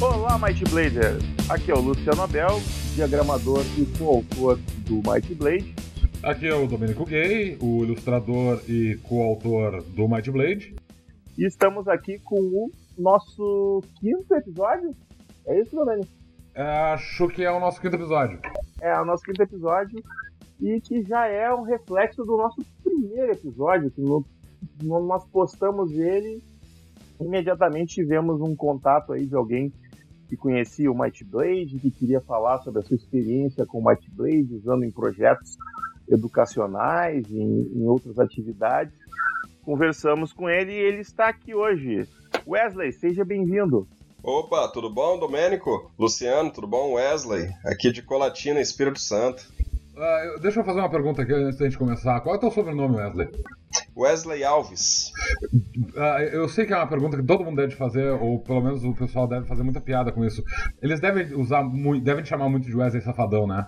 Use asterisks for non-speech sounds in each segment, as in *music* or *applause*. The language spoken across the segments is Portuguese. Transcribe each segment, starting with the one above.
Olá, Mighty Blazer! Aqui é o Luciano Abel, diagramador e coautor do Mighty Blade. Aqui é o Domenico Gay, o ilustrador e coautor do Mighty Blade. E estamos aqui com o nosso quinto episódio. É isso, Domenico? Acho que é o nosso quinto episódio. É, o nosso quinto episódio. E que já é um reflexo do nosso primeiro episódio, que no, no, nós postamos ele imediatamente tivemos um contato aí de alguém que conhecia o Might Blade, que queria falar sobre a sua experiência com o Might Blade, usando em projetos educacionais, em, em outras atividades. Conversamos com ele e ele está aqui hoje. Wesley, seja bem-vindo. Opa, tudo bom, Domênico? Luciano, tudo bom? Wesley, aqui de Colatina, Espírito Santo. Uh, deixa eu fazer uma pergunta aqui antes da gente começar. Qual é o teu sobrenome, Wesley? Wesley Alves. Uh, eu sei que é uma pergunta que todo mundo deve fazer, ou pelo menos o pessoal deve fazer muita piada com isso. Eles devem usar muito, devem te chamar muito de Wesley Safadão, né?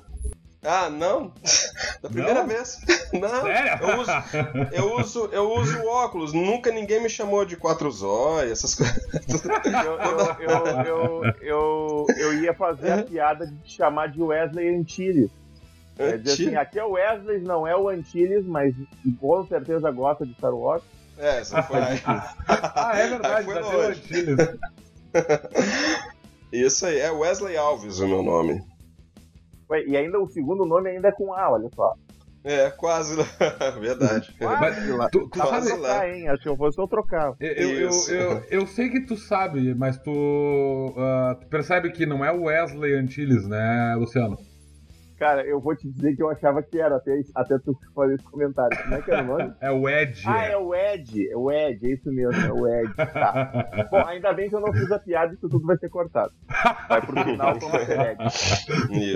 Ah, não? Da primeira Não? vez. *laughs* Não. Sério? Eu uso, eu, uso, eu uso óculos. Nunca ninguém me chamou de quatro zóias, essas coisas. Eu, eu, eu, eu, eu, eu ia fazer a piada de te chamar de Wesley Antilles. É dizer assim, aqui é o Wesley, não é o Antilles, mas com certeza gosta de Star Wars. É, essa foi. ah, é verdade, *laughs* Foi o. Antilles. *laughs* Isso aí, é Wesley Alves o meu nome. Ué, E ainda o segundo nome ainda é com A, olha só. É, quase lá. *laughs* Verdade. Quase lá. Tu, tu Quase sabe, lá. hein? Acho que eu fosse eu trocar. eu, eu, eu, eu, sei que tu sabe, mas tu, ah, tu percebe que não é o Wesley Antilles, né, Luciano? Cara, eu vou te dizer que eu achava que era, até, até tu fazer esse comentário. Como é que era o nome? *laughs* É o Ed. Ah, é o Ed. É o Ed, é isso mesmo, é o Ed. Tá. *laughs* Bom, ainda bem que eu não fiz a piada e isso tudo vai ser cortado. Vai pro final como Ed.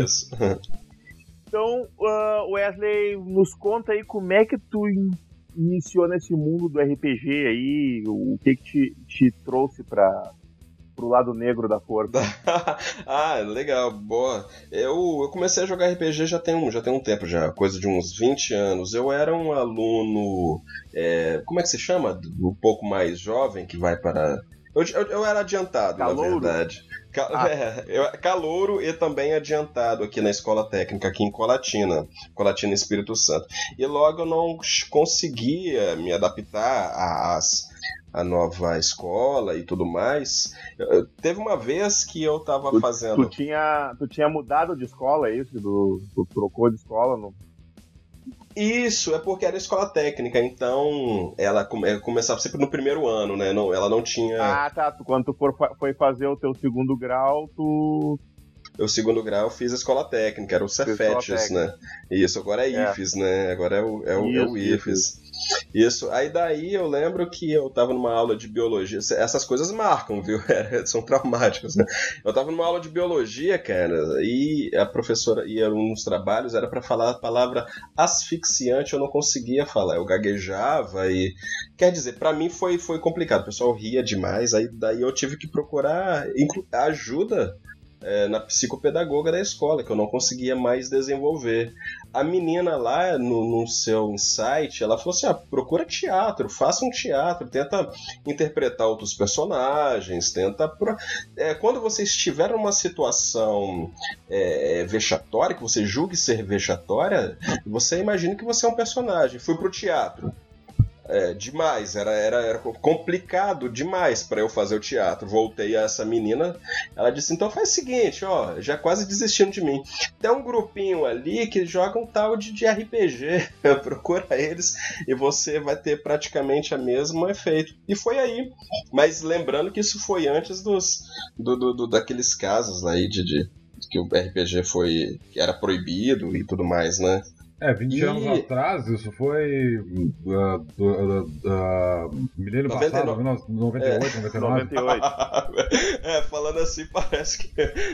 Isso. Então, ah, Wesley, nos conta aí como é que tu in- iniciou nesse mundo do RPG aí, o que que te, te trouxe para pro lado negro da força. *laughs* ah, legal, boa. Eu, eu comecei a jogar RPG já tem, um, já tem um tempo já, coisa de uns 20 anos. Eu era um aluno, é, como é que se chama? Um pouco mais jovem que vai para... Eu, eu, eu era adiantado, Calouro? na verdade. Ca- Ah. *laughs* é, eu- calouro e também adiantado aqui na escola técnica, aqui em Colatina, Colatina Espírito Santo. E logo eu não conseguia me adaptar às a nova escola e tudo mais. Eu- teve uma vez que eu tava Tu fazendo. tinha, tu tinha mudado de escola, é isso? Do, tu trocou de escola? No... Isso, é porque era escola técnica, então ela come- começava sempre no primeiro ano, né? Não, ela não tinha Ah, tá. Tu, quando tu for, foi fazer o teu segundo grau, tu. o segundo grau, eu fiz a escola técnica, era o Cefetes, né? Isso, agora é É. IFES, né? Agora é o, é o, é o Isso, IFES. Isso, aí daí eu lembro que eu tava numa aula de biologia. Essas coisas marcam, viu? *laughs* São traumáticas, né? Eu tava numa aula de biologia, cara, e a professora ia um dos trabalhos era pra falar a palavra asfixiante, eu não conseguia falar, eu gaguejava e quer dizer, pra mim foi foi complicado. O pessoal ria demais, aí daí eu tive que procurar ajuda é, na psicopedagoga da escola, que eu não conseguia mais desenvolver. A menina lá no, no seu insight, ela falou assim: ah, procura teatro, faça um teatro, tenta interpretar outros personagens, tenta. pro- É, quando você estiver numa situação é, vexatória, que você julgue ser vexatória, você imagina que você é um personagem. Fui pro teatro. É, demais, era, era, era complicado demais para eu fazer o teatro. Voltei a essa menina, ela disse: então faz o seguinte, ó, já quase desistindo de mim. Tem um grupinho ali que joga um tal de, de RPG, *laughs* procura eles e você vai ter praticamente o mesmo efeito. E foi aí. Mas lembrando que isso foi antes dos do, do- do- daqueles casos aí de, de que o RPG foi que era proibido e tudo mais, né? É, 20 e... anos atrás, isso foi. Uh, uh, uh, milênio 99. passado, 98, é. 99. 98. *laughs* é, falando assim parece que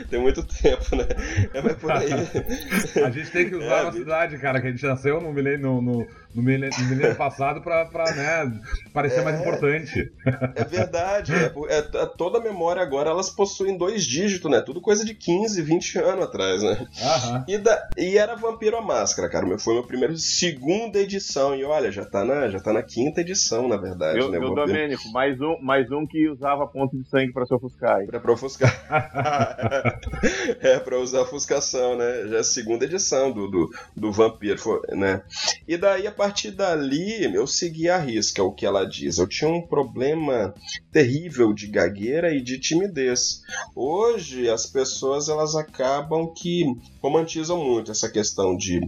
tem muito tempo, né? É, mas por aí. *laughs* a gente tem que usar é, a cidade, cara, que a gente nasceu no milênio, no, no, no milênio, passado pra, pra né, parecer é, mais importante. É verdade. É, é, é, toda a memória agora elas possuem dois dígitos, né? Tudo coisa de 15, 20 anos atrás, né? E, da, e era Vampiro a Máscara, cara. Foi meu primeiro, segunda edição. E olha, já tá na, já tá na quinta edição, na verdade, eu, né? Eu, Domênico, mais um, mais um que usava ponto de sangue pra se ofuscar. Pra, pra ofuscar. *laughs* é, pra usar ofuscação, né? Já é a segunda edição do, do, do Vampiro, né? E daí, a partir dali, eu segui a risca, o que ela diz. Eu tinha um problema terrível de gagueira e de timidez. Hoje, as pessoas, elas acabam que romantizam muito essa questão de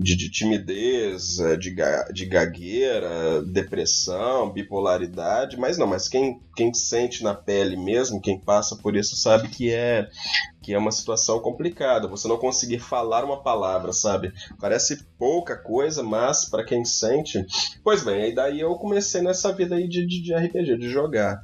de, de, timidez, é, de, ga, de gagueira, depressão, bipolaridade, mas não, mas quem, quem sente na pele mesmo, quem passa por isso sabe que é que é uma situação complicada. Você não conseguir falar uma palavra, sabe? Parece pouca coisa, mas para quem sente. Pois bem, aí daí eu comecei nessa vida aí de, de, de RPG, de jogar.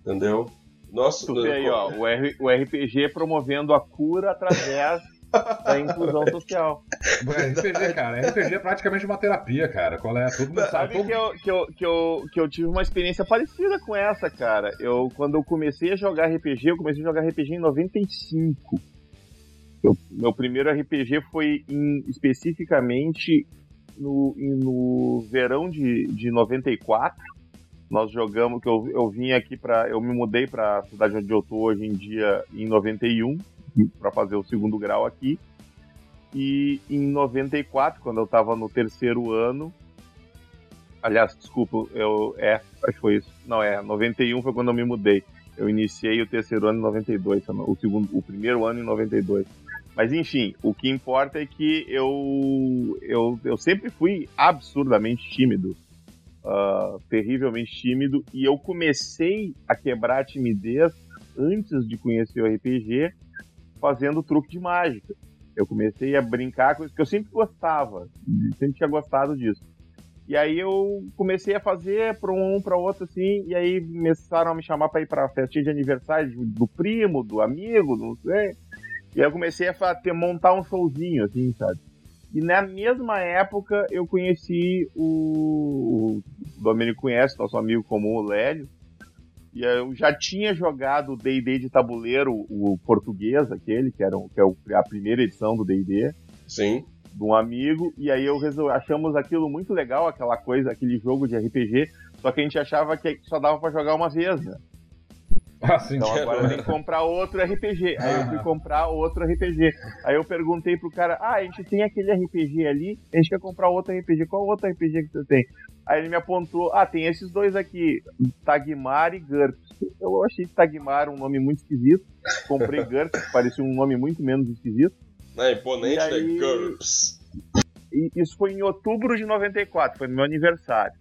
Entendeu? Nossa, tu vê aí, ó, o, R, o RPG promovendo a cura através da inclusão social. RPG, cara, RPG é praticamente uma terapia, cara. Qual é? Todo mundo sabe. Todo... Que, eu, que, eu, que, eu, que eu tive uma experiência parecida com essa, cara. Eu, quando eu comecei a jogar RPG, eu comecei a jogar RPG em 95. Eu, meu primeiro RPG foi em, especificamente no, no verão de, de 94. Nós jogamos, que eu, eu vim aqui para, eu me mudei para a cidade onde eu tô hoje em dia em 91 para fazer o segundo grau aqui. E em 94, quando eu estava no terceiro ano, aliás, desculpa, eu é, acho que foi isso. Não é, 91 foi quando eu me mudei. Eu iniciei o terceiro ano em 92, o segundo, o primeiro ano em 92. Mas enfim, o que importa é que eu eu, eu sempre fui absurdamente tímido, uh, terrivelmente tímido, e eu comecei a quebrar a timidez antes de conhecer o RPG fazendo truque de mágica. Eu comecei a brincar com isso, que eu sempre gostava, sempre tinha gostado disso. E aí eu comecei a fazer para um, para outro, assim, e aí começaram a me chamar para ir para festinha de aniversário do primo, do amigo, não sei. E aí eu comecei a ter, montar um showzinho, assim, sabe? E na mesma época eu conheci o, o Domênico conhece, nosso amigo comum, o Lélio, e eu já tinha jogado o D&D de tabuleiro, o português aquele, que era que é a primeira edição do D&D. Sim. De um amigo, e aí eu resol... achamos aquilo muito legal, aquela coisa, aquele jogo de RPG, só que a gente achava que só dava para jogar uma vez, né? Ah, sim, então agora eu tenho que comprar outro RPG. Aí eu fui comprar outro RPG. Aí eu perguntei pro cara: Ah, a gente tem aquele RPG ali, a gente quer comprar outro RPG. Qual outro RPG que você tem? Aí ele me apontou: Ah, tem esses dois aqui, Tagmar e GURPS. Eu achei Tagmar um nome muito esquisito. Comprei GURPS, parecia um nome muito menos esquisito. É imponente, né? aí... né? GURPS. E isso foi em outubro de 94, foi no meu aniversário.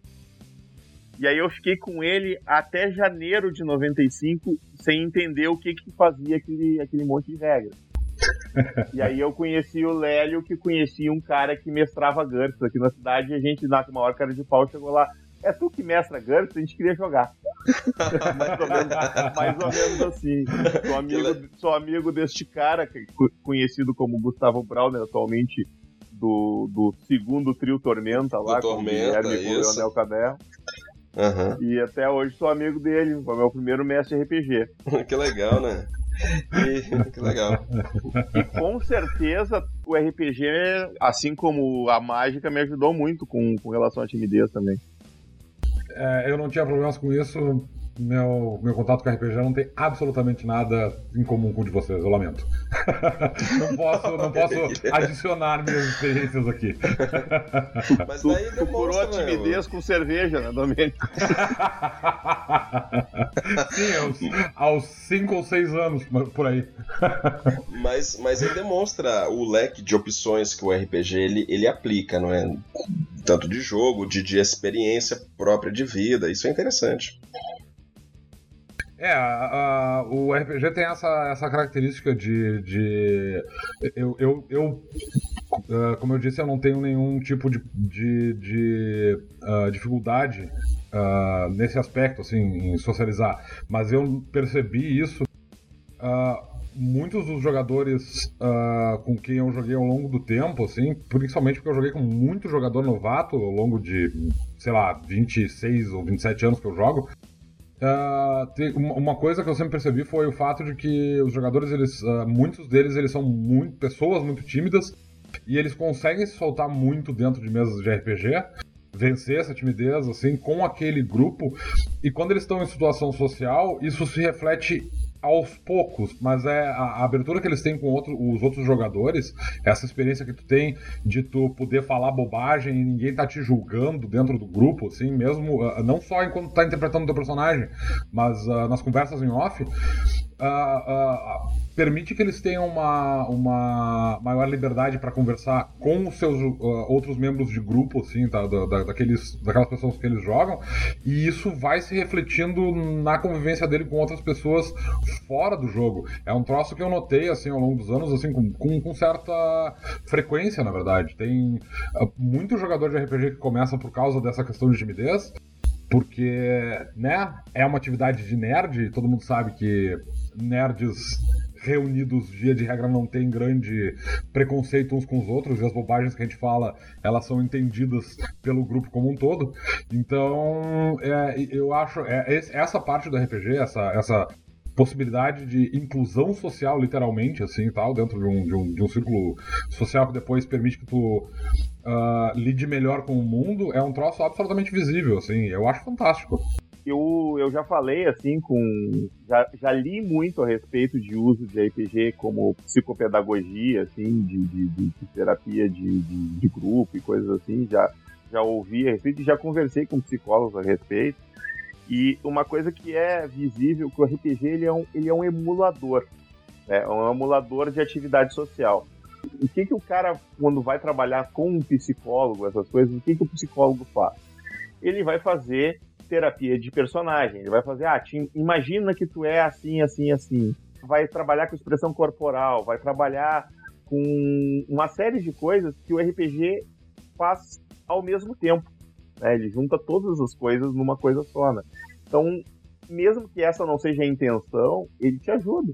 E aí eu fiquei com ele até janeiro de 95, sem entender o que que fazia aquele, aquele monte de regras. *laughs* e aí eu conheci o Lélio, que conhecia um cara que mestrava GURPS aqui na cidade, e a gente, na maior cara de pau, chegou lá. É tu que mestra GURPS? A gente queria jogar. *laughs* mais, ou menos, mais, ou menos, assim. Sou amigo, sou amigo deste cara, conhecido como Gustavo Brauner, atualmente do, do segundo trio Tormenta lá, do com Tormenta, o Guilherme e o Leonel Caderro. Uhum. E até hoje sou amigo dele, foi meu primeiro mestre RPG. *laughs* que legal, né? E, que legal. E com certeza o RPG, assim como a mágica, me ajudou muito com, com relação à timidez também. É, eu não tinha problemas com isso meu, meu contato com RPG não tem absolutamente nada em comum com o de vocês, eu lamento. *laughs* não posso, não posso adicionar minhas experiências aqui. *laughs* Mas daí tu, tu curou a timidez com cerveja, né, Domênico? *laughs* Sim, aos 5 ou 6 anos, por aí. mas, mas ele demonstra o leque de opções que o RPG ele, ele aplica, não é? Tanto de jogo, de, de experiência própria de vida, isso é interessante. É, a, a, o RPG tem essa, essa característica de. de eu, eu, eu uh, como eu disse, eu não tenho nenhum tipo de, de, de uh, dificuldade uh, nesse aspecto, assim, em socializar. Mas eu percebi isso. muitos dos jogadores com quem eu joguei ao longo do tempo, assim, principalmente porque eu joguei com muito jogador novato ao longo de, sei lá, 26 ou 27 anos que eu jogo. Tem, uma coisa que eu sempre percebi foi o fato de que os jogadores, eles, uh, muitos deles, eles são muito, pessoas muito tímidas e eles conseguem se soltar muito dentro de mesas de RPG, vencer essa timidez assim com aquele grupo. E quando eles estão em situação social, isso se reflete aos poucos, mas é a, a, abertura que eles têm com outro, os outros jogadores, essa experiência que tu tem de tu poder falar bobagem e ninguém tá te julgando dentro do grupo, assim, mesmo, uh, não só enquanto tá interpretando o teu personagem, mas uh, nas conversas em off, uh, permite que eles tenham uma, uma maior liberdade para conversar com os seus outros membros de grupo, assim, tá, da, da, daqueles, daquelas pessoas que eles jogam, e isso vai se refletindo na convivência dele com outras pessoas fora do jogo. É um troço que eu notei, assim, ao longo dos anos, assim, com, com, com certa frequência, na verdade. Tem muito jogador de RPG que começa por causa dessa questão de timidez, porque, né, é uma atividade de nerd, todo mundo sabe que nerds reunidos, via de regra, não tem grande preconceito uns com os outros, e as bobagens que a gente fala, elas são entendidas pelo grupo como um todo. Então, é, eu acho, é, essa parte do RPG, essa, essa possibilidade de inclusão social, literalmente, assim, tal, dentro de um, de um, de um círculo social que depois permite que tu uh, lide melhor com o mundo, é um troço absolutamente visível, assim, eu acho fantástico eu, eu já falei assim com. Já, já li muito a respeito de uso de RPG como psicopedagogia, assim, de, de, de terapia de, de, de, grupo e coisas assim. Já, já ouvi a respeito e já conversei com psicólogos a respeito. E uma coisa que é visível, que o RPG ele é um, ele é um emulador. Né? É um emulador de atividade social. O que, que o cara, quando vai trabalhar com um psicólogo, essas coisas, o que, que o psicólogo faz? Ele vai fazer terapia de personagem. Ele vai fazer, ah, te, imagina que tu é assim, assim, assim. Vai trabalhar com expressão corporal, vai trabalhar com uma série de coisas que o RPG faz ao mesmo tempo. Né? Ele junta todas as coisas numa coisa só. Né? Então, mesmo que essa não seja a intenção, ele te ajuda.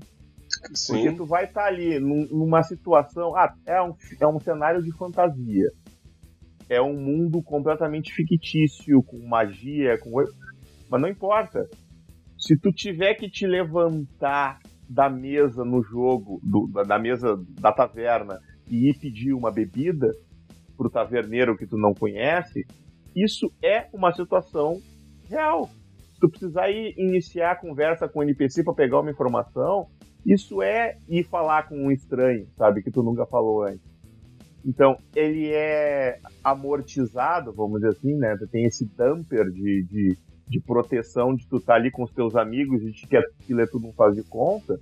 Sim. Porque tu vai estar tá ali numa situação. Ah, é um, é um cenário de fantasia é um mundo completamente fictício, com magia, com. Mas não importa. Se tu tiver que te levantar da mesa no jogo, do, da mesa da taverna, e ir pedir uma bebida pro taverneiro que tu não conhece, isso é uma situação real. Se tu precisar ir iniciar a conversa com o NPC para pegar uma informação, isso é ir falar com um estranho, sabe, que tu nunca falou antes. Então, ele é amortizado, vamos dizer assim, né? Tem esse damper de, de, de proteção de tu estar tá ali com os teus amigos e de que aquilo tudo um faz de conta,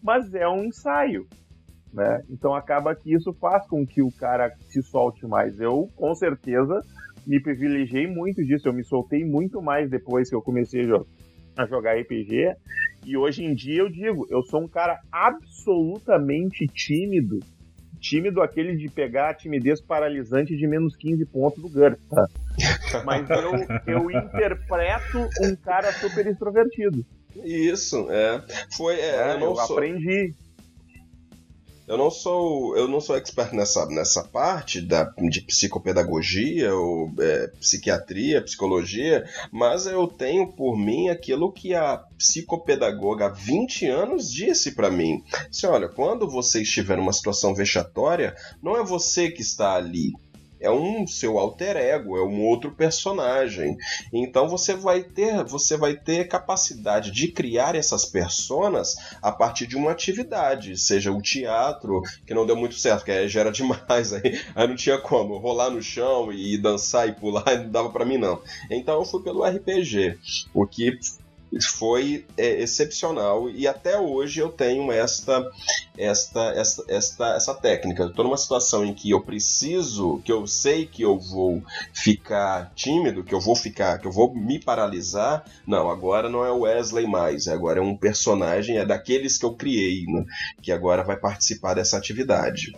mas é um ensaio, né? Então acaba que isso faz com que o cara se solte mais. Eu, com certeza, me privilegiei muito disso, eu me soltei muito mais depois que eu comecei a jogar RPG, e hoje em dia eu digo, eu sou um cara absolutamente tímido tímido aquele de pegar a timidez paralisante de menos 15 pontos do GURPS, *laughs* tá? Mas eu, eu interpreto um cara super extrovertido. Isso, é. Foi, é, é eu, eu sou... aprendi. Eu não sou eu não sou expert nessa, nessa parte da, de psicopedagogia ou é, psiquiatria, psicologia, mas eu tenho por mim aquilo que a psicopedagoga há 20 anos disse para mim. Se olha, quando você estiver numa situação vexatória, não é você que está ali, é um seu alter ego, é um outro personagem. Então você vai ter, você vai ter capacidade de criar essas personas a partir de uma atividade, seja o teatro, que não deu muito certo, que aí gera *laughs* demais, aí, aí não tinha como rolar no chão e dançar e pular, *laughs* não dava para mim não. Então eu fui pelo RPG, o que foi é, excepcional e até hoje eu tenho esta esta esta esta essa técnica. Estou numa situação em que eu preciso, que eu sei que eu vou ficar tímido, que eu vou ficar, que eu vou me paralisar. Não, agora não é o Wesley mais, agora é um personagem, é daqueles que eu criei, né, que agora vai participar dessa atividade.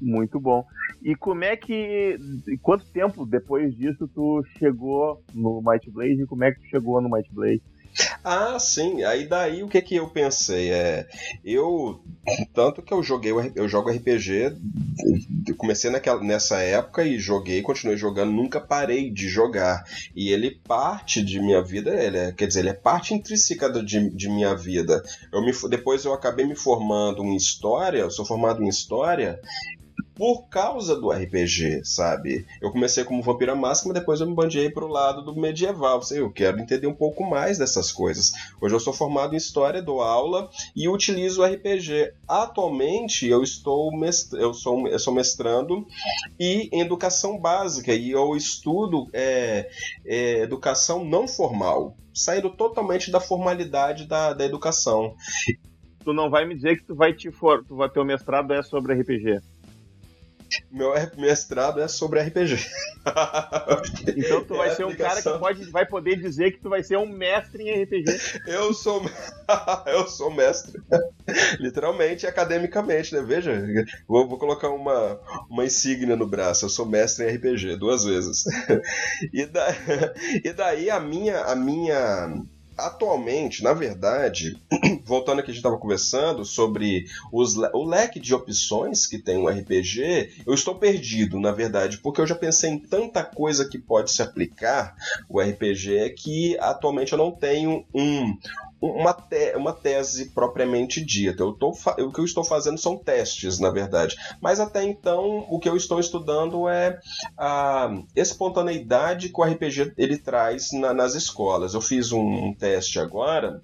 Muito bom. E como é que. Quanto tempo depois disso tu chegou no Might Blade e como é que tu chegou no Might Blade? Ah, sim. Aí daí o que que eu pensei é, eu tanto que eu joguei eu jogo RPG, comecei naquela nessa época e joguei, continuei jogando, nunca parei de jogar. E ele parte de minha vida, ele é, quer dizer, ele é parte intrínseca de, de minha vida. Eu me, depois eu acabei me formando em história, eu sou formado em história por causa do RPG, sabe? Eu comecei como Vampira Máscara, depois eu me bandeei pro lado do medieval. Eu quero entender um pouco mais dessas coisas. Hoje eu sou formado em História, dou aula e utilizo o RPG. Atualmente eu estou mest... eu sou, eu sou mestrando e em Educação Básica e eu estudo é, é, Educação não formal, saindo totalmente da formalidade da, da educação. Tu não vai me dizer que tu vai te for, tu vai ter o mestrado é sobre RPG meu mestrado é sobre RPG. Então tu vai é ser um cara que pode, vai poder dizer que tu vai ser um mestre em RPG. Eu sou *laughs* eu sou mestre. Literalmente e academicamente, né? Veja, vou, vou, colocar uma, uma insígnia no braço. Eu sou mestre em RPG duas vezes. *laughs* E, da, *laughs* e daí a minha a minha atualmente, na verdade, *clears throat* voltando aqui a gente estava conversando sobre os, o leque de opções que tem um RPG, eu estou perdido, na verdade, porque eu já pensei em tanta coisa que pode se aplicar o RPG que atualmente eu não tenho um, uma, te uma tese propriamente dita. Eu tô o que eu estou fazendo são testes, na verdade. Mas até então, o que eu estou estudando é a espontaneidade que o RPG ele traz na, nas escolas. Eu fiz um, um teste agora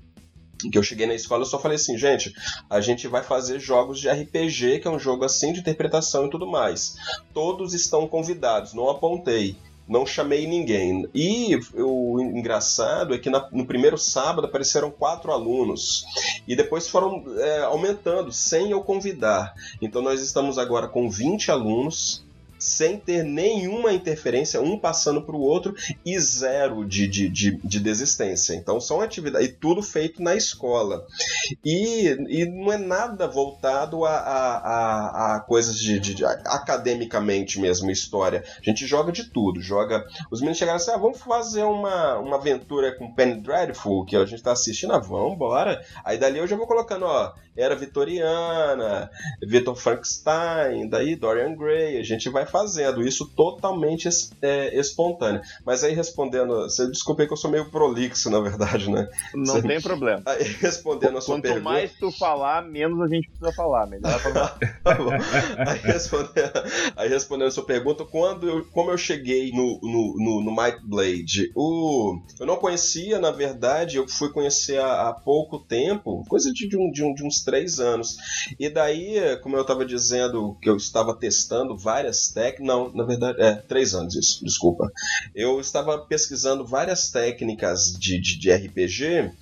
que eu cheguei na escola, eu só falei assim, gente, a gente vai fazer jogos de RPG, que é um jogo assim de interpretação e tudo mais. Todos estão convidados, não apontei não chamei ninguém. E o engraçado é que na, no primeiro sábado apareceram quatro alunos e depois foram é, aumentando sem eu convidar. Então nós estamos agora com 20 alunos sem ter nenhuma interferência, um passando para o outro e zero de, de, de, de, desistência. Então são atividades, e tudo feito na escola. E, e não é nada voltado a, a, a, a coisas de, de, de, academicamente mesmo, história. A gente joga de tudo. Joga. Os meninos chegaram assim: ah, vamos fazer uma, uma aventura com Penny Dreadful, que a gente está assistindo, ah, vamos, bora. Aí dali eu já vou colocando, ó, era vitoriana, Victor Frankenstein, daí Dorian Gray, a gente vai fazendo isso totalmente é, espontâneo. Mas aí respondendo, você desculpe que eu sou meio prolixo, na verdade, né? Não você, tem problema. Aí respondendo a sua Quanto pergunta. Quanto mais tu falar, menos a gente precisa falar, melhor falar. *laughs* tá bom. Aí respondendo, aí respondendo a sua pergunta, quando eu, como eu cheguei no, no, no, no Might Blade, o, eu não conhecia, na verdade, eu fui conhecer há, há pouco tempo, coisa de, de, um, de, um, de uns três anos. E daí, como eu estava dizendo, que eu estava testando várias técnicas, não, na verdade, é, três anos isso, desculpa. Eu estava pesquisando várias técnicas de, de, de RPG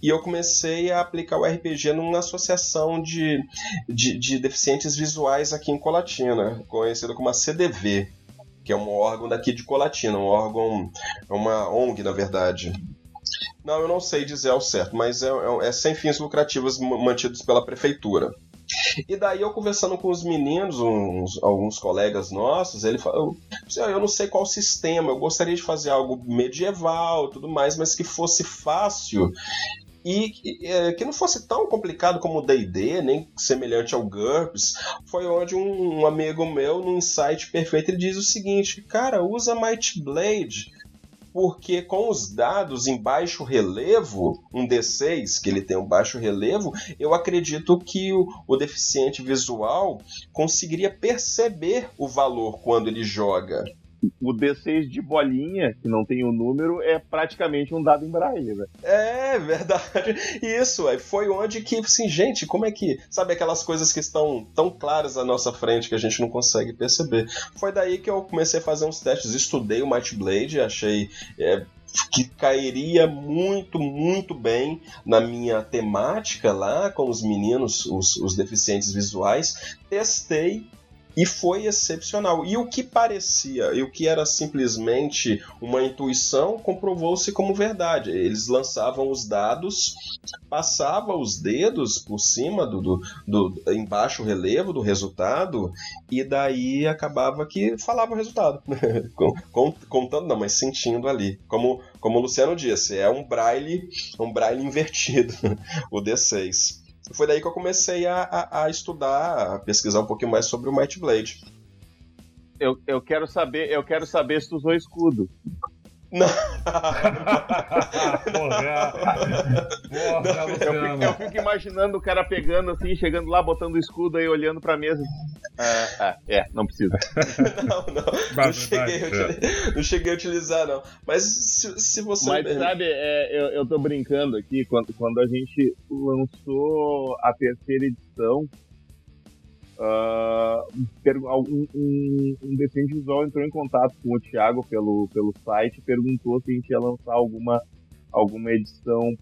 e eu comecei a aplicar o RPG numa associação de, de, de, deficientes visuais aqui em Colatina, conhecida como a CDV, que é um órgão daqui de Colatina, um órgão, uma ONG, na verdade. Não, eu não sei dizer ao certo, mas é, é, é sem fins lucrativos mantidos pela prefeitura. E daí eu conversando com os meninos, uns, alguns colegas nossos, ele falou, eu não sei qual sistema, eu gostaria de fazer algo medieval, tudo mais, mas que fosse fácil e é, que não fosse tão complicado como o D&D, nem semelhante ao GURPS, foi onde um, um, amigo meu, num insight perfeito, ele diz o seguinte, cara, usa Might Blade, porque com os dados em baixo relevo, um D6 que ele tem um baixo relevo, eu acredito que o, o deficiente visual conseguiria perceber o valor quando ele joga o D6 de bolinha, que não tem o um número, é praticamente um dado em braille, né? É, verdade. Isso, foi onde que, assim, gente, como é que. Sabe aquelas coisas que estão tão claras à nossa frente que a gente não consegue perceber? Foi daí que eu comecei a fazer uns testes, estudei o Might Blade, achei. É, que cairia muito, muito bem na minha temática lá com os meninos, os, os deficientes visuais. Testei e foi excepcional. E o que parecia, e o que era simplesmente uma intuição, comprovou-se como verdade. Eles lançavam os dados, passava os dedos por cima do, do, do embaixo relevo do resultado e daí acabava que falava o resultado, *laughs* contando não, mas sentindo ali, como como o Luciano disse, é um braille, um braille invertido, *laughs* o D6 foi daí que eu comecei a, a, a, estudar, a pesquisar um pouquinho mais sobre o Might Blade. Eu, eu quero saber, eu quero saber se tu usou escudo. Não. *laughs* Porra. Porra, eu, fico, eu fico imaginando o cara pegando assim, chegando lá, botando o escudo aí, olhando pra mesa. Ah, ah, é, não precisa. *laughs* não, não. Não cheguei, a, não cheguei a utilizar, não. Mas se, se você. Mas sabe, é, eu, eu tô brincando aqui, quando, quando a gente lançou a terceira edição, Uh, um, um, um deficiente visual entrou em contato com o Thiago pelo, pelo site e perguntou se a gente ia lançar alguma, alguma edição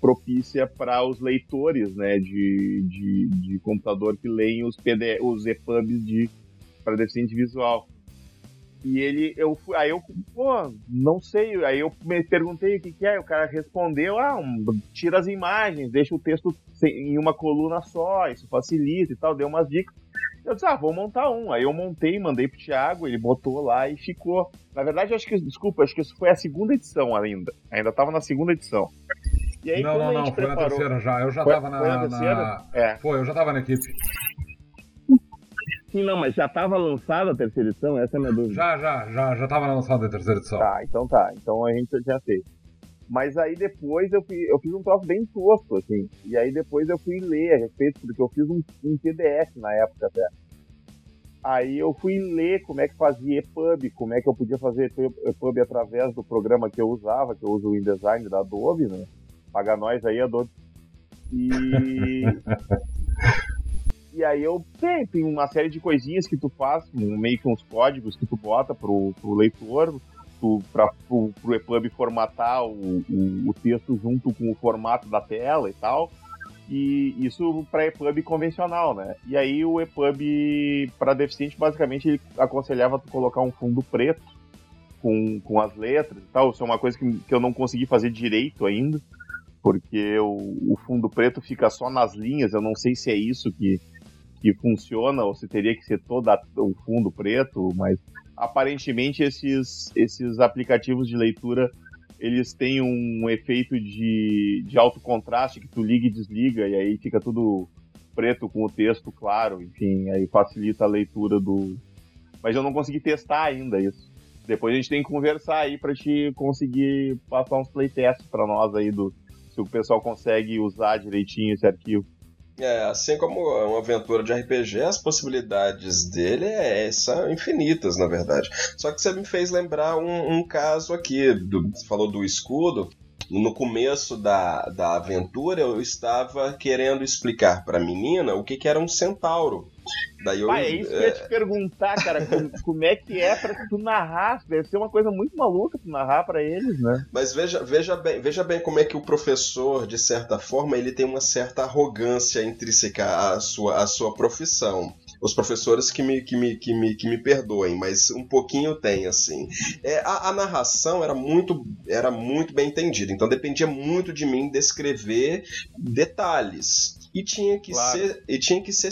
propícia para os leitores né, de, de, de, computador que leem os, PD, os EPUBs de, para deficiente visual. E ele, eu fui, aí eu, pô, não sei, aí eu me perguntei o que, que é, o cara respondeu, ah, um, tira as imagens, deixa o texto em uma coluna só, isso facilita e tal, deu umas dicas. Eu disse, ah, vou montar um. Aí eu montei, mandei pro Thiago, ele botou lá e ficou. Na verdade, acho que, desculpa, acho que isso foi a segunda edição ainda. Ainda tava na segunda edição. E aí, não, não, não, foi preparou... na terceira já. Eu já foi, tava na. Foi? Na... É. Foi, eu já tava na equipe. Sim, não, mas já estava lançada a terceira edição? Essa é a minha dúvida. Já, já, já, já estava lançada a terceira edição. Tá, então tá. Então a gente já fez. Mas aí depois eu, fui, eu fiz um troço bem tosco, assim. E aí depois eu fui ler a respeito, porque eu fiz um, um PDF na época até. Aí eu fui ler como é que fazia EPUB, como é que eu podia fazer EPUB através do programa que eu usava, que eu uso o InDesign da Adobe, né? Paga nós aí, Adobe. E *laughs* E aí eu tem, tem uma série de coisinhas que tu faz, meio que uns códigos que tu bota pro, pro leitor, tu, pra, pro, pro EPUB formatar o, o, o, texto junto com o formato da tela e tal. E isso para EPUB convencional, né? E aí o EPUB para deficiente, basicamente, ele aconselhava tu colocar um fundo preto com, com as letras e tal. Isso é uma coisa que, que eu não consegui fazer direito ainda, porque o, o fundo preto fica só nas linhas. Eu não sei se é isso que, que funciona ou se teria que ser todo o fundo preto, mas aparentemente esses, esses aplicativos de leitura eles têm um efeito de, de alto contraste que tu liga e desliga e aí fica tudo preto com o texto claro, enfim, aí facilita a leitura do. Mas eu não consegui testar ainda isso. Depois a gente tem que conversar aí para te conseguir passar uns playtests para nós aí do se o pessoal consegue usar direitinho esse arquivo. É, assim como uma aventura de RPG, as possibilidades dele é, são infinitas, na verdade. Só que você me fez lembrar um, um caso aqui, do, você falou do escudo. No começo da, da aventura, eu estava querendo explicar para a menina o que, que era um centauro. Daí eu, ah, é isso que eu ia te perguntar, cara, como, *laughs* como, é que é pra tu narrar? Deve ser uma coisa muito maluca tu narrar para eles, né? Mas veja, veja, bem, veja bem como é que o professor, de certa forma, ele tem uma certa arrogância intrínseca à sua, à sua profissão os professores que me, que me, que me, que me perdoem, mas um pouquinho tem, assim. É, a, a, narração era muito, era muito bem entendida, então dependia muito de mim descrever detalhes e tinha que claro. ser e tinha que ser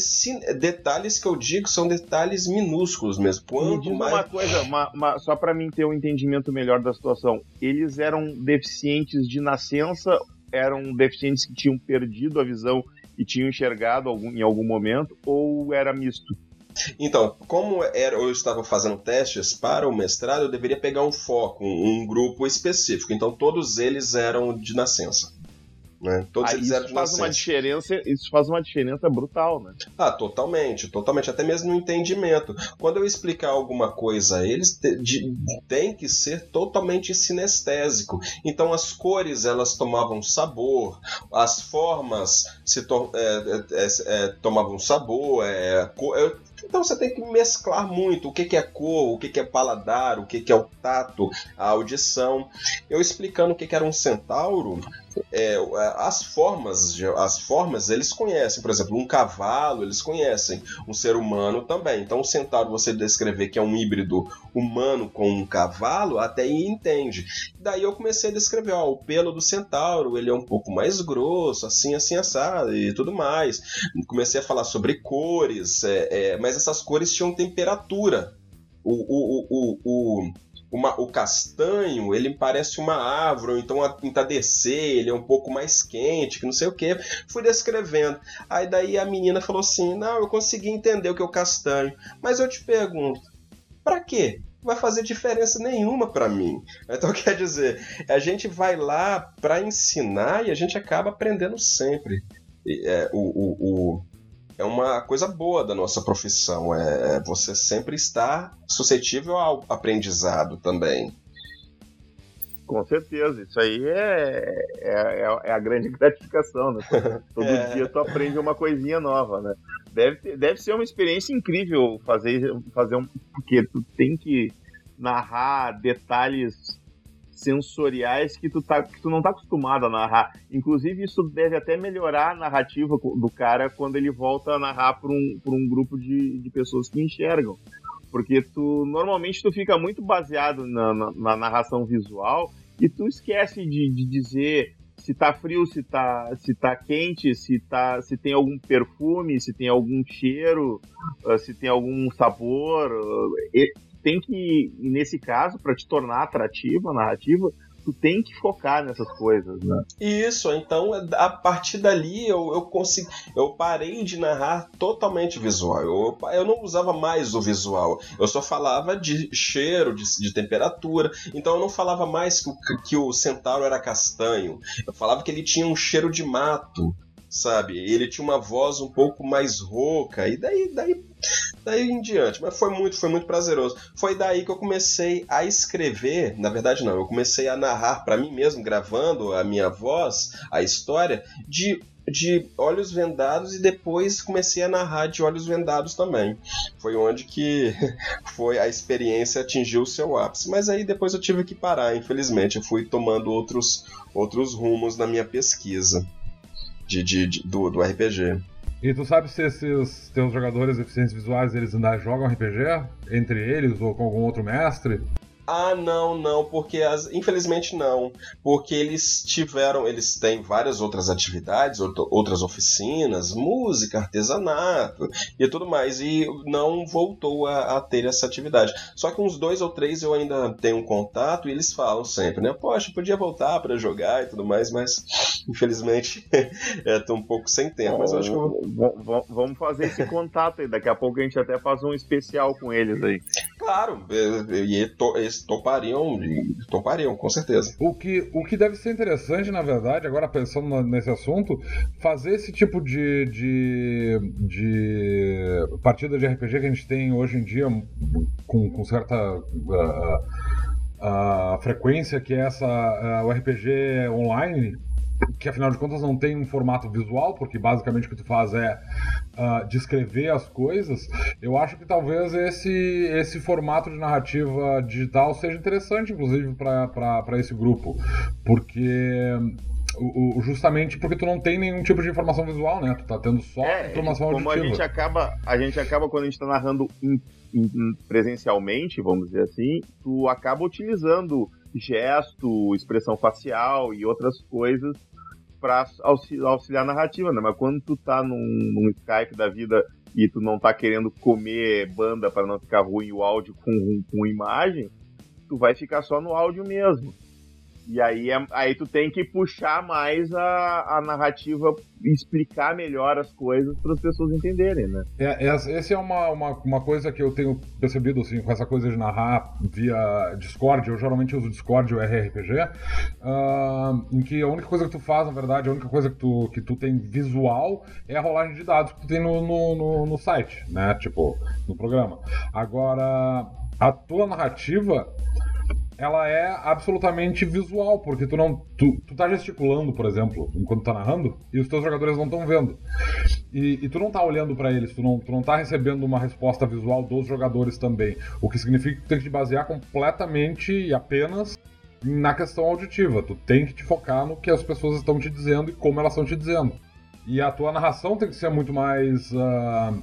detalhes que eu digo são detalhes minúsculos mesmo. Quanto mais uma coisa, uma, uma, só para mim ter um entendimento melhor da situação, eles eram deficientes de nascença, eram deficientes que tinham perdido a visão e tinham enxergado algum, em algum momento ou era misto? Então, como era, eu estava fazendo testes para o mestrado, eu deveria pegar um foco, um, um grupo específico. Então, todos eles eram de nascença. Né? Todos ah, eles eram isso faz uma diferença, isso faz uma diferença brutal, né? Ah, totalmente, totalmente, até mesmo no entendimento. Quando eu explicar alguma coisa a eles, tem que ser totalmente sinestésico. Então as cores elas tomavam sabor, as formas se to é, é, é, é tomavam sabor, é, Então você tem que mesclar muito o que, que é cor, o que, que é paladar, o que, que é o tato, a audição. Eu explicando o que, que era um centauro, é, as formas, as formas eles conhecem, por exemplo, um cavalo eles conhecem, um ser humano também. Então, o centauro você descrever que é um híbrido humano com um cavalo, até entende. Daí eu comecei a descrever, ó, o pelo do centauro ele é um pouco mais grosso, assim, assim, assado e tudo mais. Comecei a falar sobre cores, é, é, mas essas cores tinham temperatura. O, o, o, o, uma, o castanho, ele parece uma árvore, ou então a entardecer, ele é um pouco mais quente, que não sei o que. Fui descrevendo. Aí daí a menina falou assim: Não, eu consegui entender o que é o castanho. Mas eu te pergunto, para quê? Vai fazer diferença nenhuma para mim. Então *laughs* quer dizer, a gente vai lá para ensinar e a gente acaba aprendendo sempre. É, o, o, o, é uma coisa boa da nossa profissão. É, é você sempre estar suscetível ao aprendizado também. Com certeza, isso aí é, é, é, é a grande *laughs* gratificação, né? *laughs* Todo é. dia tu aprende uma coisinha nova, né? Deve, ter, deve ser uma experiência incrível fazer, fazer um. Porque tu tem que narrar detalhes sensoriais que tu, tá, que tu não tá acostumado a narrar. Inclusive, isso deve até melhorar a narrativa do cara quando ele volta a narrar para um, por um grupo de, de pessoas que enxergam. Porque tu normalmente tu fica muito baseado na, na, na narração visual e tu esquece de, de dizer se tá frio, se tá, se tá quente, se, tá, se tem algum perfume, se tem algum cheiro, ah, se tem algum sabor. Ah, tem que, nesse caso, para te tornar atrativa a narrativa, tu tem que focar nessas coisas, né? Isso, então a partir dali eu, eu consegui, eu parei de narrar totalmente visual. Eu, eu não usava mais o visual, eu só falava de cheiro, de, de temperatura. Então eu não falava mais que o, que o centauro era castanho, eu falava que ele tinha um cheiro de mato sabe? Ele tinha uma voz um pouco mais rouca e daí, daí, daí em diante. Mas foi muito, foi muito prazeroso. Foi daí que eu comecei a escrever. Na verdade, não. Eu comecei a narrar para mim mesmo, gravando a minha voz, a história de de olhos vendados e depois comecei a narrar de olhos vendados também. Foi onde que *laughs* foi a experiência atingiu o seu ápice. Mas aí depois eu tive que parar, infelizmente. Eu fui tomando outros, outros rumos na minha pesquisa de, de, de do, do RPG. E tu sabe se esses teus jogadores deficientes visuais eles ainda jogam RPG entre eles ou com algum outro mestre? Ah, não, não, porque as, infelizmente não, porque eles tiveram, eles têm várias outras atividades, outras oficinas, música, artesanato e tudo mais, e não voltou a, a, ter essa atividade. Só que uns dois ou três eu ainda tenho um contato e eles falam sempre, né? Poxa, podia voltar para jogar e tudo mais, mas infelizmente *laughs* é, tô um pouco sem tempo. Mas eu acho que eu... Vamos fazer esse contato aí, daqui a pouco a gente até faz um especial com eles aí. Claro, e topariam, topariam, com certeza. O que, o que deve ser interessante, na verdade, agora pensando nesse assunto, fazer esse tipo de, de, de partida de RPG que a gente tem hoje em dia com, com certa. Uh, uh, frequência que é essa uh, o RPG online que afinal de contas não tem um formato visual, porque basicamente o que tu faz é uh, descrever as coisas, eu acho que talvez esse, esse formato de narrativa digital seja interessante, inclusive, para esse grupo, porque justamente porque tu não tem nenhum tipo de informação visual, né? Tu tá tendo só é, informação como auditiva. a gente acaba, a gente acaba quando a gente tá narrando in, in, presencialmente, vamos dizer assim, tu acaba utilizando gesto, expressão facial e outras coisas para auxiliar a narrativa, né? Mas quando tu tá num, num, Skype da vida e tu não tá querendo comer banda para não ficar ruim o áudio com, com imagem, tu vai ficar só no áudio mesmo. E aí, é, aí tu tem que puxar mais a, a narrativa explicar melhor as coisas para as pessoas entenderem, né? É, essa é uma, uma, uma, coisa que eu tenho percebido, assim, com essa coisa de narrar via Discord. Eu geralmente uso Discord ou RRPG, uh, em que a única coisa que tu faz, na verdade, a única coisa que tu, que tu tem visual é a rolagem de dados que tu tem no, no, no, no site, né? Tipo, no programa. Agora, a tua narrativa ela é absolutamente visual, porque tu não. Tu, tu tá gesticulando, por exemplo, enquanto tá narrando, e os teus jogadores não estão vendo. E, e, tu não tá olhando para eles, tu não, tu não tá recebendo uma resposta visual dos jogadores também. O que significa que tu tem que te basear completamente e apenas na questão auditiva. Tu tem que te focar no que as pessoas estão te dizendo e como elas estão te dizendo. E a tua narração tem que ser muito mais. Uh,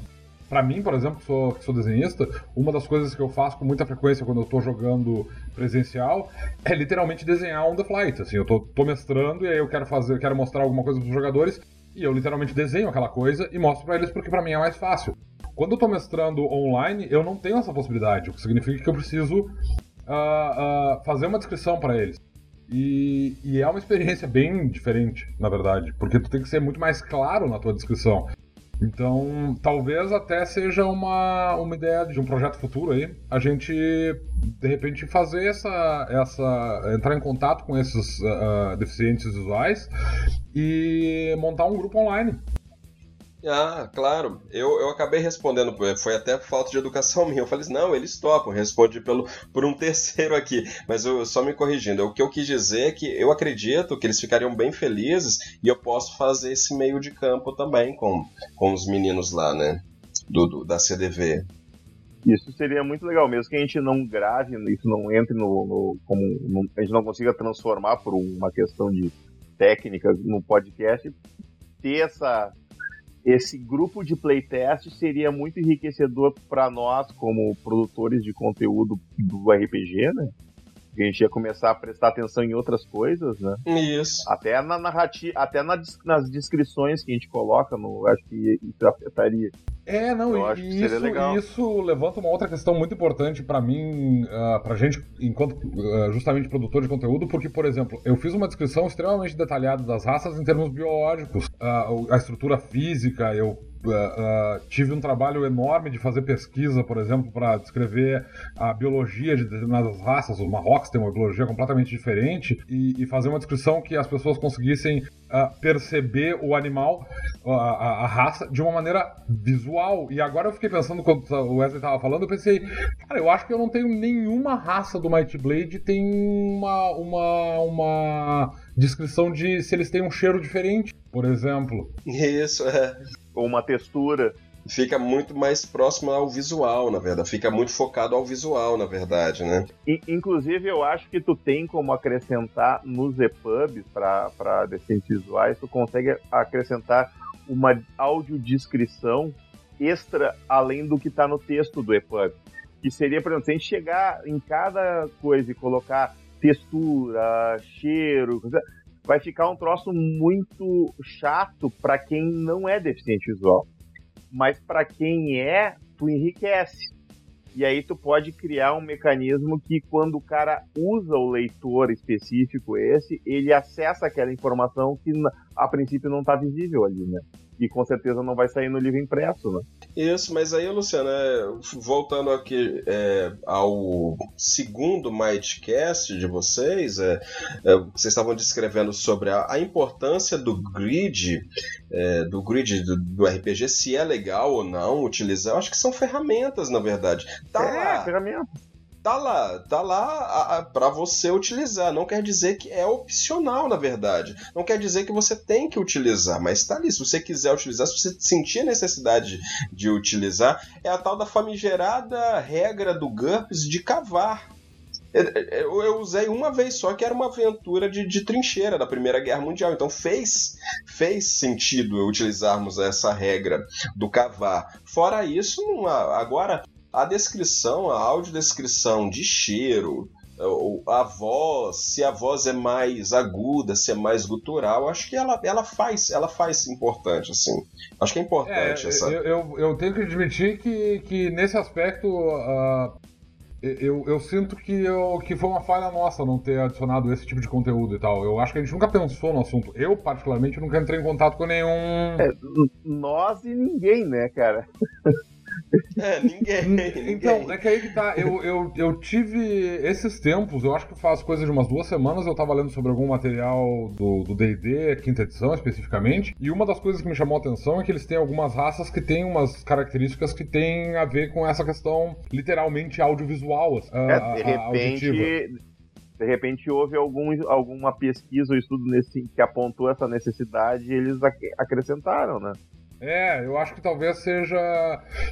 para mim, por exemplo, que sou, que sou desenhista, uma das coisas que eu faço com muita frequência quando eu tô jogando presencial é literalmente desenhar on the flight. Assim, eu tô, tô mestrando e aí eu quero fazer, quero mostrar alguma coisa pros jogadores e eu literalmente desenho aquela coisa e mostro para eles porque para mim é mais fácil. Quando eu tô mestrando online, eu não tenho essa possibilidade, o que significa que eu preciso uh, uh, fazer uma descrição para eles. E, e, é uma experiência bem diferente, na verdade, porque tu tem que ser muito mais claro na tua descrição. Então, talvez até seja uma, uma ideia de um projeto futuro aí, a gente de repente fazer essa, essa entrar em contato com esses uh, deficientes visuais e montar um grupo online ah, claro. Eu, eu acabei respondendo, foi até falta de educação *laughs* minha. Eu falei, não, eles topam, respondi pelo, por um terceiro aqui. Mas eu só me corrigindo. O que eu quis dizer é que eu acredito que eles ficariam bem felizes e eu posso fazer esse meio de campo também com, com os meninos lá, né? Do, do da CDV. Isso seria muito legal, mesmo que a gente não grave, isso não entre no. no como no, a gente não consiga transformar por uma questão de técnica no podcast, ter essa esse grupo de playtest seria muito enriquecedor para nós como produtores de conteúdo do RPG, né? A gente ia começar a prestar atenção em outras coisas, né? Isso. Até na narrativa, até na, nas descrições que a gente coloca, no, acho que isso afetaria. É, não, Eu e isso, isso levanta uma outra questão muito importante para mim, uh, pra gente, enquanto uh, justamente produtor de conteúdo, porque, por exemplo, eu fiz uma descrição extremamente detalhada das raças em termos biológicos, uh, a estrutura física, eu Uh, tive um trabalho enorme de fazer pesquisa, por exemplo, para descrever a biologia de determinadas raças. Os Marrocos têm uma biologia completamente diferente e, e fazer uma descrição que as pessoas conseguissem uh, perceber o animal, a, a, a, raça, de uma maneira visual. E agora eu fiquei pensando, quando o Wesley estava falando, eu pensei, cara, eu acho que eu não tenho nenhuma raça do Might Blade tem uma, uma, uma descrição de se eles têm um cheiro diferente, por exemplo. Isso, é ou uma textura. Fica muito mais próximo ao visual, na verdade. Fica muito focado ao visual, na verdade, né? E, inclusive, eu acho que tu tem como acrescentar nos EPUBs para deficientes visuais, tu consegue acrescentar uma audiodescrição extra além do que está no texto do EPUB. Que seria, por exemplo, se a gente chegar em cada coisa e colocar textura, cheiro, vai ficar um troço muito chato para quem não é deficiente visual. Mas para quem é, tu enriquece. E aí tu pode criar um mecanismo que quando o cara usa o leitor específico esse, ele acessa aquela informação que a princípio não está visível ali, né? E com certeza não vai sair no livro impresso, né? Isso, mas aí, Luciano, é, voltando aqui é, ao segundo Mightcast de vocês, é, é, vocês estavam descrevendo sobre a, a importância do grid, é, do grid do, do, RPG, se é legal ou não utilizar. Eu acho que são ferramentas, na verdade. Tá é, lá. ferramentas tá lá, tá lá para você utilizar. Não quer dizer que é opcional, na verdade. Não quer dizer que você tem que utilizar, mas tá ali. Se você quiser utilizar, se você sentir a necessidade de utilizar, é a tal da famigerada regra do GURPS de cavar. Eu, eu usei uma vez só, que era uma aventura de, de trincheira da Primeira Guerra Mundial. Então fez, fez sentido utilizarmos essa regra do cavar. Fora isso, não há. agora a descrição, a audiodescrição de cheiro, a voz, se a voz é mais aguda, se é mais gutural, acho que ela, ela faz, ela faz importante, assim. Acho que é importante é, essa. Eu, eu, eu, tenho que admitir que, que nesse aspecto uh, eu, eu sinto que, eu, que foi uma falha nossa não ter adicionado esse tipo de conteúdo e tal. Eu acho que a gente nunca pensou no assunto. Eu, particularmente, nunca entrei em contato com nenhum. É, nós e ninguém, né, cara? *laughs* É, ninguém. Então, é que aí que tá. Eu, eu, eu tive esses tempos, eu acho que faz coisa de umas duas semanas, eu tava lendo sobre algum material do DD, quinta edição especificamente, e uma das coisas que me chamou a atenção é que eles têm algumas raças que têm umas características que têm a ver com essa questão literalmente audiovisual. Uh, é, de repente. Auditiva de repente houve algum, alguma pesquisa ou estudo nesse, que apontou essa necessidade e eles acrescentaram, né? É, eu acho que talvez seja.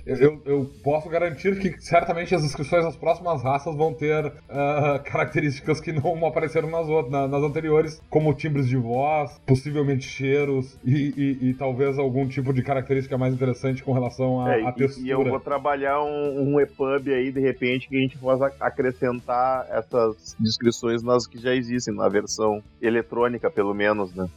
Eu, eu posso garantir que certamente as inscrições das próximas raças vão ter uh, *laughs* características que não apareceram nas, outras, nas anteriores, como timbres de voz, possivelmente cheiros e, e, e, talvez algum tipo de característica mais interessante com relação à é, textura. E eu vou trabalhar um, um EPUB aí, de repente, que a gente possa acrescentar essas descrições nas que já existem, na versão eletrônica, pelo menos, né?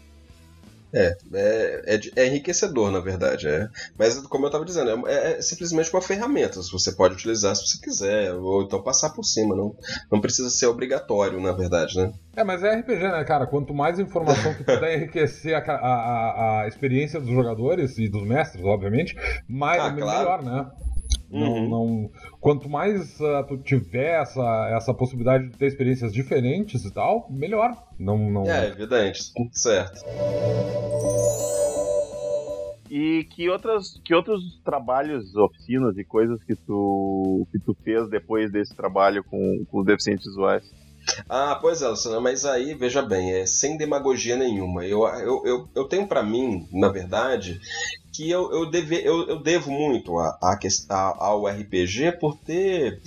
É, é, é, é, enriquecedor, na verdade. É. Mas, como eu estava dizendo, é, é, simplesmente uma ferramenta. Você pode utilizar se você quiser, ou então passar por cima. Não, não precisa ser obrigatório, na verdade, né? É, mas é RPG, né, cara? Quanto mais informação que puder enriquecer a, a, a, experiência dos jogadores e dos mestres, obviamente, mais, ah, melhor, claro. né? Não, uhum. não, quanto mais uh, tu tiver essa, essa possibilidade de ter experiências diferentes e tal, melhor. Não, não... É, evidente, certo. E que outras, que outros trabalhos, oficinas e coisas que tu, que tu fez depois desse trabalho com, com os deficientes visuais? Ah, pois é, Luciana, mas aí, veja bem, é sem demagogia nenhuma. Eu, eu, eu, eu tenho para mim, na verdade, que eu, eu, deve, eu, eu devo muito a, a, a, ao RPG por ter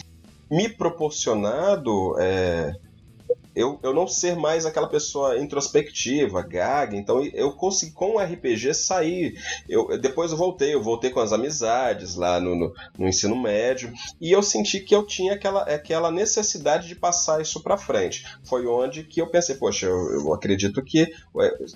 me proporcionado. É, eu, eu não ser mais aquela pessoa introspectiva, gaga. Então eu consegui com o RPG sair. Eu, depois eu voltei, eu voltei com as amizades lá no, no, no ensino médio e eu senti que eu tinha aquela, aquela necessidade de passar isso para frente. Foi onde que eu pensei, poxa, eu, eu acredito que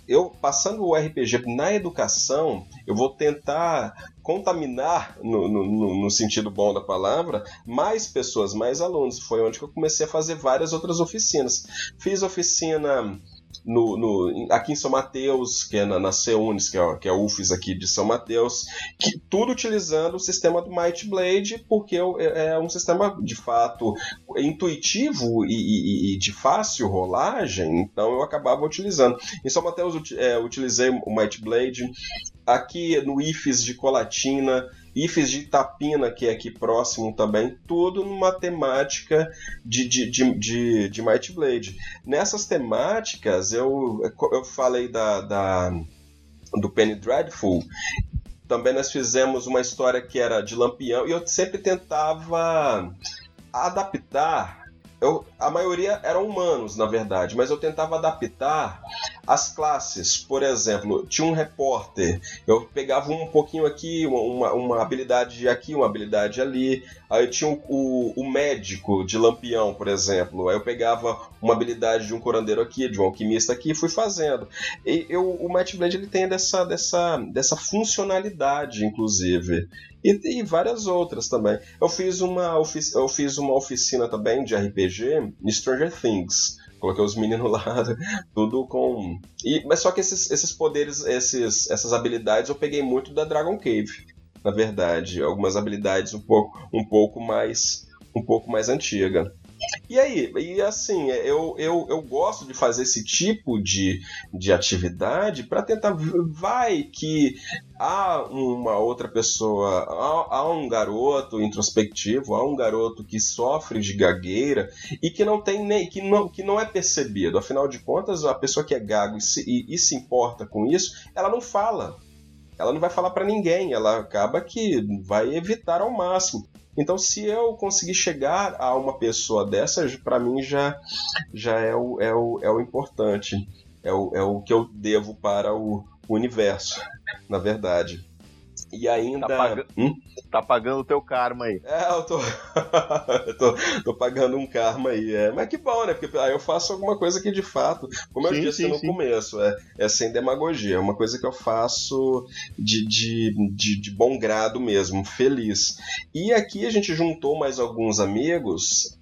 eu passando o RPG na educação, eu vou tentar contaminar, no, no, no, sentido bom da palavra, mais pessoas, mais alunos. Foi onde que eu comecei a fazer várias outras oficinas. Fiz oficina no, no, aqui em São Mateus, que é na, na CEUNES, que é, que é a UFES aqui de São Mateus, que, tudo utilizando o sistema do Might Blade, porque é, é um sistema de fato intuitivo e, e, e, de fácil rolagem, então eu acabava utilizando. Em São Mateus é, utilizei o Might Blade, aqui no IFES de Colatina, IFES de Itapina, que é aqui próximo também, tudo numa temática de, de, de, de, de Might Blade. Nessas temáticas, eu, eu falei da, da, do Penny Dreadful, também nós fizemos uma história que era de Lampião, e eu sempre tentava adaptar eu, a maioria eram humanos, na verdade, mas eu tentava adaptar as classes. Por exemplo, tinha um repórter, eu pegava um pouquinho aqui, uma, uma habilidade aqui, uma habilidade ali. Aí tinha o, o, o, médico de Lampião, por exemplo. Aí eu pegava uma habilidade de um curandeiro aqui, de um alquimista aqui e fui fazendo. E eu, o Might Blade ele tem dessa, dessa, dessa funcionalidade, inclusive e, e, várias outras também. Eu fiz uma, eu fiz uma oficina também de RPG em Stranger Things. Coloquei os meninos *laughs* lá, tudo com. E, mas só que esses, esses poderes, esses, essas habilidades eu peguei muito da Dragon Cave, na verdade. Algumas habilidades um pouco, um pouco mais. um pouco mais antiga. E aí, e assim, eu, eu, eu gosto de fazer esse tipo de, de atividade para tentar. Vai que há uma outra pessoa, há, há, um garoto introspectivo, há um garoto que sofre de gagueira e que não tem nem que não, que não é percebido. Afinal de contas, a pessoa que é gago e se, e, e se importa com isso, ela não fala. Ela não vai falar para ninguém, ela acaba que vai evitar ao máximo. Então, se eu conseguir chegar a uma pessoa dessas, para mim já, já é, o, é, o, é o importante. É o, é o que eu devo para o universo, na verdade. E ainda. Tá, pag... hum? tá pagando o teu karma aí. É, eu tô... *laughs* eu tô, tô pagando um karma aí. É. Mas que bom, né? Porque aí eu faço alguma coisa que de fato, como eu sim, disse sim, no sim. começo, é, é sem demagogia. É uma coisa que eu faço de, de, de, de bom grado mesmo, feliz. E aqui a gente juntou mais alguns amigos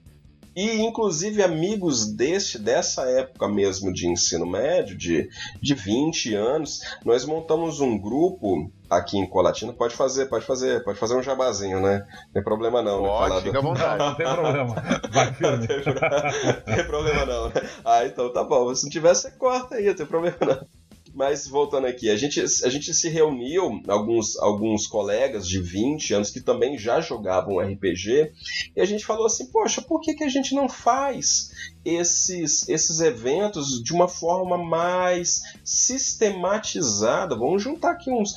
e inclusive amigos deste dessa época mesmo de ensino médio, de, de 20 anos, nós montamos um grupo aqui em Colatina. Pode fazer, pode fazer, pode fazer um jabazinho, né? Não tem problema não, pode, né? Falar fica à vontade. Não, tem problema. Vai firme. não, tem, não tem problema *laughs* não, né? Ah, então tá bom. Se não tiver, você corta aí, não tem problema não. Mas voltando aqui, a gente, a gente se reuniu, alguns, alguns colegas de 20 anos que também já jogavam RPG, e a gente falou assim: poxa, por que, que a gente não faz esses, esses eventos de uma forma mais sistematizada? Vamos juntar aqui uns,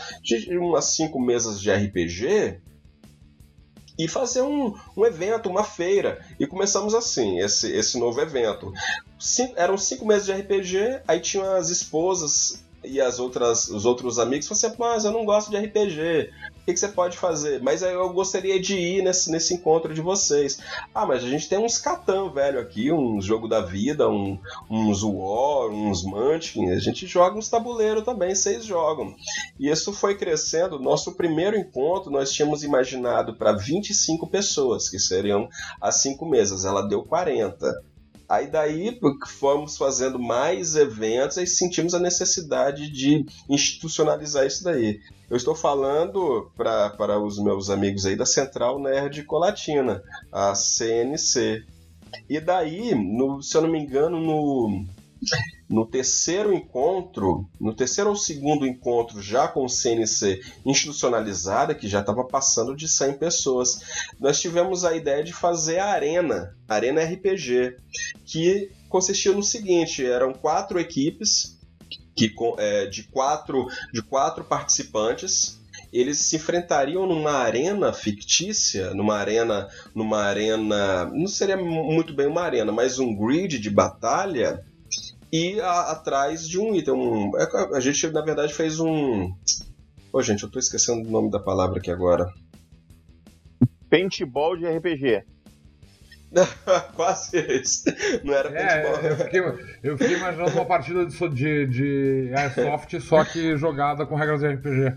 umas cinco mesas de RPG e fazer um, um evento, uma feira. E começamos assim, esse, esse novo evento. Cinco, eram cinco meses de RPG, aí tinham as esposas e as outras, os outros amigos falaram assim, mas eu não gosto de RPG. O que, que, você pode fazer? Mas eu gostaria de ir nesse, nesse encontro de vocês. Ah, mas a gente tem uns Catan velho aqui, um jogo da vida, um, uns War, uns Munchkin. A gente joga uns tabuleiro também, vocês jogam. E isso foi crescendo. Nosso primeiro encontro nós tínhamos imaginado para 25 pessoas, que seriam as cinco mesas. Ela deu 40. Aí daí fomos fazendo mais eventos e sentimos a necessidade de institucionalizar isso daí. Eu estou falando para os meus amigos aí da Central Nerd Colatina, a CNC. E daí, no, se eu não me engano, no no terceiro encontro, no terceiro ou segundo encontro, já com o CNC institucionalizada, que já estava passando de 100 pessoas, nós tivemos a ideia de fazer a Arena, Arena RPG, que consistia no seguinte: eram quatro equipes que, é, de, quatro, de quatro participantes eles se enfrentariam numa arena fictícia, numa arena, numa arena, não seria muito bem uma arena, mas um grid de batalha e a, atrás de um item. Um, é, a gente, na verdade, fez um. Ô, oh, gente, eu tô esquecendo o nome da palavra aqui agora. Paintball de RPG. *laughs* Quase isso. Não era é, paintball. Eu fiquei, eu fiquei imaginando uma partida de, de, de Airsoft, só que jogada com regras de RPG.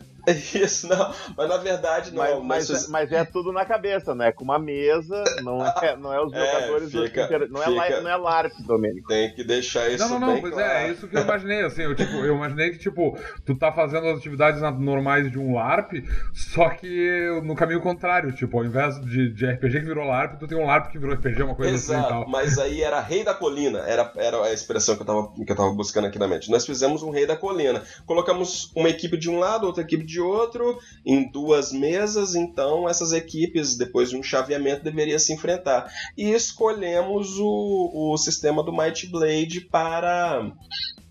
Isso, não. Mas na verdade não. Mas, mas, mas, é tudo na cabeça, né? Com uma mesa, não é, *laughs* não é os é, jogadores. É, fica, do... não, fica... é, não é LARP, Domênico. Tem que deixar isso Não, não, não, pois claro. é, é isso que eu imaginei, assim, eu, tipo, eu imaginei que, tipo, tu tá fazendo as atividades normais de um LARP, só que no caminho contrário, tipo, ao invés de, de RPG que virou LARP, tu tem um LARP que virou RPG, uma coisa Exato, assim e tal. mas aí era Rei da Colina, era, era a expressão que eu, tava, que eu tava buscando aqui na mente. Nós fizemos um Rei da Colina. Colocamos uma equipe de um lado, outra equipe de outro, em duas mesas, então essas equipes, depois de um chaveamento, deveriam se enfrentar. E escolhemos o, o sistema do Might Blade para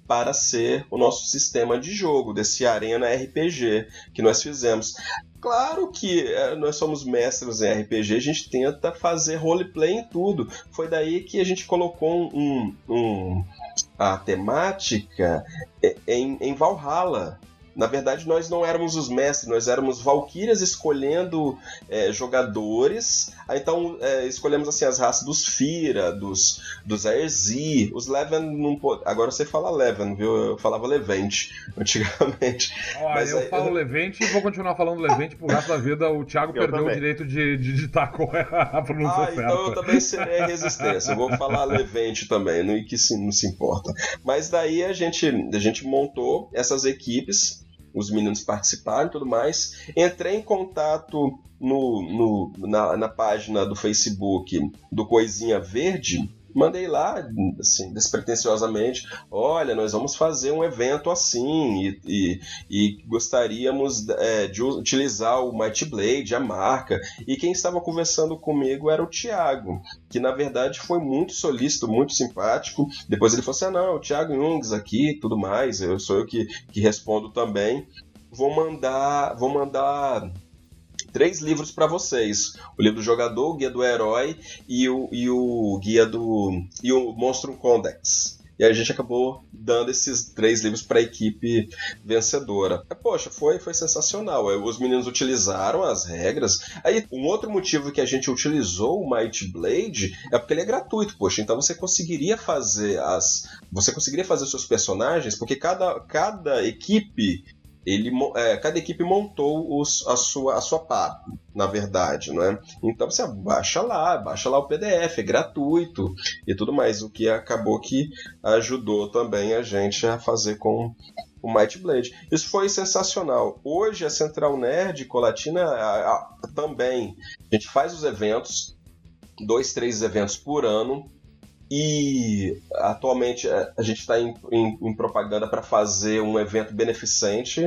para ser o nosso sistema de jogo desse Arena RPG que nós fizemos. Claro que é, nós somos mestres em RPG, a gente tenta fazer roleplay em tudo. Foi daí que a gente colocou um, um a temática em, em Valhalla. Na verdade, nós não éramos os mestres, nós éramos valquírias escolhendo é, jogadores. Então, é, escolhemos assim as raças dos Fira, dos, dos Aerzi, os Leven não Agora você fala Leven, viu? Eu falava Levente *laughs* antigamente. Olha, Mas, eu aí, falo eu... Levente e vou continuar falando Levente pro resto da vida. O Thiago *laughs* eu perdeu também. o direito de, de digitar qual é a *laughs* pronúncia ah, certa. Então eu também serei resistência. Eu vou falar Levente também, não, que se, não se importa. Mas daí a gente, a gente montou essas equipes os meninos participaram e tudo mais. Entrei em contato no, no na, na, página do Facebook do Coisinha Verde. Mandei lá, assim, despretensiosamente, olha, nós vamos fazer um evento assim e, e, e gostaríamos é, de utilizar o Might Blade, a marca. E quem estava conversando comigo era o Thiago, que na verdade foi muito solícito, muito simpático. Depois ele falou assim: ah, não, o Thiago Jungs aqui tudo mais, eu sou eu que, que respondo também. Vou mandar. Vou mandar três livros para vocês: o livro do jogador, o guia do herói e o, e o guia do. e o Monstro Codex. E a gente acabou dando esses três livros para a equipe vencedora. Poxa, foi, foi sensacional. Os meninos utilizaram as regras. Aí, um outro motivo que a gente utilizou o Might Blade é porque ele é gratuito, poxa. Então você conseguiria fazer as. Você conseguiria fazer seus personagens, porque cada, cada equipe ele, é, cada equipe montou os, a, sua, a sua par, na verdade, não é? Então você baixa lá, baixa lá o PDF, é gratuito e tudo mais, o que acabou que ajudou também a gente a fazer com o Might Blade. Isso foi sensacional. Hoje a Central Nerd Colatina a, a, também, a gente faz os eventos, dois, três eventos por ano, e atualmente é, a gente está em, em, em, propaganda para fazer um evento beneficente,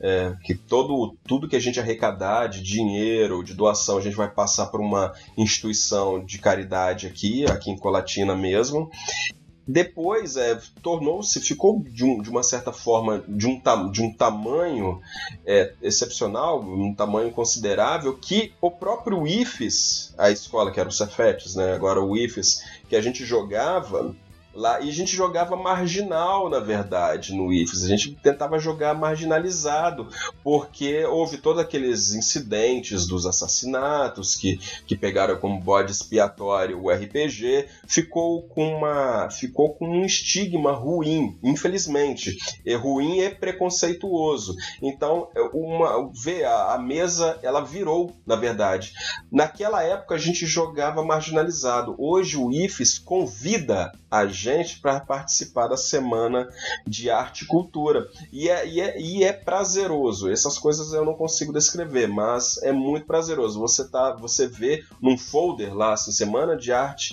é, que todo, tudo que a gente arrecadar de dinheiro, de doação, a gente vai passar por uma instituição de caridade aqui, aqui em Colatina mesmo. Depois é, tornou-se, ficou de, um, de, uma certa forma de um, de um tamanho é, excepcional, um tamanho considerável, que o próprio IFES, a escola que era o Cefetes, né, agora o IFES, que a gente jogava, lá e a gente jogava marginal, na verdade, no IFES. A gente tentava jogar marginalizado, porque houve todos aqueles incidentes dos assassinatos que, que pegaram como bode expiatório o RPG, ficou com uma ficou com um estigma ruim, infelizmente. É ruim e preconceituoso. Então, uma vê a, a mesa, ela virou, na verdade. Naquela época a gente jogava marginalizado. Hoje o IFES convida a gente para participar da semana de arte e cultura. E é, e, é, e é prazeroso. Essas coisas eu não consigo descrever, mas é muito prazeroso. Você tá, você vê num folder lá, assim, semana de arte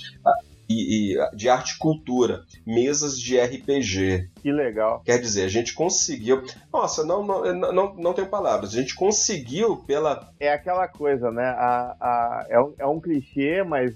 e, e, de arte e cultura, mesas de RPG. Que legal. Quer dizer, a gente conseguiu. Nossa, não, não, não, não tenho palavras. A gente conseguiu pela. É aquela coisa, né? A, a, é, um, é um clichê, mas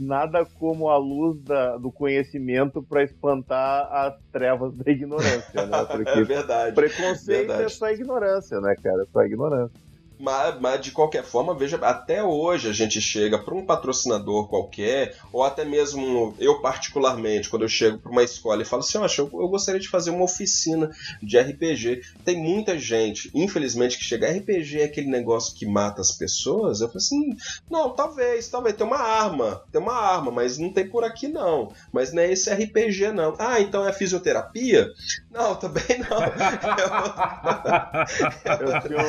nada como a luz da, do conhecimento para espantar as trevas da ignorância, né? *laughs* Porque é verdade. Preconceito verdade. é só ignorância, né, cara? É só ignorância. Mas, mas, de qualquer forma, veja, até hoje a gente chega para um patrocinador qualquer, ou até mesmo eu particularmente, quando eu chego para uma escola e falo assim, eu, eu gostaria de fazer uma oficina de RPG. Tem muita gente, infelizmente, que chega, RPG é aquele negócio que mata as pessoas? Eu falo assim, não, talvez, talvez, tem uma arma, tem uma arma, mas não tem por aqui não. Mas não é esse RPG não. Ah, então é fisioterapia? Não, também não. *laughs* eu, eu,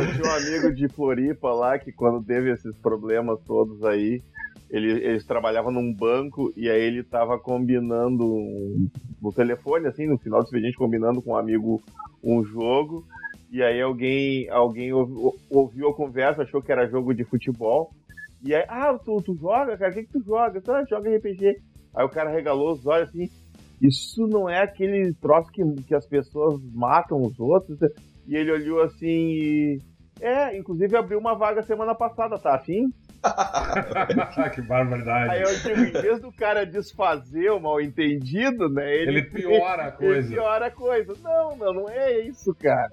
eu um amigo amigo de Floripa lá que quando teve esses problemas todos aí, ele, eles trabalhavam num banco e aí ele tava combinando um, no telefone, assim, no final do expediente, combinando com um amigo um jogo. E aí alguém, alguém ouviu, ouviu a conversa, achou que era jogo de futebol. E aí, ah, tu, tu joga, cara? O que, que tu joga? Ah, joga RPG. Aí o cara regalou os olhos assim. Isso não é aquele troço que, que as pessoas matam os outros? E ele olhou assim e é, inclusive abriu uma vaga semana passada, tá afim? *laughs* que barbaridade. Aí eu digo, em vez do cara desfazer o mal entendido, né? Ele, ele piora a coisa. Ele piora a coisa. Não, não, não é isso, cara.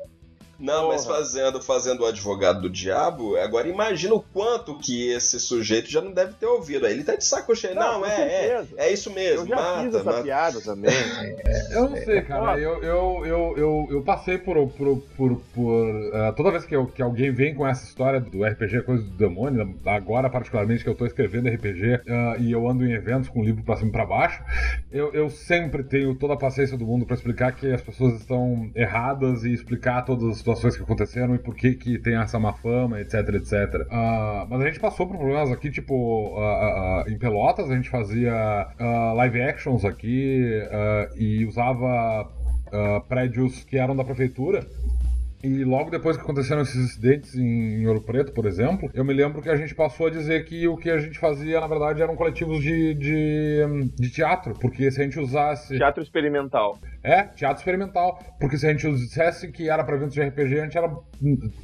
Não, Porra. mas fazendo, fazendo o advogado do diabo, agora imagina o quanto que esse sujeito já não deve ter ouvido. Aí ele tá de saco cheio. Não, não é, é, é isso mesmo. Eu já mata, fiz essa mata. piada também. *laughs* eu não sei, cara. Eu, eu, eu, eu, eu passei por. por, por, por uh, toda vez que, eu, que alguém vem com essa história do RPG, coisa do demônio, agora particularmente que eu tô escrevendo RPG uh, e eu ando em eventos com o livro pra cima e pra baixo, eu, eu sempre tenho toda a paciência do mundo para explicar que as pessoas estão erradas e explicar todas as situações que aconteceram e por que que tem essa má fama, etc, etc. Uh, mas a gente passou por problemas aqui, tipo, uh, uh, em Pelotas a gente fazia live actions aqui e usava prédios que eram da prefeitura e logo depois que aconteceram esses incidentes em, Ouro Preto, por exemplo, eu me lembro que a gente passou a dizer que o que a gente fazia, na verdade, eram coletivos de, de, de teatro. Porque se a gente usasse. Teatro experimental. É, teatro experimental. Porque se a gente dissesse que era para eventos de RPG, a gente era.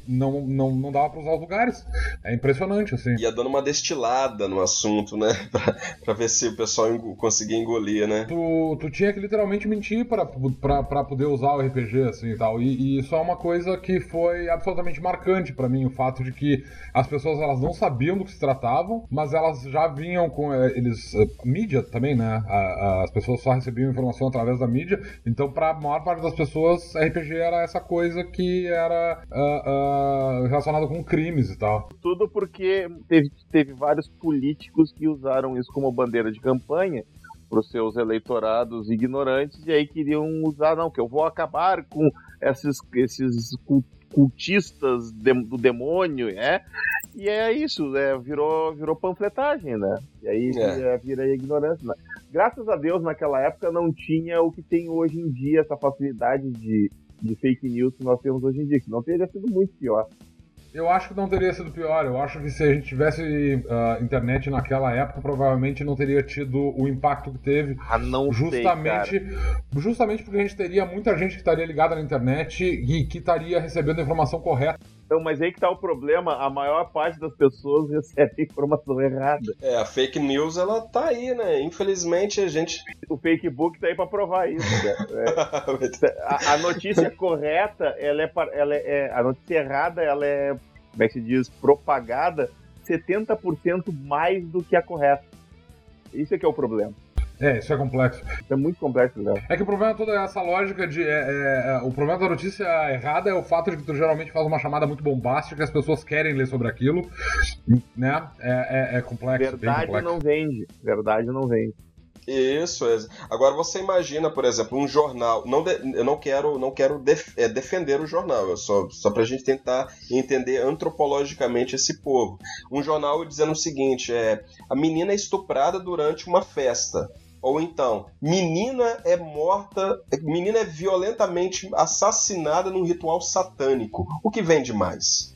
Não, não, não dava pra usar os lugares. É impressionante, assim. Ia dando uma destilada no assunto, né? *laughs* pra, pra ver se o pessoal conseguia engolir, né? Tu, tu tinha que literalmente mentir pra, pra, pra poder usar o RPG, assim e tal. E, e isso é uma coisa coisa que foi absolutamente marcante para mim, o fato de que as pessoas elas não sabiam do que se tratavam, mas elas já vinham com eh, eles uh, mídia também, né? As pessoas só recebiam informação através da mídia, então para a maior parte das pessoas RPG era essa coisa que era uh, uh, relacionada com crimes e tal. Tudo porque teve, teve vários políticos que usaram isso como bandeira de campanha para os seus eleitorados ignorantes e aí queriam usar, não, que eu vou acabar com esses, esses cultistas do demônio, né? E é isso, né? virou, virou panfletagem, né? E aí é. vira ignorância. Né? Graças a Deus, naquela época não tinha o que tem hoje em dia, essa facilidade de, de fake news que nós temos hoje em dia, que não teria sido muito pior. Eu acho que não teria sido pior. Eu acho que se a gente tivesse uh, internet naquela época, provavelmente não teria tido o impacto que teve. Ah, não justamente, sei, justamente porque a gente teria muita gente que estaria ligada na internet e que estaria recebendo a informação correta. Então, mas aí que tá o problema, a maior parte das pessoas recebe informação errada. É, a fake news, ela tá aí, né? Infelizmente, a gente... O fake book tá aí pra provar isso, *laughs* é, a, a, notícia correta, ela é, ela é... A notícia errada, ela é, como é que se diz, propagada 70% mais do que a correta. Isso é que é o problema. É, isso é complexo. É muito complexo, Léo. É que o problema é toda essa lógica de. É, é, é, o problema da notícia errada é o fato de que tu geralmente faz uma chamada muito bombástica, que as pessoas querem ler sobre aquilo. Né? É, é, é complexo. Verdade complexo. não vende. Verdade não vende. Isso, agora você imagina, por exemplo, um jornal. Não de, eu não quero, não quero def, é, defender o jornal, eu só, só para a gente tentar entender antropologicamente esse povo. Um jornal dizendo o seguinte: é a menina é estuprada durante uma festa. Ou então, menina é morta, menina é violentamente assassinada num ritual satânico. O que vende mais?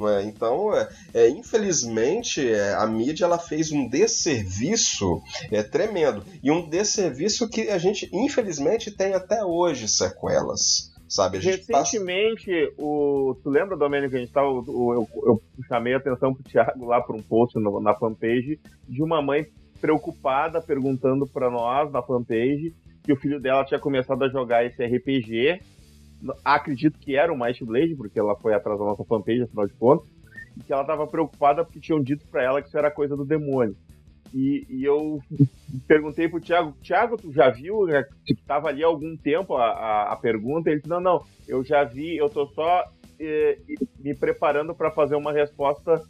É? Então, é, é, infelizmente, é, a mídia ela fez um desserviço é, tremendo. E um desserviço que a gente, infelizmente, tem até hoje sequelas. Sabe? Recentemente, passa... o, tu lembra, Domênico, que a gente tava, o, eu, eu, chamei a atenção pro Thiago lá por um post no, na fanpage de uma mãe preocupada perguntando para nós na fanpage que o filho dela tinha começado a jogar esse RPG. Acredito que era o Might Blade, porque ela foi atrás da nossa fanpage, afinal de contas. E que ela estava preocupada porque tinham dito para ela que isso era coisa do demônio. E, e, eu perguntei pro Thiago, Thiago, tu já viu? Né, que tava ali há algum tempo a, a, a, pergunta. Ele disse, não, não, eu já vi, eu tô só eh, me preparando para fazer uma resposta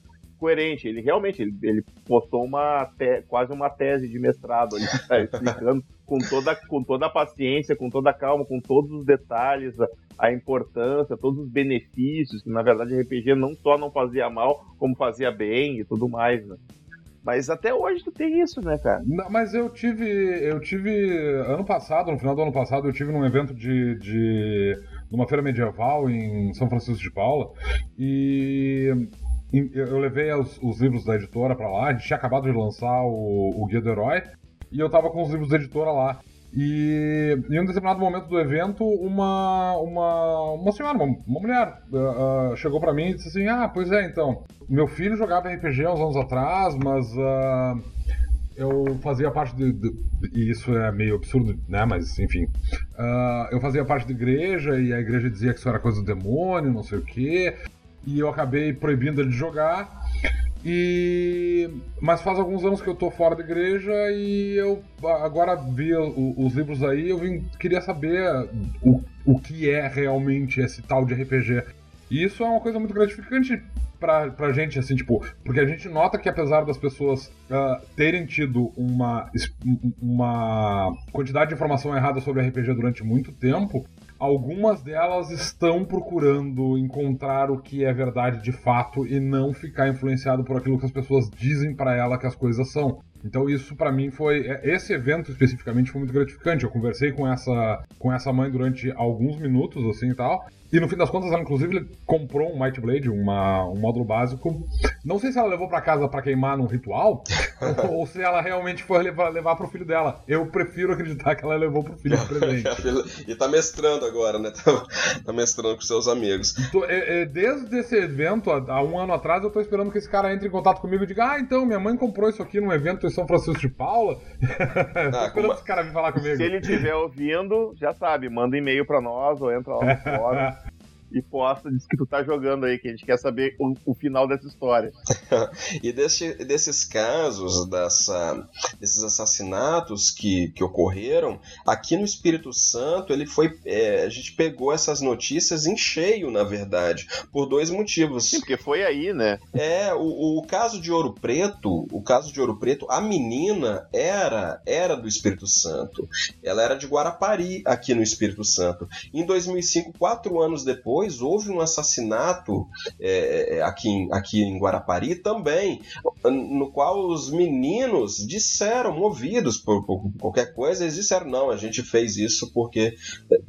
coerente. Ele realmente ele, ele postou uma te, quase uma tese de mestrado ali, tá *laughs* explicando com toda, com toda a paciência, com toda a calma, com todos os detalhes, a, a, importância, todos os benefícios, que na verdade RPG não só não fazia mal, como fazia bem e tudo mais, né? Mas até hoje tu tem isso, né, cara? Não, mas eu tive. Eu tive. Ano passado, no final do ano passado, eu tive num evento de. de numa feira medieval em São Francisco de Paula. E eu levei os, os livros da editora para lá, a gente tinha acabado de lançar o, o Guia do Herói, e eu tava com os livros da editora lá. E em um determinado momento do evento, uma, uma, uma senhora, uma, uma mulher, uh, uh, chegou para mim e disse assim: Ah, pois é, então, meu filho jogava RPG uns anos atrás, mas uh, eu fazia parte de, de, E isso é meio absurdo, né? Mas enfim. eu fazia parte da igreja e a igreja dizia que isso era coisa do demônio, não sei o quê e eu acabei proibindo ele de jogar. E mas faz alguns anos que eu tô fora da igreja e eu agora vi o, os livros aí, eu vim, queria saber o, o que é realmente esse tal de RPG. E isso é uma coisa muito gratificante pra, pra gente, assim, tipo, porque a gente nota que apesar das pessoas uh, terem tido uma, uma quantidade de informação errada sobre RPG durante muito tempo, algumas delas estão procurando encontrar o que é verdade de fato e não ficar influenciado por aquilo que as pessoas dizem para ela que as coisas são. Então isso para mim foi é, esse evento especificamente foi muito gratificante. Eu conversei com essa com essa mãe durante alguns minutos assim e tal. E no fim das contas, ela inclusive comprou um Might Blade, uma, um módulo básico. Não sei se ela levou para casa para queimar num ritual, ou, *laughs* ou, se ela realmente foi levar, levar pro filho dela. Eu prefiro acreditar que ela levou pro filho de presente. *laughs* e tá mestrando agora, né? Tá, tá mestrando com seus amigos. Tô, é, é, desde esse evento, há, há, um ano atrás, eu tô esperando que esse cara entre em contato comigo e diga: Ah, então, minha mãe comprou isso aqui num evento São Francisco de Paula. *laughs* tô ah, como... esse cara vir falar comigo. Se ele estiver ouvindo, já sabe, manda e-mail pra nós ou entra lá no *laughs* fórum e posta, diz que tu tá jogando aí, que a gente quer saber o, o final dessa história. *laughs* e desse, desses casos, dessa, desses assassinatos que, que ocorreram, aqui no Espírito Santo, ele foi. É, a gente pegou essas notícias em cheio, na verdade, por dois motivos. Sim, porque foi aí, né? É, o, o caso de Ouro Preto, o caso de Ouro Preto, a menina era, era do Espírito Santo. Ela era de Guarapari, aqui no Espírito Santo. Em 2005, quatro anos depois, depois houve um assassinato é, é, aqui, em, aqui em Guarapari também, no qual os meninos disseram, movidos por, por qualquer coisa, eles disseram: não, a gente fez isso porque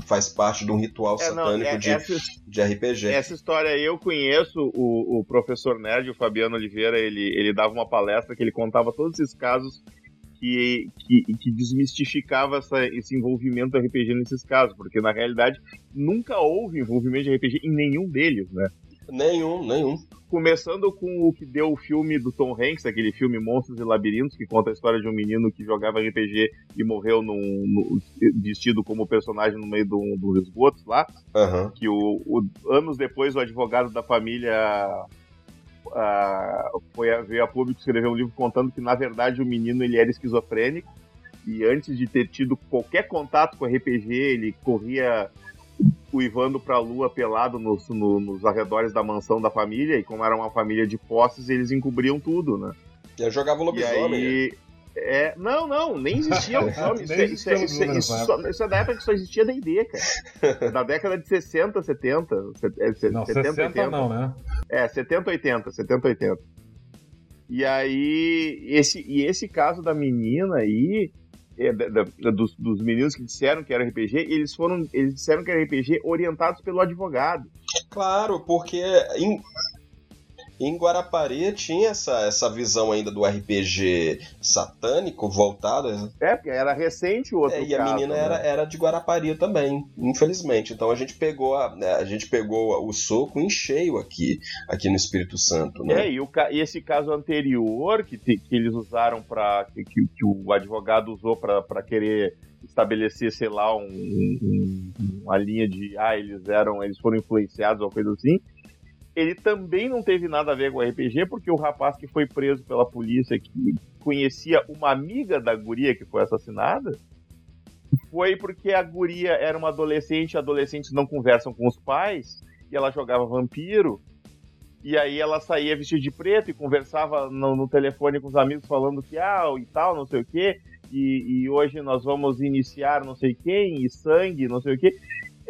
faz parte de um ritual é, satânico não, é, de, essa, de RPG. Essa história eu conheço o, o professor Nerd, o Fabiano Oliveira, ele, ele dava uma palestra que ele contava todos esses casos que, que, que desmistificava essa, esse envolvimento do RPG nesses casos, porque na realidade nunca houve envolvimento de RPG em nenhum deles, né? Nenhum, nenhum. Começando com o que deu o filme do Tom Hanks, aquele filme Monstros e Labirintos, que conta a história de um menino que jogava RPG e morreu num, num vestido como personagem no meio dos do esgotos lá. Uhum. Que o, o, anos depois o advogado da família uh, foi a, veio a público escrever um livro contando que, na verdade, o menino ele era esquizofrênico e antes de ter tido qualquer contato com RPG, ele corria uivando para a lua pelado nos, no, nos arredores da mansão da família, e como era uma família de posses, eles encobriam tudo, né? Eu jogava lobisomem. E aí, é, não, não, nem existia *laughs* o nome. isso, é, isso, é, isso, é, isso, isso, é da época que só existia D&D, cara. *laughs* Da década de 60, 70. É, não, 70, 60 80. não, né? É, 70, 80, 70, 80. E aí, esse, e esse caso da menina aí, é, da, da, dos, dos, meninos que disseram que era RPG, eles foram, eles disseram que era RPG orientados pelo advogado. Claro, porque em, em Guarapari tinha essa, essa visão ainda do RPG satânico voltado. É, porque era recente o outro. É, e a menina né? era, era de Guarapari também, infelizmente. Então a gente pegou a, né, a gente pegou o soco em cheio aqui, aqui no Espírito Santo. Né? É, e, o, e esse caso anterior que, que eles usaram para. Que, que, o advogado usou para querer estabelecer, sei lá, um, um, uma linha de ah, eles eram, eles foram influenciados ou coisa assim ele também não teve nada a ver com o RPG, porque o rapaz que foi preso pela polícia, que conhecia uma amiga da guria que foi assassinada, foi porque a guria era uma adolescente, adolescentes não conversam com os pais, e ela jogava vampiro, e aí ela saía vestida de preto e conversava no, no telefone com os amigos falando que, ah, e tal, não sei o quê, e, e hoje nós vamos iniciar não sei quem, e sangue, não sei o quê.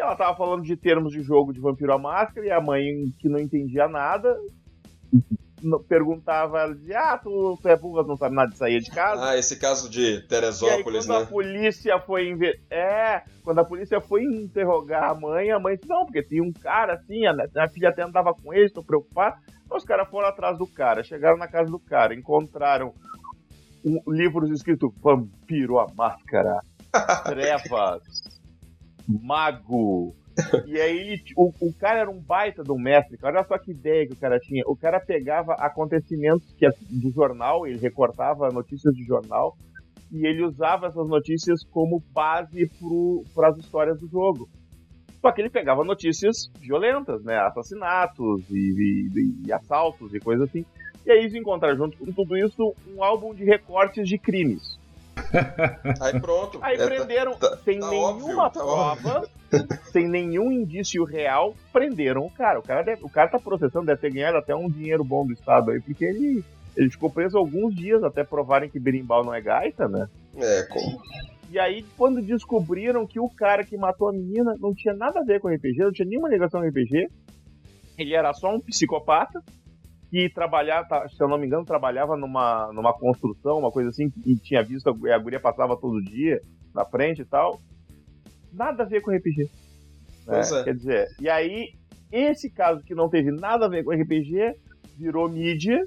Ela tava falando de termos de jogo de Vampiro à Máscara, e a mãe, que não entendia nada, perguntava, ela dizia, ah, tu, tu é burra, não sabe nada de sair de casa. Ah, esse caso de Teresópolis, e aí, quando né? a polícia foi inve... É, quando a polícia foi interrogar a mãe, a mãe disse, não, porque tinha um cara assim, a, a filha até andava com ele, estou preocupado. Então os caras foram atrás do cara, chegaram na casa do cara, encontraram um, livros escritos Vampiro à Máscara, *laughs* Trevas, mago. E aí o, o cara era um baita um mestre, Olha só que ideia que o cara tinha. O cara pegava acontecimentos que, do jornal, ele recortava notícias de jornal, e ele usava essas notícias como base para as histórias do jogo. Só que ele pegava notícias violentas, né? Assassinatos e, e, e assaltos e coisas assim. E aí eles encontraram junto com tudo isso um álbum de recortes de crimes. Aí pronto. Aí é, prenderam tá, sem tá nenhuma óbvio, tá prova, *laughs* sem nenhum indício real, prenderam o cara. O cara, deve, o cara tá processando, deve ter ganhado até um dinheiro bom do Estado aí, porque ele, ele ficou preso alguns dias até provarem que berimbau não é gaita, né? É, como? E aí, quando descobriram que o cara que matou a menina não tinha nada a ver com RPG, não tinha nenhuma ligação com RPG, ele era só um psicopata, que trabalhava, se eu não me engano, trabalhava numa, numa construção, uma coisa assim, e tinha visto a, a guria passava todo dia na frente e tal. Nada a ver com RPG. Né? É. Quer dizer, e aí, esse caso que não teve nada a ver com RPG virou mídia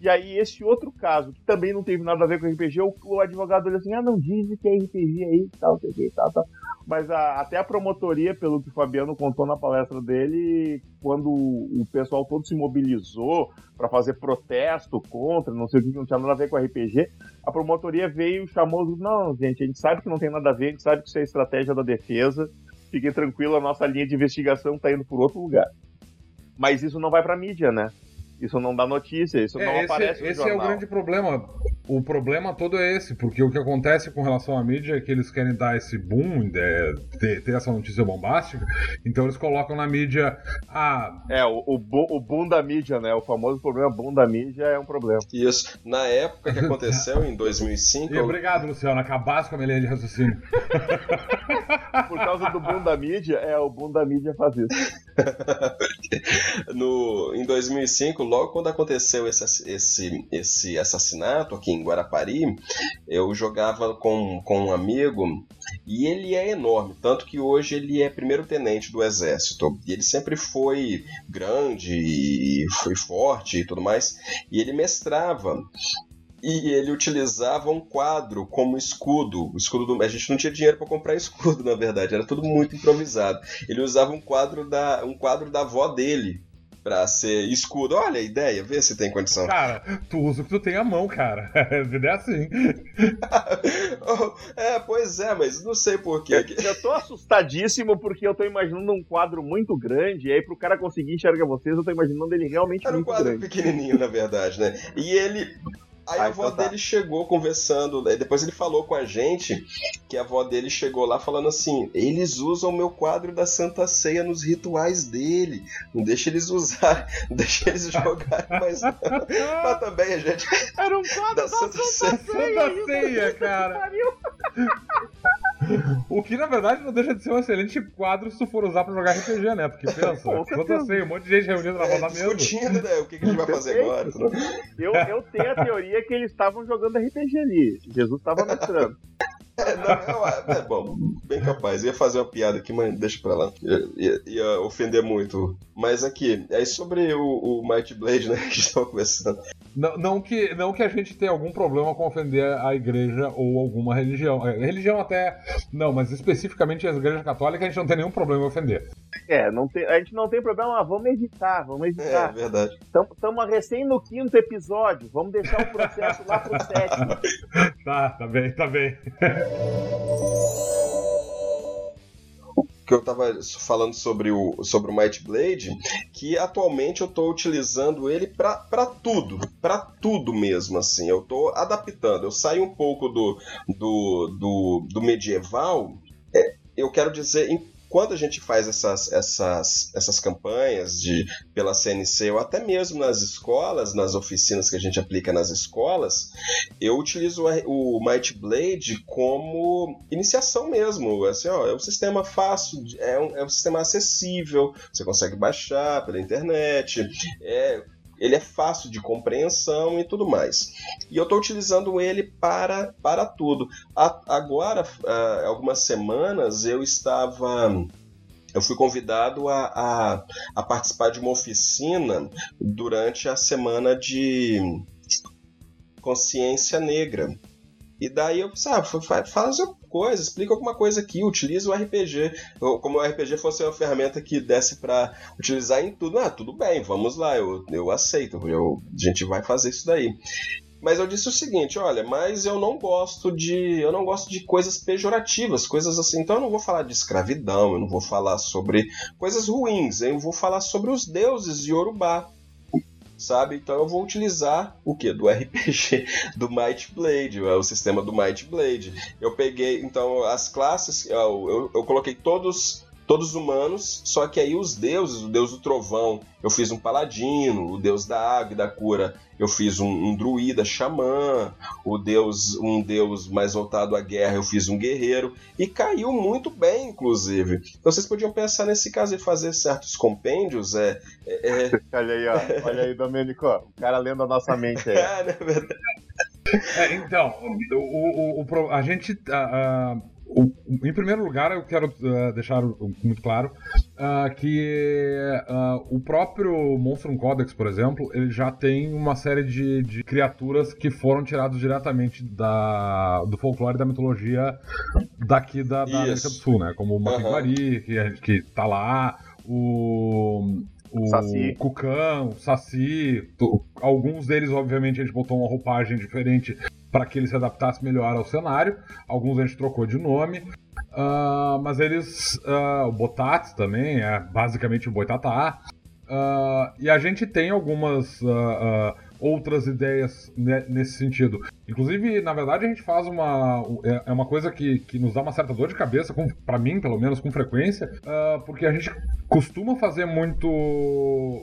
e aí, esse outro caso, que também não teve nada a ver com RPG, o, o advogado olha assim: ah, não diz que é RPG aí, tal, tal, tal, tal. Mas a, até a promotoria, pelo que o Fabiano contou na palestra dele, quando o pessoal todo se mobilizou para fazer protesto contra, não sei o que, não tinha nada a ver com RPG, a promotoria veio chamou: não, gente, a gente sabe que não tem nada a ver, a gente sabe que isso é estratégia da defesa, fiquem tranquilo, a nossa linha de investigação está indo por outro lugar. Mas isso não vai para mídia, né? Isso não dá notícia, isso é, não esse, aparece no Esse jornal. é o grande problema. O problema todo é esse, porque o que acontece com relação à mídia é que eles querem dar esse boom, de, ter, ter essa notícia bombástica, então eles colocam na mídia a... É, o, o, o boom da mídia, né? O famoso problema boom da mídia é um problema. Isso. Na época que aconteceu, em 2005... E eu... Obrigado, Luciano, acabasse com a minha linha de raciocínio. *laughs* Por causa do boom da mídia, é, o boom da mídia faz isso. *laughs* no, em 2005, logo quando aconteceu esse, esse, esse assassinato aqui em Guarapari, eu jogava com, com um amigo e ele é enorme, tanto que hoje ele é primeiro tenente do exército. E ele sempre foi grande e foi forte e tudo mais. E ele mestrava e ele utilizava um quadro como escudo. O escudo do... A gente não tinha dinheiro para comprar escudo, *laughs* na verdade, era tudo muito improvisado. Ele usava um quadro da, um quadro da avó dele pra ser escudo. Olha a ideia, vê se tem condição. *laughs* Cara, tu usa o que tu tem à mão, cara. *laughs* A vida é assim. *laughs* é, pois é, mas não sei porquê. Eu tô assustadíssimo porque eu tô imaginando um quadro muito grande, e aí pro cara conseguir enxergar vocês, eu tô imaginando ele realmente Era muito grande. Era um quadro pequenininho, na verdade, né? E ele Aí a avó então tá. dele chegou conversando, depois ele falou com a gente que a avó dele chegou lá falando assim: eles usam o meu quadro da Santa Ceia nos rituais dele, não deixa eles usar, não *laughs* deixa eles jogarem mais não. *laughs* Mas também a gente. Era um quadro da, da Santa, Santa Ceia. *laughs* Santa Ceia, cara. O que na verdade não deixa de ser um excelente quadro se tu for usar pra jogar RPG, né? Porque pensa, *laughs* Santa Ceia, um monte de gente reunida na roda é, *laughs* mesmo. Discutindo, né? O que, que a gente vai fazer agora? Eu, eu tenho a teoria que eles estavam jogando RPG ali. Jesus estava mestrando. *laughs* É, não, é, é, bom, bem capaz. Ia fazer uma piada aqui, mas deixa pra lá. Ia, ia ofender muito. Mas aqui, é sobre o, o Might Blade, né, que a gente tava conversando. Não, não, que, não que a gente tenha algum problema com ofender a igreja ou alguma religião. É, religião até. Não, mas especificamente a igreja católica a gente não tem nenhum problema em ofender. É, não tem, a gente não tem problema, vamos editar, vamos editar. É, verdade. Estamos recém no quinto episódio, vamos deixar o processo lá pro sétimo. *laughs* Tá, tá bem, tá bem. *laughs* que eu estava falando sobre o, sobre o Might Blade, que atualmente eu estou utilizando ele para tudo, para tudo mesmo, assim. Eu estou adaptando, eu saio um pouco do, do, do, do medieval, é, eu quero dizer, em quando a gente faz essas, essas, essas campanhas de, pela CNC ou até mesmo nas escolas, nas oficinas que a gente aplica nas escolas, eu utilizo o Might Blade como iniciação mesmo. Assim, ó, é um sistema fácil, é um, é um sistema acessível, você consegue baixar pela internet, é ele é fácil de compreensão e tudo mais. E eu estou utilizando ele para, para tudo. A, agora, há algumas semanas, eu estava eu fui convidado a, a, a, participar de uma oficina durante a semana de consciência negra. E daí eu, sabe, faz coisa, explica alguma coisa aqui, utiliza o RPG, como o RPG fosse uma ferramenta que desse para utilizar em tudo. Ah, tudo bem, vamos lá, eu, eu aceito, eu, a gente vai fazer isso daí. Mas eu disse o seguinte, olha, mas eu não gosto de, eu não gosto de coisas pejorativas, coisas assim. Então eu não vou falar de escravidão, eu não vou falar sobre coisas ruins, eu vou falar sobre os deuses de Yorubá sabe? Então eu vou utilizar o que? Do *laughs* RPG do Might Blade, é o sistema do Might Blade. Eu peguei, então, as classes, eu, eu, eu coloquei todos todos humanos, só que aí os deuses, o deus do trovão, eu fiz um paladino, o deus da água e da cura, eu fiz um, um, druida xamã, o deus, um deus mais voltado à guerra, eu fiz um guerreiro, e caiu muito bem, inclusive. Então vocês podiam pensar nesse caso de fazer certos compêndios. É, é, é... *laughs* olha aí, ó, olha aí, Domênico, o cara lendo a nossa mente aí. *laughs* é, é verdade. É, então, o, o, o, a gente. O, em primeiro lugar, eu quero uh, deixar muito claro uh, que uh, o próprio Monstrum Codex, por exemplo, ele já tem uma série de, de criaturas que foram tiradas diretamente da, do folclore e da mitologia daqui da, da América do Sul, né? Como o Maquiguari, uhum. que, que tá lá, o, o Saci. Cucão, o Saci, alguns deles, obviamente, a gente botou uma roupagem diferente para que ele se adaptasse melhor ao cenário. Alguns a gente trocou de nome. Uh, mas eles. Uh, o Botats também é basicamente o Boitatá. Uh, e a gente tem algumas outras ideias nesse sentido. Inclusive, na verdade, a gente faz uma. É, é uma coisa que, que nos dá uma certa dor de cabeça, para mim, pelo menos, com frequência, uh, porque a gente costuma fazer muito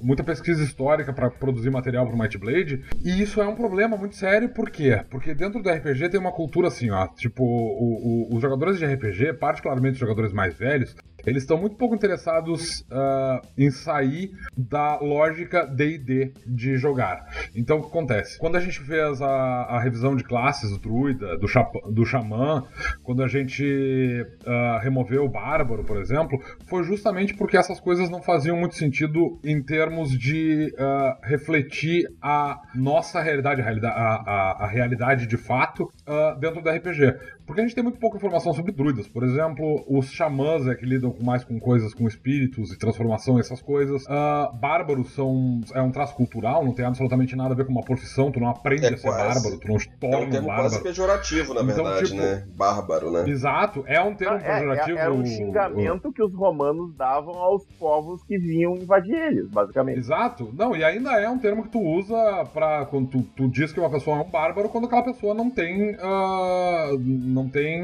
muita pesquisa histórica para produzir material para o Might Blade, e isso é um problema muito sério, por quê? Porque dentro do RPG tem uma cultura assim, ó, tipo, o, o, os jogadores de RPG, particularmente os jogadores mais velhos, eles estão muito pouco interessados uh, em sair da lógica D&D de jogar. Então, o que acontece? Quando a gente fez a, a revisão de classes do druida, do, do xamã, quando a gente uh, removeu o bárbaro, por exemplo, foi justamente porque essas coisas não faziam muito sentido em termos de uh, refletir a nossa realidade, a, a, a realidade de fato dentro do RPG. Porque a gente tem muito pouca informação sobre druidas. Por exemplo, os xamãs é que lidam mais com coisas com espíritos e transformação e essas coisas. Uh, bárbaros são é um traço cultural, não tem absolutamente nada a ver com uma profissão, tu não aprende é a ser quase. bárbaro, tu não te torna é um termo bárbaro. quase pejorativo, na então, verdade, tipo, né? Bárbaro, né? Exato, é um termo ah, é, pejorativo. É, é, um xingamento que os romanos davam aos povos que vinham invadir eles, basicamente. Exato. Não, e ainda é um termo que tu usa para quando tu, tu diz que uma pessoa é um bárbaro quando aquela pessoa não tem uh, não tem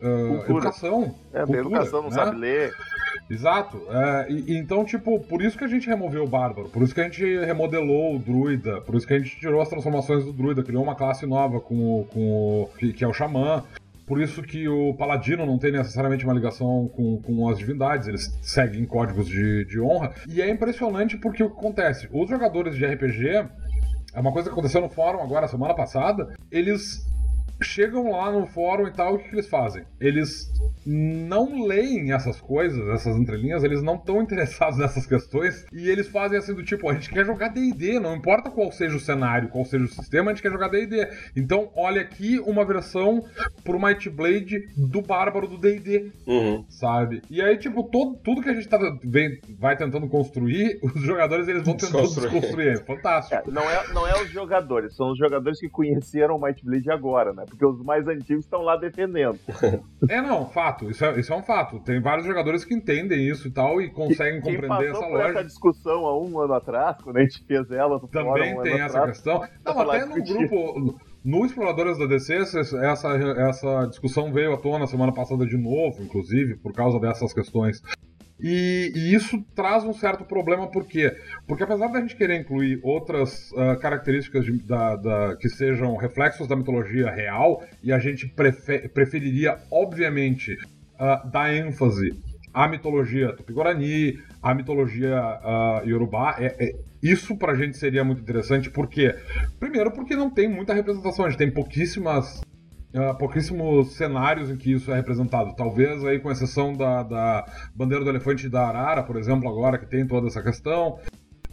uh, educação. É, cultura, tem educação, não né? sabe ler. Exato. É, e, então, tipo, por isso que a gente removeu o Bárbaro, por isso que a gente remodelou o Druida, por isso que a gente tirou as transformações do Druida, criou uma classe nova com o, com o que, que é o Xamã. Por isso que o Paladino não tem necessariamente uma ligação com, com as divindades, eles seguem códigos de, de honra. E é impressionante porque o que acontece? Os jogadores de RPG, é uma coisa que aconteceu no fórum agora, semana passada, eles chegam lá no fórum e tal, o que, que eles fazem? Eles não leem essas coisas, essas entrelinhas, eles não estão *laughs* interessados nessas questões e eles fazem assim do tipo, a gente quer jogar D&D, não importa qual seja o cenário, qual seja o sistema, a gente quer jogar D&D. Então, olha aqui uma versão pro Might Blade do Bárbaro do D&D, uhum. sabe? E aí, tipo, todo, tudo que a gente tá, vem, vai tentando construir, *laughs* os jogadores eles vão tentando desconstruir. Fantástico. É, não, é, não é os jogadores, são os jogadores que conheceram o Might Blade agora, né? Porque os mais antigos estão lá defendendo. *laughs* é, não, fato. Isso é, isso é um fato. Tem vários jogadores que entendem isso e tal e conseguem quem, compreender essa lógica. essa discussão há um ano atrás, quando a gente fez ela no Também tem essa atrás, questão. Não, até no grupo. No Exploradores da DC, essa, essa discussão veio à tona semana passada de novo, inclusive, por causa dessas questões e, e, isso traz um certo problema, por quê? Porque apesar da gente querer incluir outras uh, características de, da, da, que sejam reflexos da mitologia real, e a gente prefer, preferiria, obviamente, uh, dar ênfase à mitologia tupi-guarani, à mitologia uh, iorubá, é, é, isso pra gente seria muito interessante, por quê? Primeiro porque não tem muita representação, a gente tem pouquíssimas uh, pouquíssimos cenários em que isso é representado. Talvez aí com exceção da, da bandeira do elefante da Arara, por exemplo, agora que tem toda essa questão.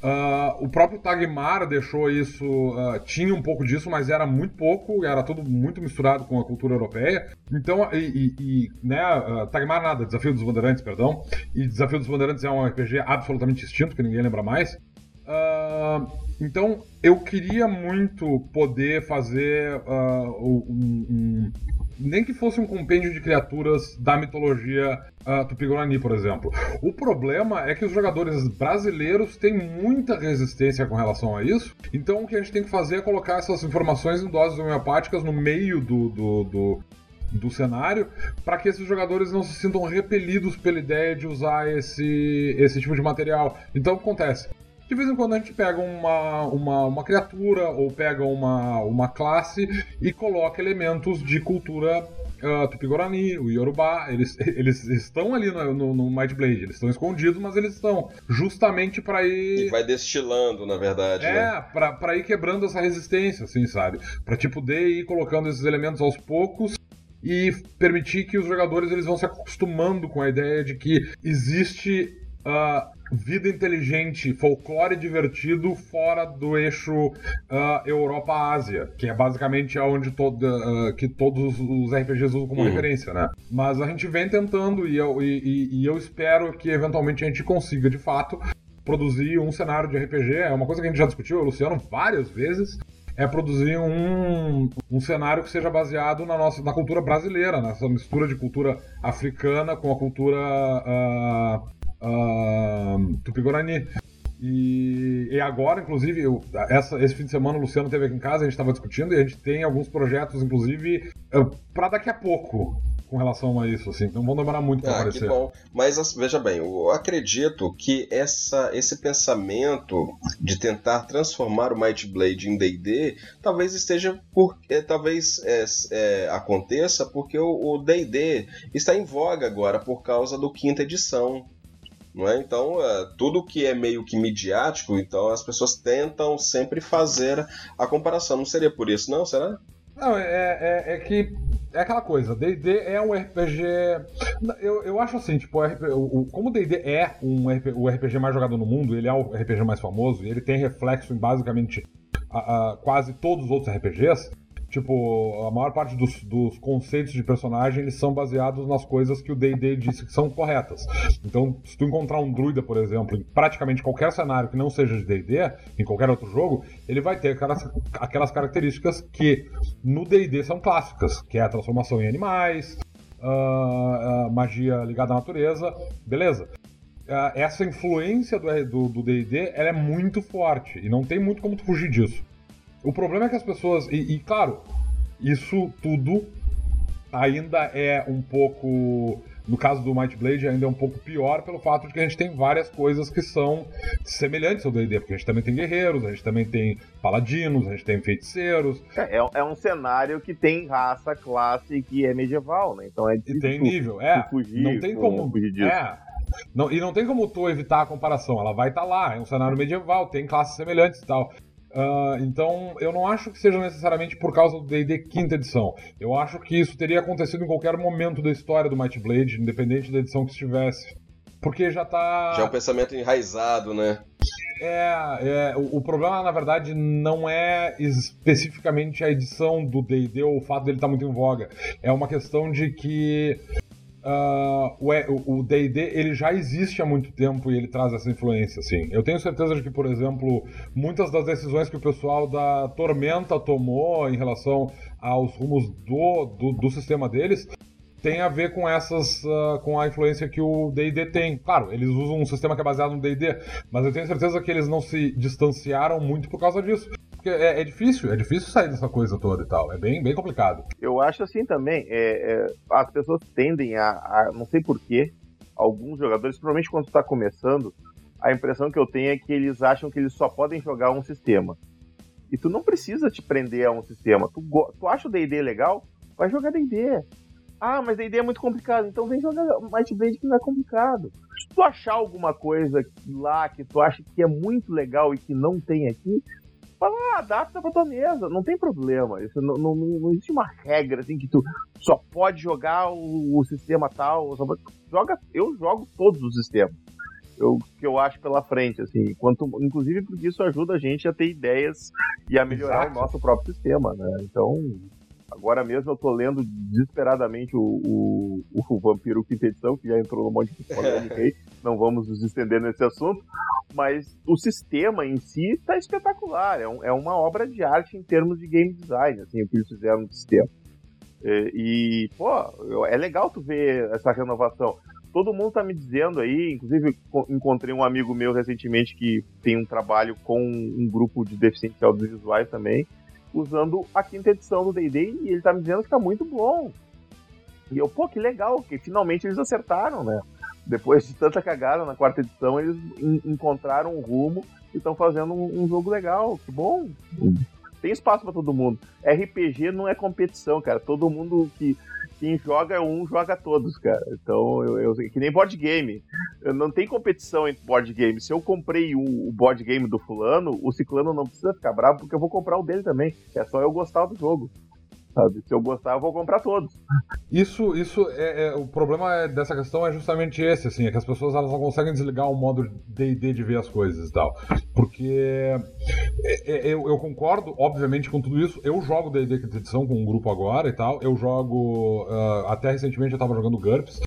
Uh, o próprio Tagmar deixou isso, uh, tinha um pouco disso, mas era muito pouco, era tudo muito misturado com a cultura europeia. Então, e, e, e né, uh, Tagmar nada, Desafio dos Bandeirantes, perdão. E Desafio dos Bandeirantes é um RPG absolutamente extinto, que ninguém lembra mais. Uh, então, eu queria muito poder fazer uh, um, um, nem que fosse um compêndio de criaturas da mitologia uh, Tupi-Guarani, por exemplo. O problema é que os jogadores brasileiros têm muita resistência com relação a isso, então o que a gente tem que fazer é colocar essas informações em doses homeopáticas no meio do, do, do do cenário para que esses jogadores não se sintam repelidos pela ideia de usar esse, esse tipo de material. Então o que acontece? De vez em quando a gente pega uma, uma, uma criatura ou pega uma, uma classe e coloca elementos de cultura uh, Tupi-Guarani, o Yorubá, eles, *laughs* eles estão ali no, no, no Might Blade, eles estão escondidos, mas eles estão justamente para ir. E vai destilando, na verdade. É, né? pra, pra ir quebrando essa resistência, assim, sabe? Pra te poder ir colocando esses elementos aos poucos e permitir que os jogadores eles vão se acostumando com a ideia de que existe uh, vida inteligente, folclore divertido fora do eixo uh, Europa-Ásia, que é basicamente onde todo, uh, que todos os RPGs usam como uhum. referência, né? Mas a gente vem tentando e eu, e, e eu espero que eventualmente a gente consiga, de fato, produzir um cenário de RPG. É uma coisa que a gente já discutiu, o Luciano, várias vezes é produzir um, um cenário que seja baseado na nossa na cultura brasileira, nessa mistura de cultura africana com a cultura uh, uh, Tupi-Guarani. E, e, agora, inclusive, eu, essa, esse fim de semana o Luciano esteve aqui em casa, a gente estava discutindo e a gente tem alguns projetos, inclusive, uh, para daqui a pouco. com relação a isso, assim. Não vão demorar muito para ah, aparecer. Que bom. Mas veja bem, eu acredito que essa, esse pensamento de tentar transformar o Might Blade em D&D talvez esteja por, é, talvez é, é, aconteça porque o D&D está em voga agora por causa do quinta edição. É? Então, é, tudo que é meio que midiático, então as pessoas tentam sempre fazer a comparação. Não seria por isso, não? Será? Não, é, é, é que é aquela coisa, D&D é um RPG. Eu, eu acho assim, tipo, o, como o D&D é um o RPG mais jogado no mundo, ele é o RPG mais famoso, ele tem reflexo em basicamente a, a, quase todos os outros RPGs. Tipo, a maior parte dos, dos conceitos de personagem eles são baseados nas coisas que o D&D disse que são corretas. Então, se tu encontrar um druida, por exemplo, em praticamente qualquer cenário que não seja de D&D, em qualquer outro jogo, ele vai ter aquelas, aquelas características que no D&D são clássicas, que é a transformação em animais, uh, uh, magia ligada à natureza, beleza. Uh, essa influência do D&D ela é muito forte e não tem muito como tu fugir disso. O problema é que as pessoas. E, e, claro, isso tudo ainda é um pouco. No caso do Might Blade, ainda é um pouco pior pelo fato de que a gente tem várias coisas que são semelhantes ao DD, porque a gente também tem guerreiros, a gente também tem paladinos, a gente tem feiticeiros. É, é, é um cenário que tem raça, classe que é medieval, né? Então é E tem nível, é. Fugir, não tem como. Fugir disso. É. Não, e não tem como tu evitar a comparação, ela vai estar tá lá, é um cenário medieval, tem classes semelhantes e tal. Uh, então, eu não acho que seja necessariamente por causa do D&D quinta edição. Eu acho que isso teria acontecido em qualquer momento da história do Might Blade, independente da edição que estivesse. Porque já tá... Já é um pensamento enraizado, né? É, é o, o, problema, na verdade, não é especificamente a edição do D&D ou o fato dele estar tá muito em voga. É uma questão de que Uh, o D&D ele já existe há muito tempo e ele traz essa influência, assim. Eu tenho certeza de que, por exemplo, muitas das decisões que o pessoal da Tormenta tomou em relação aos rumos do, do, do sistema deles tem a ver com essas, uh, com a influência que o D&D tem. Claro, eles usam um sistema que é baseado no D&D, mas eu tenho certeza que eles não se distanciaram muito por causa disso. Porque é, é, difícil, é difícil sair dessa coisa toda e tal. É bem, bem complicado. Eu acho assim também. É, é, as pessoas tendem a, a, não sei porquê, alguns jogadores, provavelmente quando está começando, a impressão que eu tenho é que eles acham que eles só podem jogar um sistema. E tu não precisa te prender a um sistema. Tu, tu acha o D&D legal? Vai jogar D&D. Ah, mas D&D é muito complicado. Então vem jogar Might Blade que não é complicado. Se tu achar alguma coisa lá que tu acha que é muito legal e que não tem aqui, Fala, ah, adapta pra tua mesa, não tem problema. Isso não, não, não existe uma regra assim que tu só pode jogar o, o sistema tal. Só, joga, eu jogo todos os sistemas. Eu, que eu acho pela frente, assim, quanto, inclusive porque isso ajuda a gente a ter ideias e a melhorar Exato. o nosso próprio sistema, né? Então, Agora mesmo eu tô lendo desesperadamente o, o, o Vampiro Quinta Edição, que já entrou no monte de polêmica *laughs* aí. Não vamos nos estender nesse assunto. Mas o sistema em si tá espetacular. É, um, é uma obra de arte em termos de game design, assim, o que eles fizeram no sistema. E, e, pô, é legal tu ver essa renovação. Todo mundo tá me dizendo aí, inclusive encontrei um amigo meu recentemente que tem um trabalho com um grupo de deficientes audiovisuais também, usando a quinta edição do D&D e ele tá me dizendo que tá muito bom. E eu, pô, que legal, que finalmente eles acertaram, né? Depois de tanta cagada na quarta edição, eles encontraram um rumo e estão fazendo um, um, jogo legal. Que bom. Tem espaço para todo mundo. RPG não é competição, cara. Todo mundo que quem joga um, joga todos, cara. Então, eu, eu que nem board game. Eu não tem competição entre board game. Se eu comprei o board game do fulano, o ciclano não precisa ficar bravo porque eu vou comprar o dele também. É só eu gostar do jogo. Sabe? Se eu gostar, eu vou comprar todos. Isso, isso é, é, o problema dessa questão é justamente esse, assim, é que as pessoas elas não conseguem desligar o modo D&D de ver as coisas e tal, porque é, é, eu, eu, concordo, obviamente, com tudo isso. Eu jogo D&D quinta edição com um grupo agora e tal. Eu jogo uh, até recentemente eu tava jogando GURPS.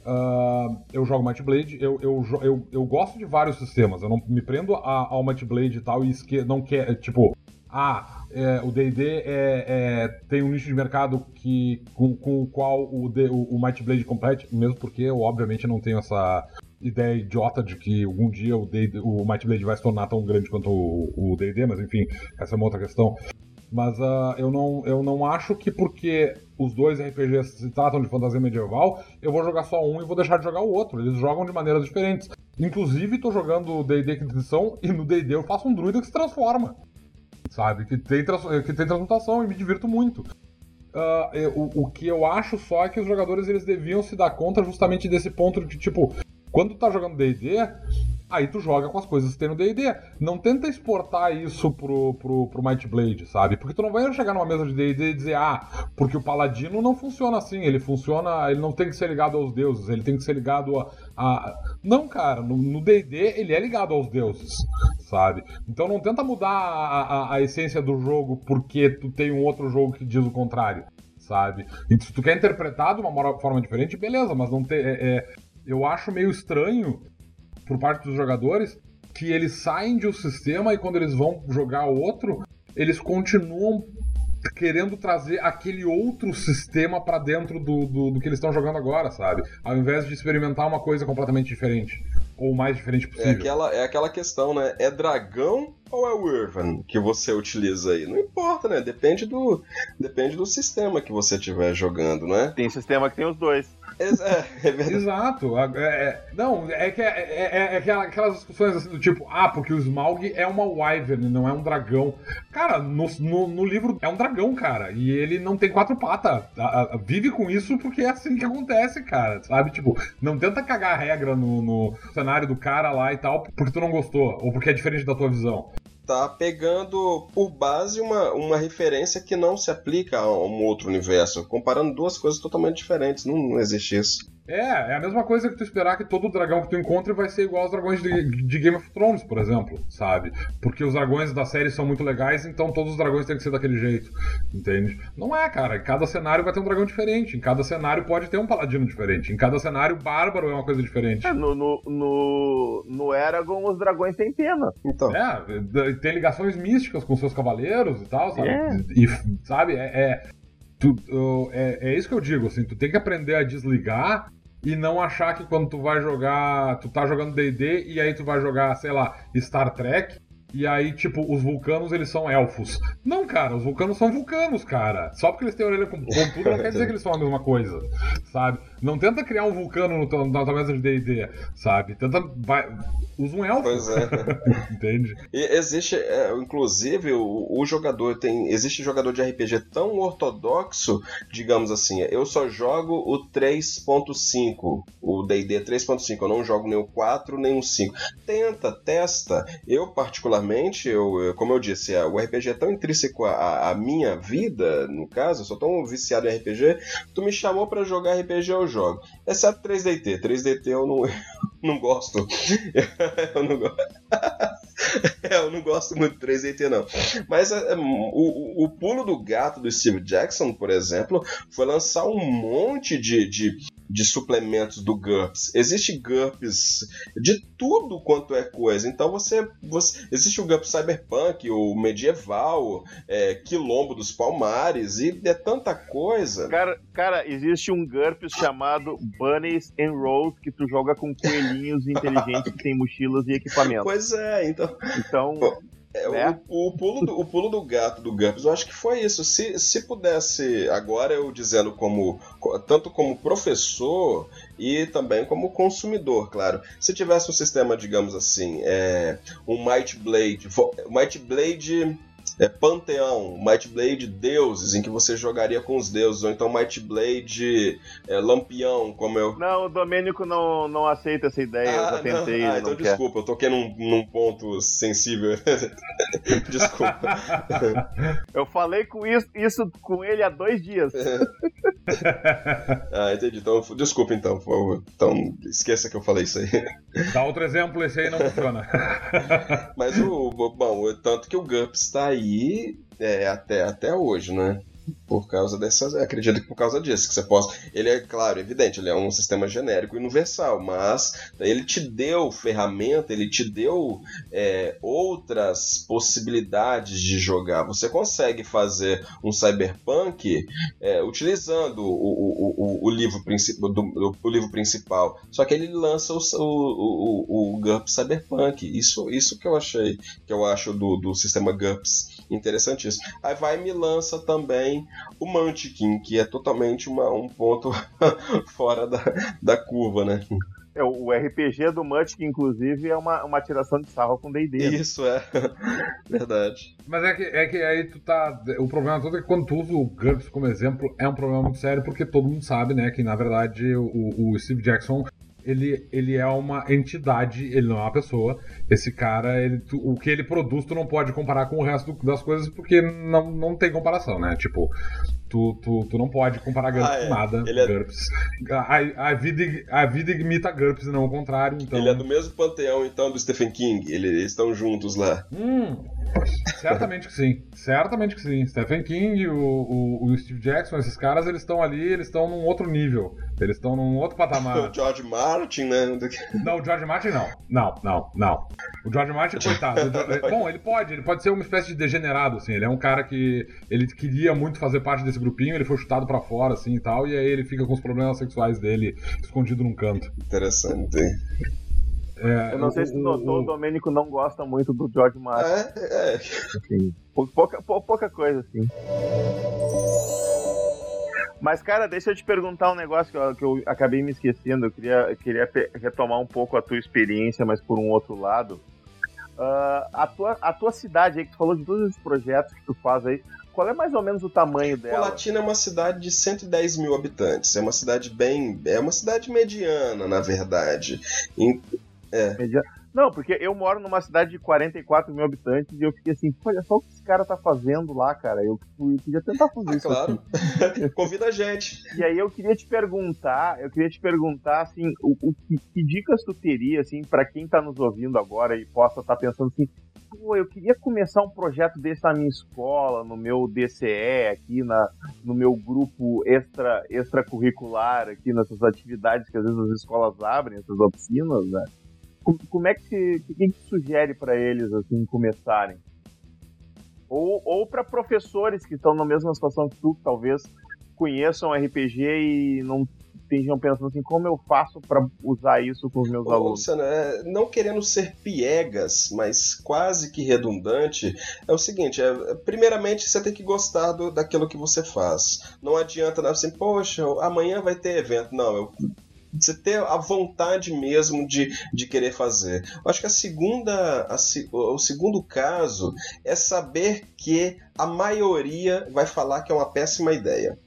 Uh, eu jogo Might Blade, eu, eu, eu, eu, gosto de vários sistemas, eu não me prendo a, ao Might Blade e tal, e esque, não quer, tipo, ah, é, o D&D é, é, tem um nicho de mercado que, com, com o qual o, D, o, o Might Blade compete, mesmo porque eu obviamente não tenho essa ideia idiota de que algum dia o, D, o Might Blade vai se tornar tão grande quanto o D&D, mas enfim, essa é uma outra questão. Mas uh, eu, não, eu não acho que porque os dois RPGs se tratam de fantasia medieval, eu vou jogar só um e vou deixar de jogar o outro. Eles jogam de maneiras diferentes. Inclusive, tô jogando D&D Quinta Edição e no D&D eu faço um druida que se transforma. Sabe? Que tem, que tem transmutação e me divirto muito. Uh, o, o que eu acho só é que os jogadores eles deviam se dar conta justamente desse ponto de tipo, quando tu tá jogando D&D, aí tu joga com as coisas que tem no D&D. Não tenta exportar isso pro, pro, pro Might Blade, sabe? Porque tu não vai chegar numa mesa de D&D e dizer, ah, porque o Paladino não funciona assim, ele funciona, ele não tem que ser ligado aos deuses, ele tem que ser ligado a... a... Não, cara, no D&D ele é ligado aos deuses, sabe? Então não tenta mudar a, a, a essência do jogo porque tu tem um outro jogo que diz o contrário sabe? E se tu quer interpretar de uma forma diferente, beleza, mas não ter. É, é, eu acho meio estranho por parte dos jogadores que eles saem de um sistema e quando eles vão jogar outro, eles continuam querendo trazer aquele outro sistema para dentro do, do, do, que eles estão jogando agora, sabe? Ao invés de experimentar uma coisa completamente diferente. Ou o mais diferente é possível. É aquela, é aquela questão, né? É dragão ou é o Irvan que você utiliza aí? Não importa, né? Depende do, depende do sistema que você estiver jogando, né? Tem sistema que tem os dois. *laughs* É, é Exato. É, é, não, é que é, é, é, aquelas discussões assim do tipo, ah, porque o Smaug é uma Wyvern, não é um dragão. Cara, no, no, no, livro é um dragão, cara, e ele não tem quatro patas. Vive com isso porque é assim que acontece, cara, sabe? Tipo, não tenta cagar a regra no, no cenário do cara lá e tal porque tu não gostou, ou porque é diferente da tua visão tá pegando por base uma, uma referência que não se aplica a um outro universo, comparando duas coisas totalmente diferentes. Não, não existe isso. É, é a mesma coisa que tu esperar que todo dragão que tu encontre vai ser igual aos dragões de, de, Game of Thrones, por exemplo, sabe? Porque os dragões da série são muito legais, então todos os dragões têm que ser daquele jeito, entende? Não é, cara. Em cada cenário vai ter um dragão diferente, em cada cenário pode ter um paladino diferente, em cada cenário bárbaro é uma coisa diferente. É, no, no, no, no Eragon os dragões têm pena. Então. É, tem ligações místicas com seus cavaleiros e tal, sabe? É. E, sabe, é, é Tu, é, é isso que eu digo, assim, tu tem que aprender a desligar e não achar que quando tu vai jogar, tu tá jogando D&D e aí tu vai jogar, sei lá, Star Trek e aí, tipo, os vulcanos, eles são elfos. Não, cara, os vulcanos são vulcanos, cara. Só porque eles têm orelha com tudo não quer dizer que eles são a mesma coisa, sabe? Não tenta criar um vulcano no, na tua mesa de D&D, sabe? Tenta... Vai, usa um elfo. Pois é. *laughs* Entende? E existe, é, inclusive, o, o, jogador tem... Existe jogador de RPG tão ortodoxo, digamos assim, eu só jogo o 3.5, o D&D 3.5, eu não jogo nem o 4, nem o 5. Tenta, testa. Eu, particularmente, particularmente, eu, como eu disse, o RPG é tão intrínseco à, minha vida, no caso, eu sou tão viciado em RPG, tu me chamou para jogar RPG, eu jogo. Exceto 3DT. 3DT eu não, *laughs* eu não gosto. *laughs* eu não gosto. *laughs* é, eu não gosto muito do 3DT, não. Mas é, é, o, o pulo do gato do Steve Jackson, por exemplo, foi lançar um monte de, de de suplementos do GURPS. Existe GURPS de tudo quanto é coisa. Então você. você existe o GURPS Cyberpunk, o medieval, é, Quilombo dos Palmares, e é tanta coisa. Cara, cara existe um GURPS chamado Bunnies and Rolls que tu joga com coelhinhos *laughs* inteligentes que tem mochilas e equipamentos. Pois é, então. Então. É, né? o, o, pulo do, o pulo do gato do GURPS, eu acho que foi isso. Se, se pudesse, agora eu dizendo como tanto como professor e também como consumidor, claro. Se tivesse um sistema, digamos assim, é, um Might Blade, Might Blade é, Panteão, Might Blade Deuses, em que você jogaria com os deuses, ou então Might Blade é, Lampião, como eu. Não, o Domênico não, não aceita essa ideia, ah, eu já ah, tentei. Ah, então desculpa, eu toquei num, num ponto sensível. *laughs* desculpa. *laughs* eu falei com isso, isso com ele há dois dias. ah, entendi. Então, desculpa então, por favor. Então, esqueça que eu falei isso aí. Dá outro exemplo, esse aí não funciona. *laughs* Mas o. Bom, tanto que o GURPS está aí é, até, até hoje, né? Por causa dessas. Acredito que por causa disso, que você possa. Ele é, claro, evidente, ele é um sistema genérico e universal, mas ele te deu ferramenta, ele te deu é, outras possibilidades de jogar. Você consegue fazer um cyberpunk é, utilizando o, o, o, o livro do, o livro principal. Só que ele lança o, o, o, o GURPS Cyberpunk. Isso, isso que eu achei, que eu acho do, do sistema GURPS interessantíssimo. Aí vai e me lança também o Mantiquin, que é totalmente uma, um ponto *laughs* fora da, da curva, né? É, o RPG do Munchkin, inclusive, é uma, uma tiração de sarro com D&D. Isso, é. *laughs* Verdade. Mas é que, é que aí tu tá... O problema todo é que quando tu usa o GURPS como exemplo, é um problema muito sério, porque todo mundo sabe, né, que na verdade o, o Steve Jackson ele, ele é uma entidade, ele não é uma pessoa. Esse cara, ele, tu, o que ele produz, tu não pode comparar com o resto das coisas porque não, não tem comparação, né? Tipo, Tu, tu, tu não pode comparar GURPS ah, é. com nada. Ele é... GURPS. A, a, vida, a vida imita GURPS não o contrário. Então... Ele é do mesmo panteão, então, do Stephen King. Eles estão juntos lá. Hum, certamente que sim. Certamente que sim. Stephen King, o, o, o Steve Jackson, esses caras, eles estão ali, eles estão num outro nível. Eles estão num outro patamar. *laughs* o George Martin, né? *laughs* Não, o George Martin não. Não, não, não. O George Martin, *laughs* coitado. Bom, ele pode, ele pode ser uma espécie de degenerado, assim. Ele é um cara que ele queria muito fazer parte desse grupinho, ele foi chutado para fora, assim e tal, e aí ele fica com os problemas sexuais dele escondido num canto. Interessante. É, eu não sei se o doutor Domênico não gosta muito do George Martin. É, é. Assim, pouca, pouca coisa, assim. Mas, cara, deixa eu te perguntar um negócio que eu, que eu acabei me esquecendo. Eu queria, queria retomar um pouco a tua experiência, mas por um outro lado. Uh, a, tua, a tua cidade aí, que tu falou de todos os projetos que tu faz aí, qual é mais ou menos o tamanho dela? Colatina é uma cidade de 110 mil habitantes. É uma cidade bem. É uma cidade mediana, na verdade. É. Não, porque eu moro numa cidade de 44 mil habitantes e eu fiquei assim, olha só o que esse cara tá fazendo lá, cara. Eu, eu queria tentar *laughs* fazer ah, isso. Claro. *laughs* Convida a gente. E aí eu queria te perguntar, eu queria te perguntar, assim, o, o que, que, dicas tu teria, assim, para quem tá nos ouvindo agora e possa estar tá pensando assim, pô, eu queria começar um projeto desse na minha escola, no meu DCE, aqui na, no meu grupo extra extracurricular, aqui nessas atividades que às vezes as escolas abrem, essas oficinas, né? como é que, que, que sugere para eles assim começarem? Ou, ou para professores que estão na mesma situação que tu, que talvez conheçam RPG e não estejam pensando assim, como eu faço para usar isso com os meus Ô, alunos? Luciano, é, não querendo ser piegas, mas quase que redundante, é o seguinte, é, primeiramente você tem que gostar do, daquilo que você faz. Não adianta assim, poxa, amanhã vai ter evento. Não, eu você ter a vontade mesmo de, de querer fazer. Eu acho que a segunda, a, o segundo caso é saber que a maioria vai falar que é uma péssima ideia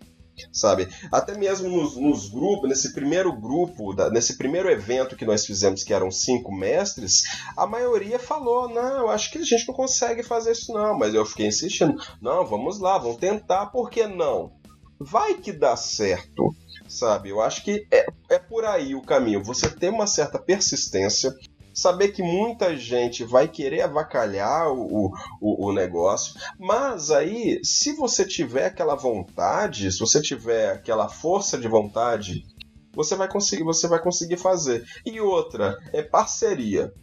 sabe? Até mesmo nos, nos, grupos, nesse primeiro grupo, da, nesse primeiro evento que nós fizemos, que eram cinco mestres, a maioria falou: não, eu acho que a gente não consegue fazer isso, não. Mas eu fiquei insistindo: não, vamos lá, vamos tentar, por que não? Vai que dá certo sabe? Eu acho que é, é por aí o caminho. Você ter uma certa persistência, saber que muita gente vai querer avacalhar o, o, o, negócio, mas aí, se você tiver aquela vontade, se você tiver aquela força de vontade, você vai conseguir, você vai conseguir fazer. E outra, é parceria.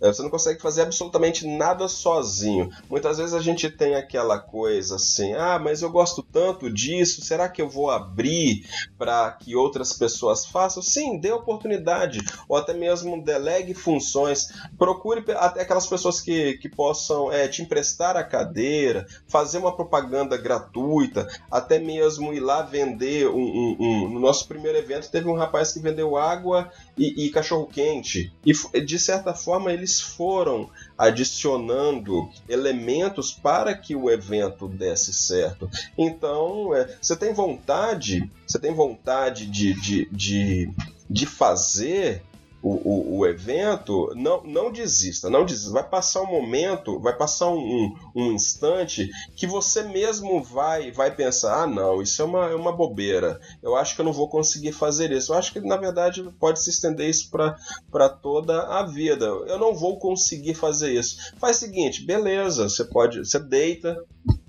É, você não consegue fazer absolutamente nada sozinho. Muitas vezes a gente tem aquela coisa assim: ah, mas eu gosto tanto disso, será que eu vou abrir para que outras pessoas façam? Sim, dê oportunidade. Ou até mesmo delegue funções. Procure até aquelas pessoas que, que possam é, te emprestar a cadeira, fazer uma propaganda gratuita, até mesmo ir lá vender um, um, um. No nosso primeiro evento teve um rapaz que vendeu água e, e cachorro quente. E de certa forma eles eles foram adicionando elementos para que o evento desse certo. Então, é, você tem vontade, você tem vontade de, de, de, de fazer o, o, o, evento, não, não desista, não desista. Vai passar um momento, vai passar um, um, instante que você mesmo vai vai pensar: ah, não, isso é uma, é uma bobeira. Eu acho que eu não vou conseguir fazer isso. Eu acho que na verdade pode se estender isso para toda a vida. Eu não vou conseguir fazer isso. Faz o seguinte, beleza, você pode, você deita,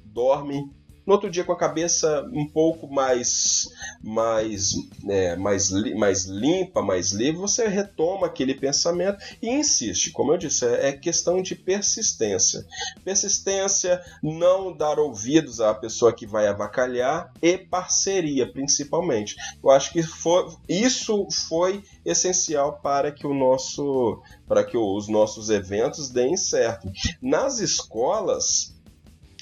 dorme, no outro dia com a cabeça um pouco mais mais é, mais, mais limpa, mais livre, você retoma aquele pensamento e insiste. Como eu disse, é, é questão de persistência. Persistência, não dar ouvidos à pessoa que vai avacalhar e parceria, principalmente. Eu acho que foi, isso foi essencial para que o nosso para que os nossos eventos deem certo. Nas escolas,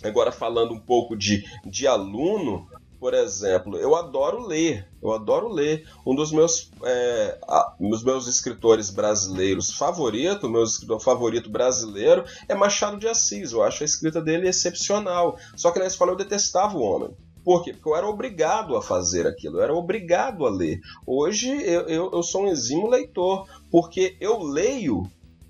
Agora, falando um pouco de, de aluno, por exemplo, eu adoro ler, eu adoro ler. Um dos meus, é, a, meus escritores brasileiros favorito, meu escritor favorito brasileiro é Machado de Assis. Eu acho a escrita dele excepcional. Só que na escola eu detestava o homem. Por quê? Porque eu era obrigado a fazer aquilo, eu era obrigado a ler. Hoje eu, eu, eu sou um exímio leitor, porque eu leio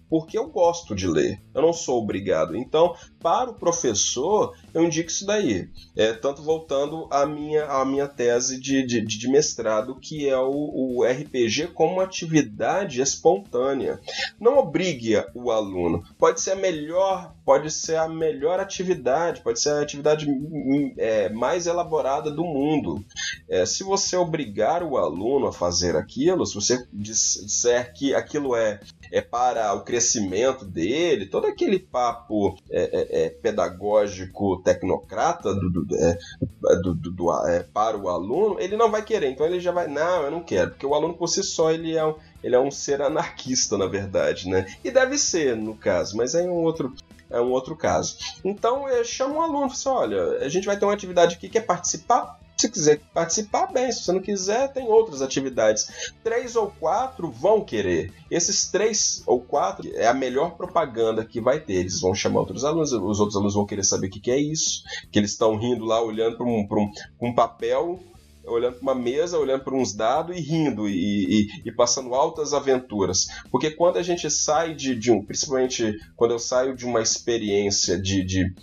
porque eu gosto de ler, eu não sou obrigado. Então, para o professor, eu indico isso daí. É, tanto voltando à minha, à minha tese de, de, de mestrado, que é o, o, RPG como atividade espontânea. Não obrigue o aluno. Pode ser a melhor, pode ser a melhor atividade, pode ser a atividade é, mais elaborada do mundo. É, se você obrigar o aluno a fazer aquilo, se você disser que aquilo é é para o crescimento dele, todo aquele papo é, é, é pedagógico tecnocrata do, do, é, do, do é, para o aluno, ele não vai querer. Então ele já vai, não, eu não quero, porque o aluno por si só ele é um, ele é um ser anarquista, na verdade, né? E deve ser, no caso, mas é um outro, é um outro caso. Então, eu chamo um aluno e falo assim, olha, a gente vai ter uma atividade aqui, quer participar? Se quiser participar, bem. Se você não quiser, tem outras atividades. Três ou quatro vão querer. Esses três ou quatro é a melhor propaganda que vai ter. Eles vão chamar outros alunos, os outros alunos vão querer saber o que é isso, que eles estão rindo lá, olhando para um, um, um papel olhando para uma mesa, olhando para uns dados e rindo e, e, e, passando altas aventuras. Porque quando a gente sai de, de, um, principalmente quando eu saio de uma experiência de, de,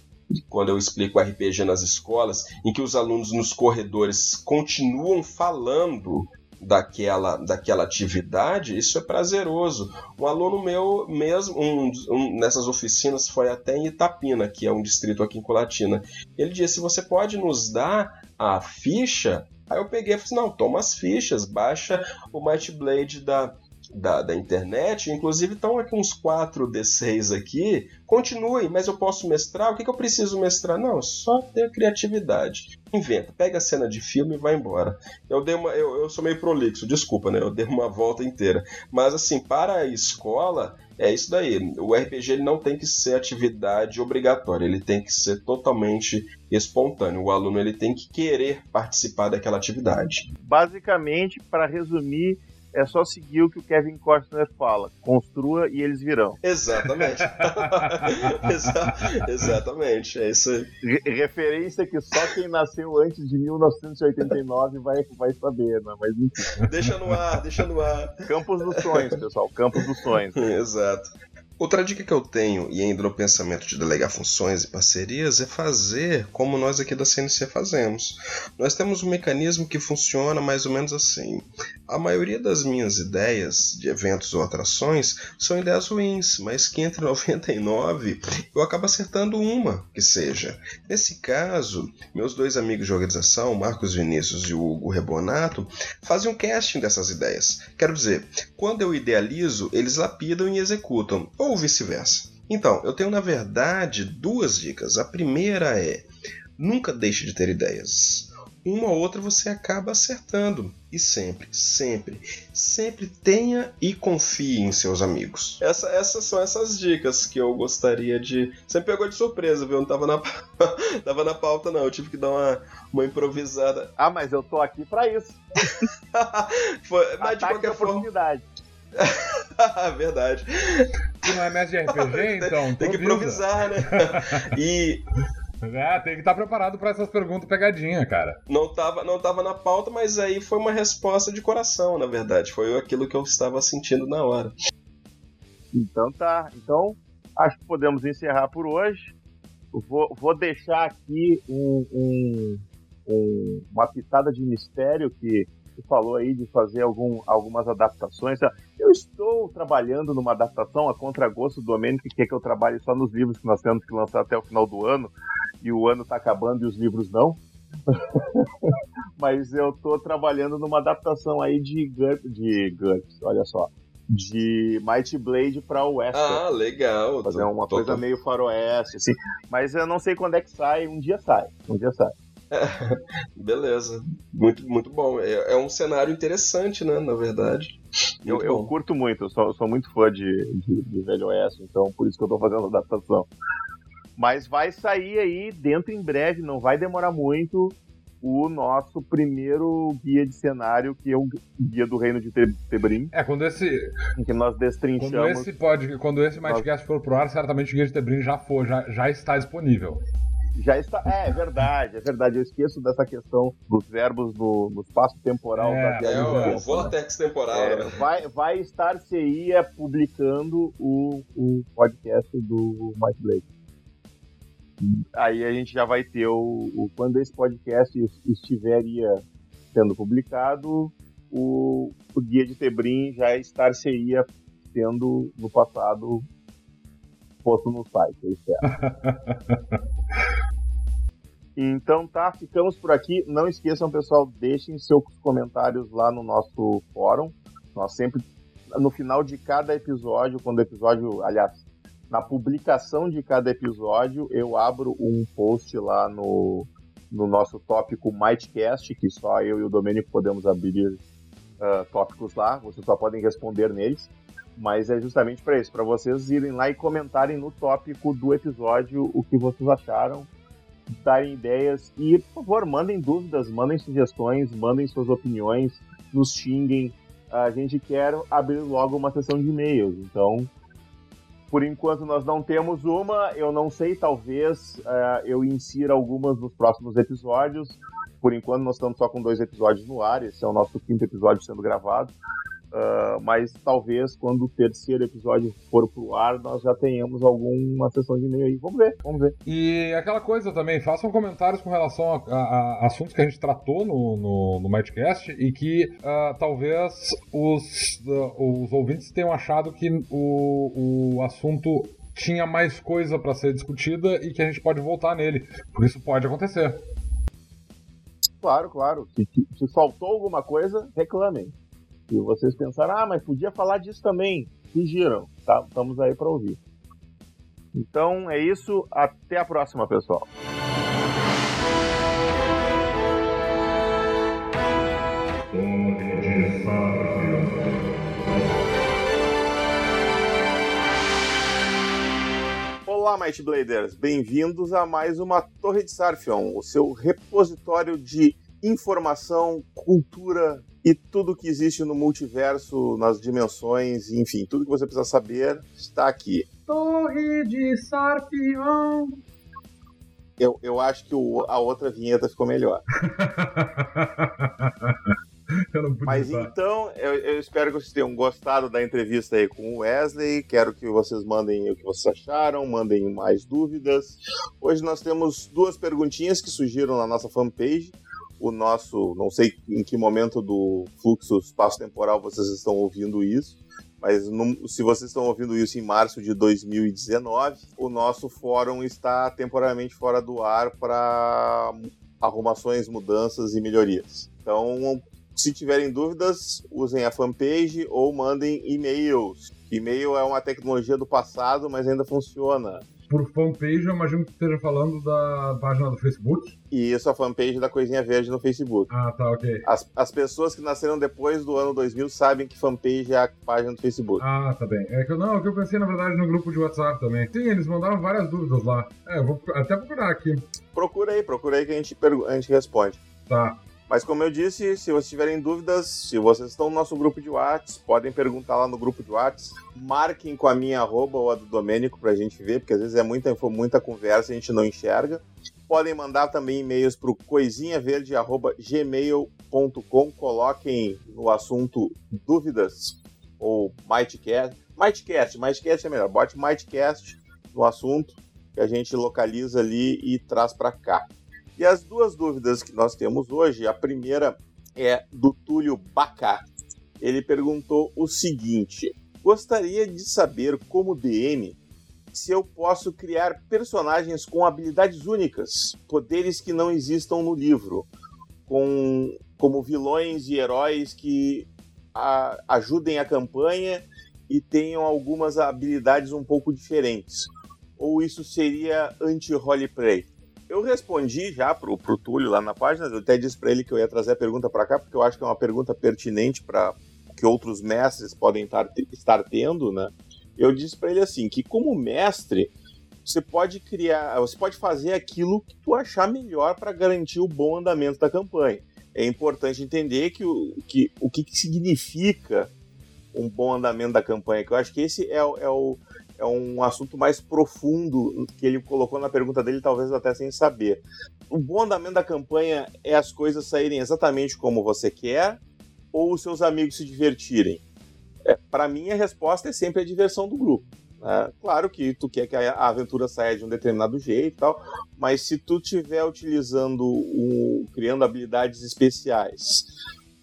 quando eu explico RPG nas escolas, em que os alunos nos corredores continuam falando daquela, daquela atividade, isso é prazeroso. Um aluno meu mesmo, um, um, nessas oficinas, foi até em Itapina, que é um distrito aqui em Colatina. Ele disse: você pode nos dar a ficha? Aí eu peguei e falei: não, toma as fichas, baixa o Might Blade da, da, da internet, inclusive estão aqui uns 4 D6 aqui, continuem, mas eu posso mestrar? O que, que eu preciso mestrar? Não, só ter criatividade. Inventa, pega a cena de filme e vai embora. Eu dei uma. Eu, eu sou meio prolixo, desculpa, né? Eu dei uma volta inteira. Mas assim, para a escola, é isso daí. O RPG ele não tem que ser atividade obrigatória, ele tem que ser totalmente espontâneo. O aluno ele tem que querer participar daquela atividade. Basicamente, para resumir, é só seguir o que o Kevin Costner fala. Construa e eles virão. Exatamente. *laughs* Exa exatamente, é isso aí. Re referência que só quem nasceu antes de 1989 vai, vai saber, né? Mas enfim. Deixa no ar, deixa no ar. Campos dos sonhos, pessoal. Campos dos sonhos. *laughs* Exato. Outra dica que eu tenho, e ainda no pensamento de delegar funções e parcerias, é fazer como nós aqui da CNC fazemos. Nós temos um mecanismo que funciona mais ou menos assim. A maioria das minhas ideias de eventos ou atrações são ideias ruins, mas que entre *laughs* 99 eu acabo acertando uma que seja. Nesse caso, meus dois amigos de organização, Marcos Vinícius e Hugo Rebonato, fazem um casting dessas ideias. Quero dizer, quando eu idealizo, eles lapidam e executam ou vice-versa. Então, eu tenho na verdade duas dicas. A primeira é: nunca deixe de ter ideias. Uma ou outra você acaba acertando. E sempre, sempre, sempre tenha e confie em seus amigos. Essa, essas são essas dicas que eu gostaria de. Você me pegou de surpresa, viu? Não tava na, *laughs* tava na pauta, não. Eu tive que dar uma, uma improvisada. Ah, mas eu tô aqui para isso. *laughs* Foi, mas de qualquer forma. *laughs* Verdade. Tu não é mestre de RPG, *laughs* então? Tem que improvisar, né? *laughs* E. É, tem que estar preparado para essas perguntas pegadinha, cara. Não tava, não tava na pauta, mas aí foi uma resposta de coração, na verdade. Foi aquilo que eu estava sentindo na hora. Então tá. Então, acho que podemos encerrar por hoje. Vou, vou deixar aqui um, um, um, uma pitada de mistério que você falou aí de fazer algum, algumas adaptações. Eu estou trabalhando numa adaptação a contragosto do Domênico, que quer que eu trabalhe só nos livros que nós temos que lançar até o final do ano. e o ano está acabando e os livros não. *laughs* Mas eu tô trabalhando numa adaptação aí de GURPS, de GURPS, olha só, de Might Blade para o West. Ah, legal. Fazer uma tô, coisa tô... meio faroeste, assim. Mas eu não sei quando é que sai, um dia sai, um dia sai. *laughs* Beleza, muito, muito bom. É, é, um cenário interessante, né? Na verdade. Eu, eu, curto muito, eu sou, sou muito fã de, de, de, Velho Oeste, então por isso que eu tô fazendo a adaptação. Mas vai sair aí dentro em breve, não vai demorar muito, o nosso primeiro guia de cenário, que é o guia do Reino de Tebrim. É, quando esse. Em que nós destrinchamos. Quando esse, pode, quando esse Mindcast nós... for pro ar, certamente o guia de Tebrim já, for, já, já está disponível. Já está. É, é verdade, é verdade. Eu esqueço dessa questão dos verbos no, no espaço temporal. É, é o vortex temporal. É, né? vai, vai estar CIA publicando o, o podcast do Mike Blake. Aí a gente já vai ter o, o quando esse podcast estiveria sendo publicado, o, o guia de Tebrim já estar-se-ia sendo no passado posto no site, eu espero. *laughs* Então tá, ficamos por aqui. Não esqueçam, pessoal, deixem seus comentários lá no nosso fórum. Nós sempre, no final de cada episódio, quando o episódio, aliás, na publicação de cada episódio, eu abro um post lá no, no nosso tópico Mightcast, que só eu e o Domênico podemos abrir uh, tópicos lá, vocês só podem responder neles. Mas é justamente para isso, para vocês irem lá e comentarem no tópico do episódio o que vocês acharam, darem ideias e, por favor, mandem dúvidas, mandem sugestões, mandem suas opiniões, nos xinguem. A gente quer abrir logo uma sessão de e-mails, então por enquanto nós não temos uma, eu não sei, talvez uh, eu insira algumas nos próximos episódios. Por enquanto nós estamos só com dois episódios no ar, esse é o nosso quinto episódio sendo gravado. Uh, mas talvez quando o terceiro episódio for pro ar, nós já tenhamos alguma sessão de e-mail aí. Vamos ver, vamos ver. E aquela coisa também, façam comentários com relação a, a, a assuntos que a gente tratou no, no, no Mightcast e que uh, talvez os, uh, os ouvintes tenham achado que o, o assunto tinha mais coisa para ser discutida e que a gente pode voltar nele. Por isso pode acontecer. Claro, claro. Se, se faltou alguma coisa, reclamem. E vocês pensaram, ah, mas podia falar disso também. Fugiram. Tá? Estamos aí para ouvir. Então é isso. Até a próxima, pessoal. Olá, Might Bladers! Bem-vindos a mais uma Torre de Sarfion, o seu repositório de informação, cultura e tudo que existe no multiverso, nas dimensões, enfim, tudo que você precisa saber está aqui. Torre de Sarpion. Eu, eu acho que o, a outra vinheta ficou melhor. *laughs* Mas então, eu, eu, espero que vocês tenham gostado da entrevista aí com o Wesley. Quero que vocês mandem o que vocês acharam, mandem mais dúvidas. Hoje nós temos duas perguntinhas que surgiram na nossa fanpage o nosso, não sei em que momento do fluxo espaço-temporal vocês estão ouvindo isso, mas no, se vocês estão ouvindo isso em março de 2019, o nosso fórum está temporariamente fora do ar para arrumações, mudanças e melhorias. Então, se tiverem dúvidas, usem a fanpage ou mandem e-mails. E-mail é uma tecnologia do passado, mas ainda funciona por fanpage, eu imagino que esteja falando da página do Facebook. E isso, a fanpage da Coisinha Verde no Facebook. Ah, tá, ok. As, as pessoas que nasceram depois do ano 2000 sabem que fanpage é a página do Facebook. Ah, tá bem. É que eu, não, é que eu pensei, na verdade, no grupo de WhatsApp também. Sim, eles mandaram várias dúvidas lá. É, eu vou até procurar aqui. Procura aí, procura aí que a gente, a gente responde. Tá. Mas como eu disse, se vocês tiverem dúvidas, se vocês estão no nosso grupo de WhatsApp, podem perguntar lá no grupo de WhatsApp. Marquem com a minha arroba ou a do Domênico pra gente ver, porque às vezes é muita, muita conversa e a gente não enxerga. Podem mandar também e-mails para o coisinhaverde.gmail.com. Coloquem no assunto dúvidas ou Mightcast. Mightcast, Mightcast é melhor. Bote Mightcast no assunto que a gente localiza ali e traz para cá. E as duas dúvidas que nós temos hoje, a primeira é do Túlio Bacá. Ele perguntou o seguinte: Gostaria de saber como DM se eu posso criar personagens com habilidades únicas, poderes que não existam no livro, com como vilões e heróis que a, ajudem a campanha e tenham algumas habilidades um pouco diferentes. Ou isso seria anti-roleplay? Eu respondi já pro, pro Túlio lá na página, eu até disse para ele que eu ia trazer a pergunta para cá, porque eu acho que é uma pergunta pertinente para que outros mestres podem tar, estar tendo, né? Eu disse para ele assim, que como mestre, você pode criar, você pode fazer aquilo que tu achar melhor para garantir o bom andamento da campanha. É importante entender que o que, o que, que significa um bom andamento da campanha, que eu acho que esse é, é, o, é um assunto mais profundo que ele colocou na pergunta dele, talvez até sem saber. O bom andamento da campanha é as coisas saírem exatamente como você quer ou os seus amigos se divertirem? É, Para mim, a resposta é sempre a diversão do grupo. Né? Claro que tu quer que a aventura saia de um determinado jeito e tal, mas se tu estiver utilizando, um, criando habilidades especiais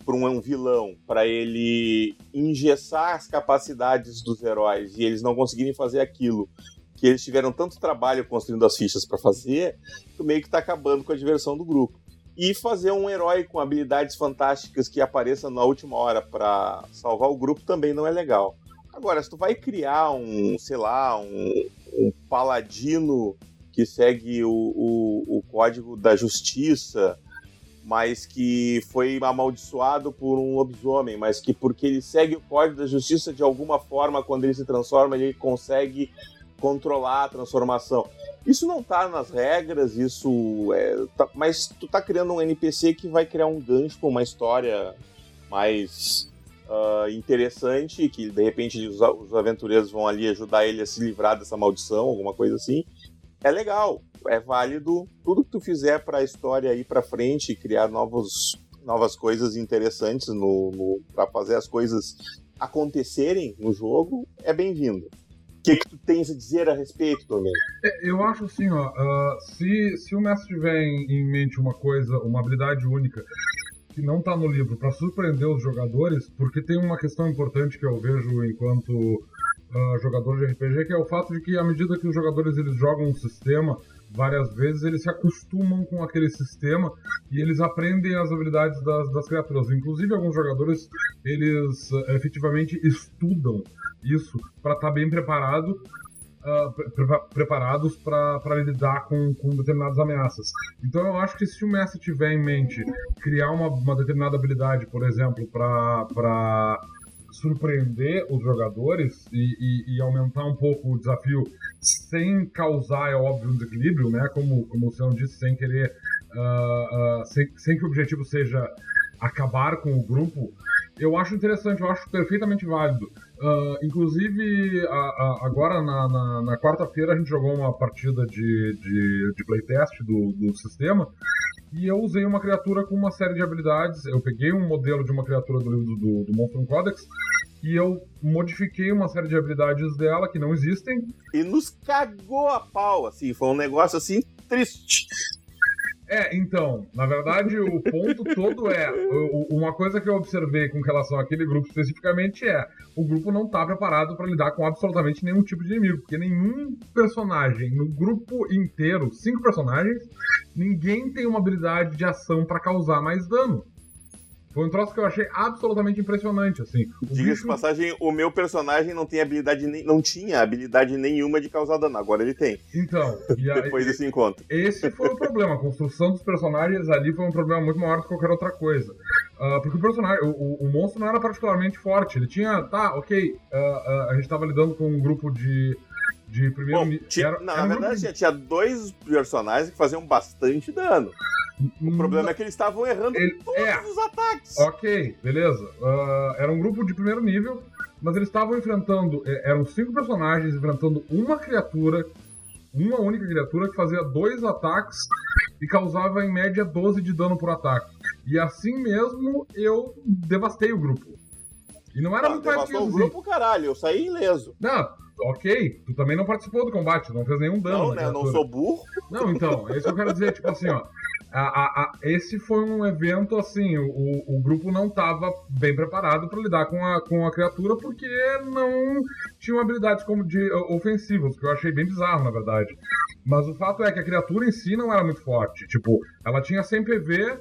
para um, um vilão, para ele engessar as capacidades dos heróis e eles não conseguirem fazer aquilo que eles tiveram tanto trabalho construindo as fichas para fazer, tu meio que tá acabando com a diversão do grupo. E fazer um herói com habilidades fantásticas que apareça na última hora para salvar o grupo também não é legal. Agora, se tu vai criar um, sei lá, um, um paladino que segue o, o, o código da justiça, mas que foi amaldiçoado por um lobisomem, mas que porque ele segue o código da justiça de alguma forma, quando ele se transforma, ele consegue controlar a transformação. Isso não tá nas regras, isso é. Tá, mas tu tá criando um NPC que vai criar um gancho com uma história mais uh, interessante, que de repente os, os aventureiros vão ali ajudar ele a se livrar dessa maldição, alguma coisa assim. É legal, é válido. Tudo que tu fizer para a história ir para frente e criar novos, novas coisas interessantes no, no para fazer as coisas acontecerem no jogo é bem-vindo. O que, que tu tens a dizer a respeito, Domênico? É, eu acho assim, ó, uh, se, se o mestre tiver em, em mente uma coisa, uma habilidade única que não está no livro para surpreender os jogadores, porque tem uma questão importante que eu vejo enquanto uh, jogador de RPG, que é o fato de que à medida que os jogadores eles jogam um sistema várias vezes, eles se acostumam com aquele sistema e eles aprendem as habilidades das, das criaturas. Inclusive, alguns jogadores, eles uh, efetivamente estudam isso para estar tá bem preparado uh, pre preparados para lidar com, com determinadas ameaças. Então eu acho que se o mestre tiver em mente criar uma, uma determinada habilidade, por exemplo, para surpreender os jogadores e, e, e, aumentar um pouco o desafio sem causar, é óbvio, um desequilíbrio, né? Como, como o senhor disse, sem querer, uh, uh, sem, sem que o objetivo seja acabar com o grupo, eu acho interessante, eu acho perfeitamente válido. Uh, inclusive, a, a, agora na, na, na quarta-feira a gente jogou uma partida de, de, de playtest do, do sistema e eu usei uma criatura com uma série de habilidades. Eu peguei um modelo de uma criatura do livro do, do Monstrum Codex e eu modifiquei uma série de habilidades dela que não existem. E nos cagou a pau, assim, foi um negócio assim triste. É, então, na verdade, o ponto todo é. Uma coisa que eu observei com relação àquele grupo especificamente é: o grupo não tá preparado para lidar com absolutamente nenhum tipo de inimigo, porque nenhum personagem no grupo inteiro, cinco personagens, ninguém tem uma habilidade de ação para causar mais dano. Foi um troço que eu achei absolutamente impressionante, assim. Diga bicho... passagem, o meu personagem não tem habilidade, não tinha habilidade nenhuma de causar dano, agora ele tem. Então, depois desse encontro. Esse foi o problema, a construção dos personagens ali foi um problema muito maior do que qualquer outra coisa. Uh, porque o personagem, o, o, monstro não era particularmente forte, ele tinha, tá, ok, uh, uh, a gente tava lidando com um grupo de de primeiro nível. Na, na verdade, grupo... tinha dois personagens que faziam bastante dano. O hum, problema é que eles estavam errando Ele... todos é. os ataques. Ok, beleza. Uh, era um grupo de primeiro nível, mas eles estavam enfrentando. É, eram cinco personagens enfrentando uma criatura, uma única criatura que fazia dois ataques e causava em média 12 de dano por ataque. E assim mesmo eu devastei o grupo. E não era ah, muito mais o grupo, caralho, eu saí ileso. Não, ok, tu também não participou do combate, não fez nenhum dano. Não, né? Eu não sou burro. Não, então, é isso que eu quero dizer, tipo assim, ó. a, a, a, esse foi um evento assim, o, o grupo não estava bem preparado para lidar com a, com a criatura porque não tinham habilidades como de ofensivas, que eu achei bem bizarro, na verdade. Mas o fato é que a criatura em si não era muito forte. Tipo, ela tinha 100 PV,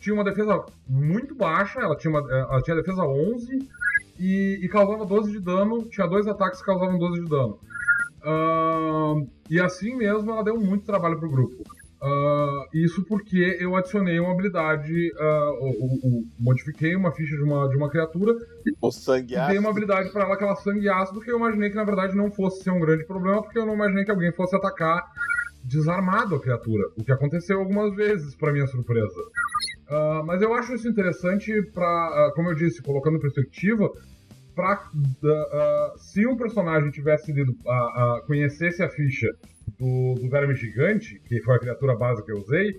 tinha uma defesa muito baixa, ela tinha, uma, ela tinha defesa 11 e, e causava 12 de dano, tinha dois ataques que causavam 12 de dano. Uh, e assim mesmo ela deu muito trabalho pro grupo. Uh, isso porque eu adicionei uma habilidade, uh, modifiquei uma ficha de uma, de uma criatura o sangue e dei uma habilidade para ela que ela sangue ácido, que eu imaginei que na verdade não fosse ser um grande problema, porque eu não imaginei que alguém fosse atacar desarmado a criatura, o que aconteceu algumas vezes, para minha surpresa. Uh, mas eu acho isso interessante para, como eu disse, colocando em perspectiva, para se um personagem tivesse lido, conhecesse a ficha do, do verme gigante, que foi a criatura básica que eu usei,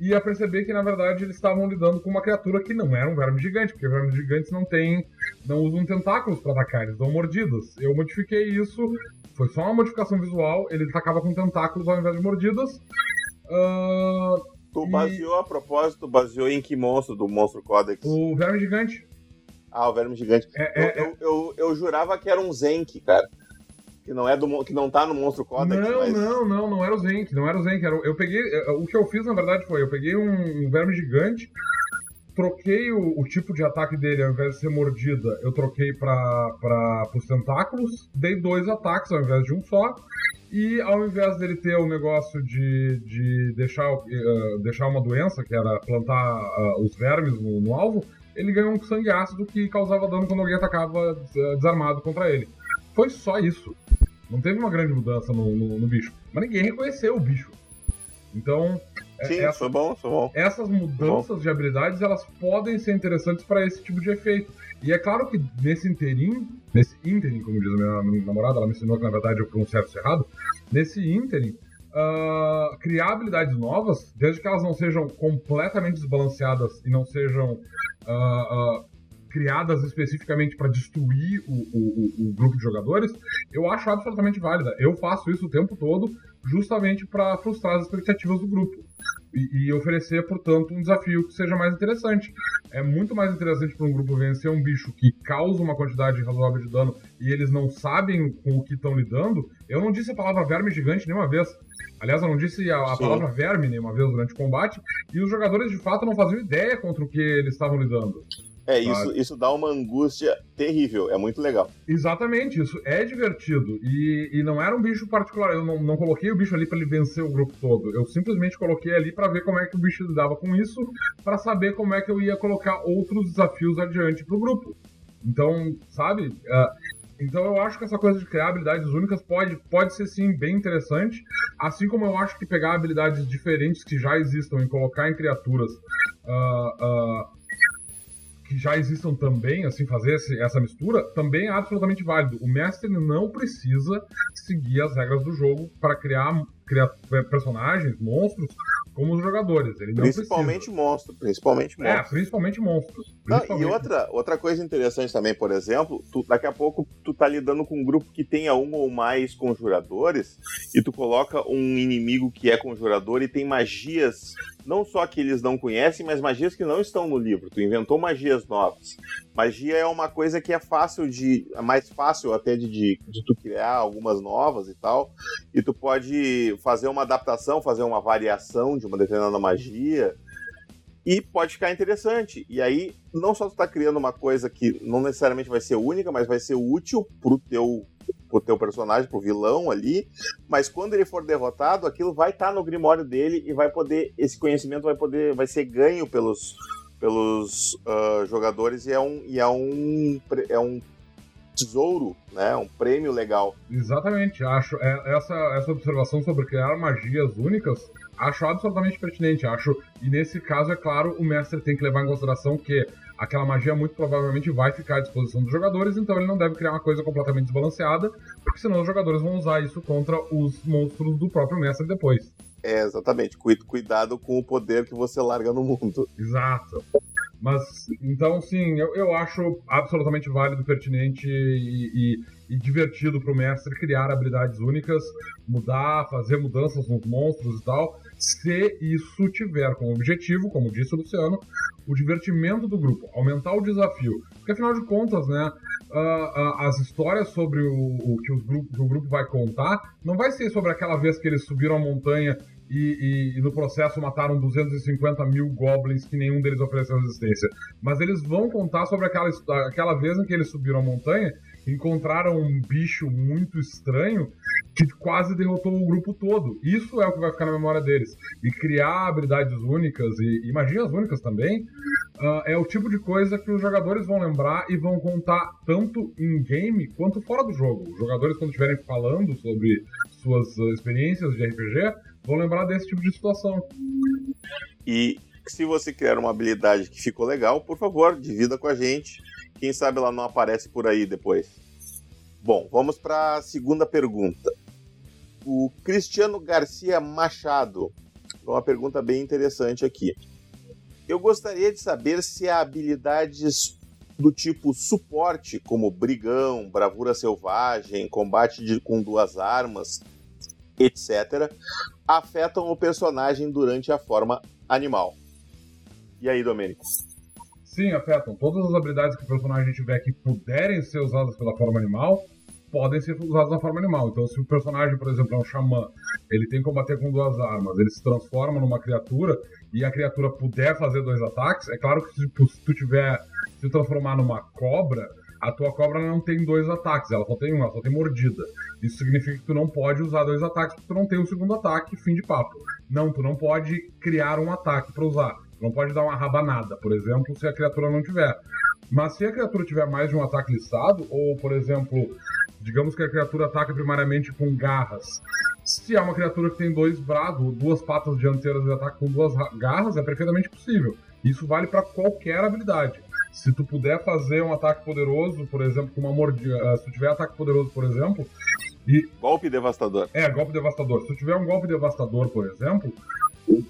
ia perceber que na verdade eles estavam lidando com uma criatura que não era um verme gigante, porque vermes gigantes não tem, não usam tentáculos para atacar, eles dão mordidas. Eu modifiquei isso, foi só uma modificação visual, ele atacava com tentáculos ao invés de mordidas. Uh, tu baseou e... a propósito, baseou em que monstro do Monstro Codex? O verme gigante. Ah, o verme gigante. É, é, eu, eu, eu, eu, jurava que era um Zenk, cara que não é do que não tá no Monstro Codex. Não, mas... não, não, não era o Zenk, não era o Zenk. Era, eu peguei. É, o que eu fiz, na verdade, foi, eu peguei um, um verme gigante, troquei o, o, tipo de ataque dele, ao invés de ser mordida, eu troquei para os tentáculos, dei dois ataques ao invés de um só. E ao invés dele ter o negócio de, de deixar, uh, deixar uma doença, que era plantar uh, os vermes no, no, alvo, ele ganhou um sangue ácido que causava dano quando alguém atacava uh, desarmado contra ele. Foi só isso. Não teve uma grande mudança no, no, no bicho. Mas ninguém reconheceu o bicho. Então. É, Sim, essa, foi bom, foi bom. Essas mudanças de habilidades elas podem ser interessantes para esse tipo de efeito. E é claro que nesse interim, nesse interim, como diz a minha, minha namorada, ela me ensinou que na verdade eu pronunciei isso errado. Nesse interim, uh, criar habilidades novas, desde que elas não sejam completamente desbalanceadas e não sejam uh, uh, criadas especificamente para destruir o, o, o, grupo de jogadores, eu acho absolutamente válida. Eu faço isso o tempo todo justamente para frustrar as expectativas do grupo e, e, oferecer, portanto, um desafio que seja mais interessante. É muito mais interessante para um grupo vencer um bicho que causa uma quantidade razoável de dano e eles não sabem com o que estão lidando. Eu não disse a palavra verme gigante nenhuma vez. Aliás, eu não disse a, a palavra verme nenhuma vez durante o combate, e os jogadores de fato não faziam ideia contra o que eles estavam lidando. É, isso, isso dá uma angústia terrível, é muito legal. Exatamente, isso é divertido. E, e não era um bicho particular, eu não, não coloquei o bicho ali para ele vencer o grupo todo. Eu simplesmente coloquei ali para ver como é que o bicho lidava com isso, para saber como é que eu ia colocar outros desafios adiante pro grupo. Então, sabe? Uh, então eu acho que essa coisa de criar habilidades únicas pode, pode ser sim bem interessante. Assim como eu acho que pegar habilidades diferentes que já existam e colocar em criaturas. Uh, já existam também, assim, fazer esse, essa mistura, também é absolutamente válido. O mestre não precisa seguir as regras do jogo para criar, criar personagens, monstros, como os jogadores. Ele principalmente precisa. monstro, principalmente monstro. É, principalmente monstros. Não, e outra, outra coisa interessante também, por exemplo, tu, daqui a pouco tu tá lidando com um grupo que tenha um ou mais conjuradores e tu coloca um inimigo que é conjurador e tem magias não só que eles não conhecem, mas magias que não estão no livro. Tu inventou magias novas. Magia é uma coisa que é fácil de. é mais fácil até de, de, de tu criar algumas novas e tal. E tu pode fazer uma adaptação, fazer uma variação de uma determinada magia e pode ficar interessante. E aí, não só tu tá criando uma coisa que não necessariamente vai ser única, mas vai ser útil pro teu pro teu personagem, pro vilão ali, mas quando ele for derrotado, aquilo vai estar tá no grimório dele e vai poder, esse conhecimento vai poder, vai ser ganho pelos, pelos uh, jogadores e é um, e é um, é um tesouro, né? Um prêmio legal. Exatamente. Acho é, essa, essa observação sobre criar magias únicas acho absolutamente pertinente. Acho e nesse caso é claro o mestre tem que levar em consideração que aquela magia muito provavelmente vai ficar à disposição dos jogadores, então ele não deve criar uma coisa completamente desbalanceada, porque senão os jogadores vão usar isso contra os monstros do próprio mestre depois. É, exatamente. Cuidado com o poder que você larga no mundo. Exato. Mas, então, sim, eu, eu acho absolutamente válido, pertinente e, e, e divertido para o mestre criar habilidades únicas, mudar, fazer mudanças nos monstros e tal, se isso tiver como objetivo, como disse o Luciano, o divertimento do grupo, aumentar o desafio. Porque afinal de contas, né, uh, uh, as histórias sobre o, o que, que o grupo vai contar não vai ser sobre aquela vez que eles subiram a montanha e, e, e, no processo mataram 250 mil goblins que nenhum deles ofereceu resistência. Mas eles vão contar sobre aquela, aquela vez em que eles subiram a montanha, encontraram um bicho muito estranho que quase derrotou o grupo todo. Isso é o que vai ficar na memória deles. E criar habilidades únicas e, e magias únicas também uh, é o tipo de coisa que os jogadores vão lembrar e vão contar tanto em game quanto fora do jogo. Os jogadores, quando estiverem falando sobre suas uh, experiências de RPG, vão lembrar desse tipo de situação. E se você criar uma habilidade que ficou legal, por favor, divida com a gente. Quem sabe ela não aparece por aí depois. Bom, vamos para a segunda pergunta. O Cristiano Garcia Machado. Uma pergunta bem interessante aqui. Eu gostaria de saber se há habilidades do tipo suporte, como brigão, bravura selvagem, combate de, com duas armas, etc., afetam o personagem durante a forma animal. E aí, Domênico? Sim, afetam. Todas as habilidades que o personagem tiver que puderem ser usadas pela forma animal, podem ser usadas na forma animal. Então, se o personagem, por exemplo, é um xamã, ele tem que combater com duas armas, ele se transforma numa criatura e a criatura puder fazer dois ataques, é claro que se, tu tiver se transformar numa cobra, a tua cobra não tem dois ataques, ela só tem um, ela só tem mordida. Isso significa que tu não pode usar dois ataques porque tu não tem um segundo ataque, fim de papo. Não, tu não pode criar um ataque para usar. Não pode dar uma rabanada, por exemplo, se a criatura não tiver. Mas se a criatura tiver mais de um ataque listado, ou por exemplo, digamos que a criatura ataca primariamente com garras. Se é uma criatura que tem dois braços, duas patas dianteiras e ataca com duas garras, é perfeitamente possível. Isso vale para qualquer habilidade. Se tu puder fazer um ataque poderoso, por exemplo, com uma mordida. Eh, se tu tiver ataque poderoso, por exemplo. E... Golpe devastador. É, golpe devastador. Se tu tiver um golpe devastador, por exemplo,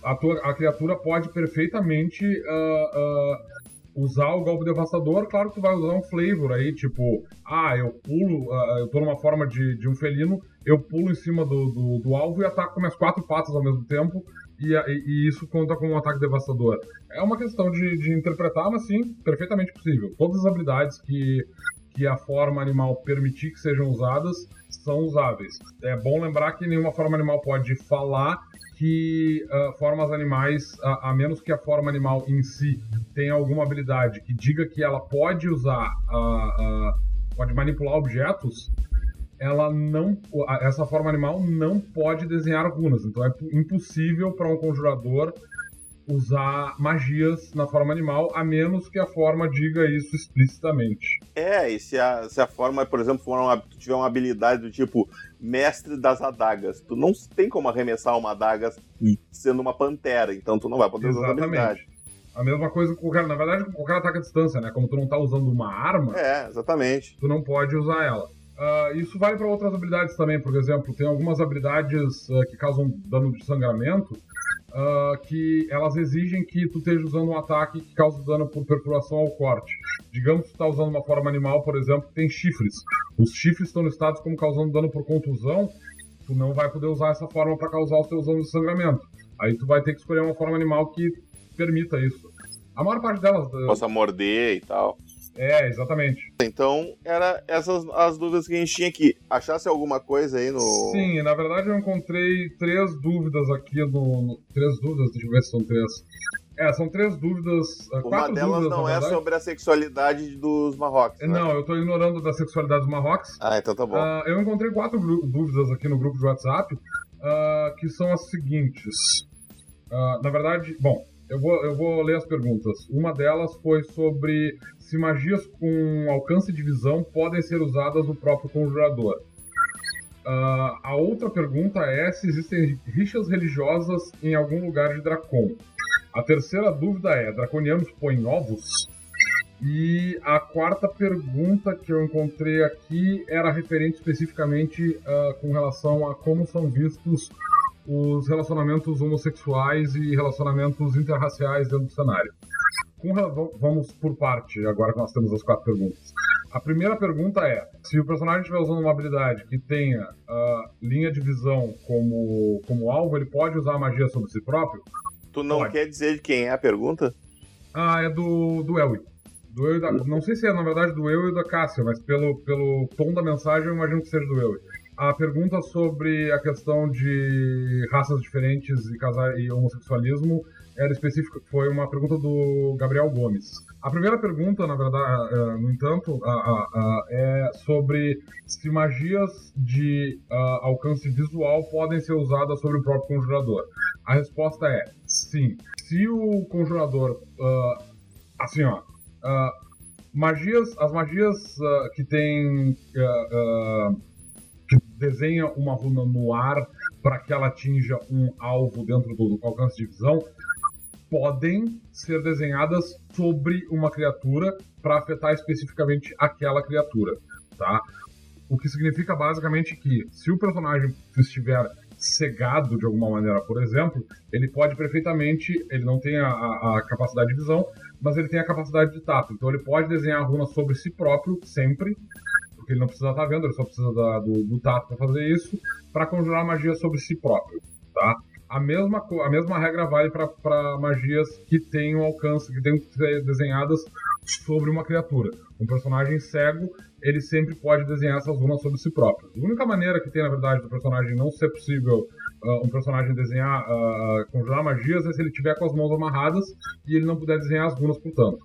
a, tua, a criatura pode perfeitamente uh, uh, usar o golpe devastador. Claro que tu vai usar um flavor aí, tipo, ah, eu pulo, uh, eu tô numa forma de, de um felino, eu pulo em cima do, do, do alvo e ataco com minhas quatro patas ao mesmo tempo e, e, isso conta como um ataque devastador. É uma questão de, de interpretar, mas sim, perfeitamente possível. Todas as habilidades que, que a forma animal permitir que sejam usadas são usáveis. É bom lembrar que nenhuma forma animal pode falar que uh, formas animais, a, a, menos que a forma animal em si tenha alguma habilidade que diga que ela pode usar, uh, uh, pode manipular objetos, ela não, essa forma animal não pode desenhar runas. Então é impossível para um conjurador usar magias na forma animal, a menos que a forma diga isso explicitamente. É, e se a, se a forma, por exemplo, for uma, tiver uma habilidade do tipo mestre das adagas, tu não tem como arremessar uma adaga sendo uma pantera, então tu não vai poder Exatamente. usar a habilidade. A mesma coisa com qualquer, na verdade, com qualquer ataque à distância, né? Como tu não tá usando uma arma, é, exatamente. Tu não pode usar ela. Uh, isso vale para outras habilidades também, por exemplo, tem algumas habilidades uh, que causam dano de sangramento uh, que elas exigem que tu esteja usando um ataque que causa dano por perfuração ou corte. Digamos que tu está usando uma forma animal, por exemplo, que tem chifres. Os chifres estão listados como causando dano por contusão, tu não vai poder usar essa forma para causar os teus danos de sangramento. Aí tu vai ter que escolher uma forma animal que permita isso. A maior parte delas. Possa morder e tal. É, exatamente. Então, era essas as dúvidas que a gente tinha aqui. Achasse alguma coisa aí no. Sim, na verdade eu encontrei três dúvidas aqui no. no três dúvidas, deixa eu ver se são três. É, são três dúvidas. Eh, Uma delas dúvidas, não é sobre a sexualidade dos Marrocos. Né? Não, eu tô ignorando da sexualidade dos Marrocos. Ah, então tá bom. Uh, eu encontrei quatro dúvidas aqui no grupo de WhatsApp, uh, que são as seguintes. Uh, na verdade, bom, eu vou, eu vou ler as perguntas. Uma delas foi sobre se magias com alcance de visão podem ser usadas no próprio conjurador. Uh, a outra pergunta é se existem rixas religiosas em algum lugar de Dracon. A terceira dúvida é: draconianos põem ovos? E a quarta pergunta que eu encontrei aqui era referente especificamente uh, com relação a como são vistos os relacionamentos homossexuais e relacionamentos interraciais dentro do cenário. Com, vamos por parte, agora que nós temos as quatro perguntas. A primeira pergunta é: se o personagem estiver usando uma habilidade que tenha uh, linha de visão como, como alvo, ele pode usar a magia sobre si próprio? Tu não pode. quer dizer de quem é a pergunta? Ah, é do, do Elwie. Do eu da, não sei se é, na verdade, do eu e da Cássia, mas pelo, pelo tom da mensagem eu imagino que seja do eu. A pergunta sobre a questão de raças diferentes e, casar, e homossexualismo era específica, foi uma pergunta do Gabriel Gomes. A primeira pergunta, na verdade, é, no entanto, é sobre se magias de alcance visual podem ser usadas sobre o próprio conjurador. A resposta é sim. Se o conjurador, assim, ó, Uh, magias, as magias uh, que que desenha uma runa no ar para que ela atinja um alvo dentro do alcance de visão podem ser desenhadas sobre uma criatura para afetar especificamente aquela criatura, tá? O que significa basicamente que se o personagem estiver cegado de alguma maneira, por exemplo, ele pode perfeitamente, ele não tem a, a, capacidade de visão, mas ele tem a capacidade de tato. Então ele pode desenhar a runa sobre si próprio sempre, porque ele não precisa estar vendo, ele só precisa da, do, do tato para fazer isso, para conjurar magia sobre si próprio, tá? A mesma, a mesma regra vale para magias que tenham alcance, que tenham que ser desenhadas sobre uma criatura. Um personagem cego, ele sempre pode desenhar essas runas sobre si próprio. A única maneira que tem, na verdade, do personagem não ser possível uh, um personagem desenhar, uh, conjurar magias é se ele tiver com as mãos amarradas e ele não puder desenhar as runas, portanto.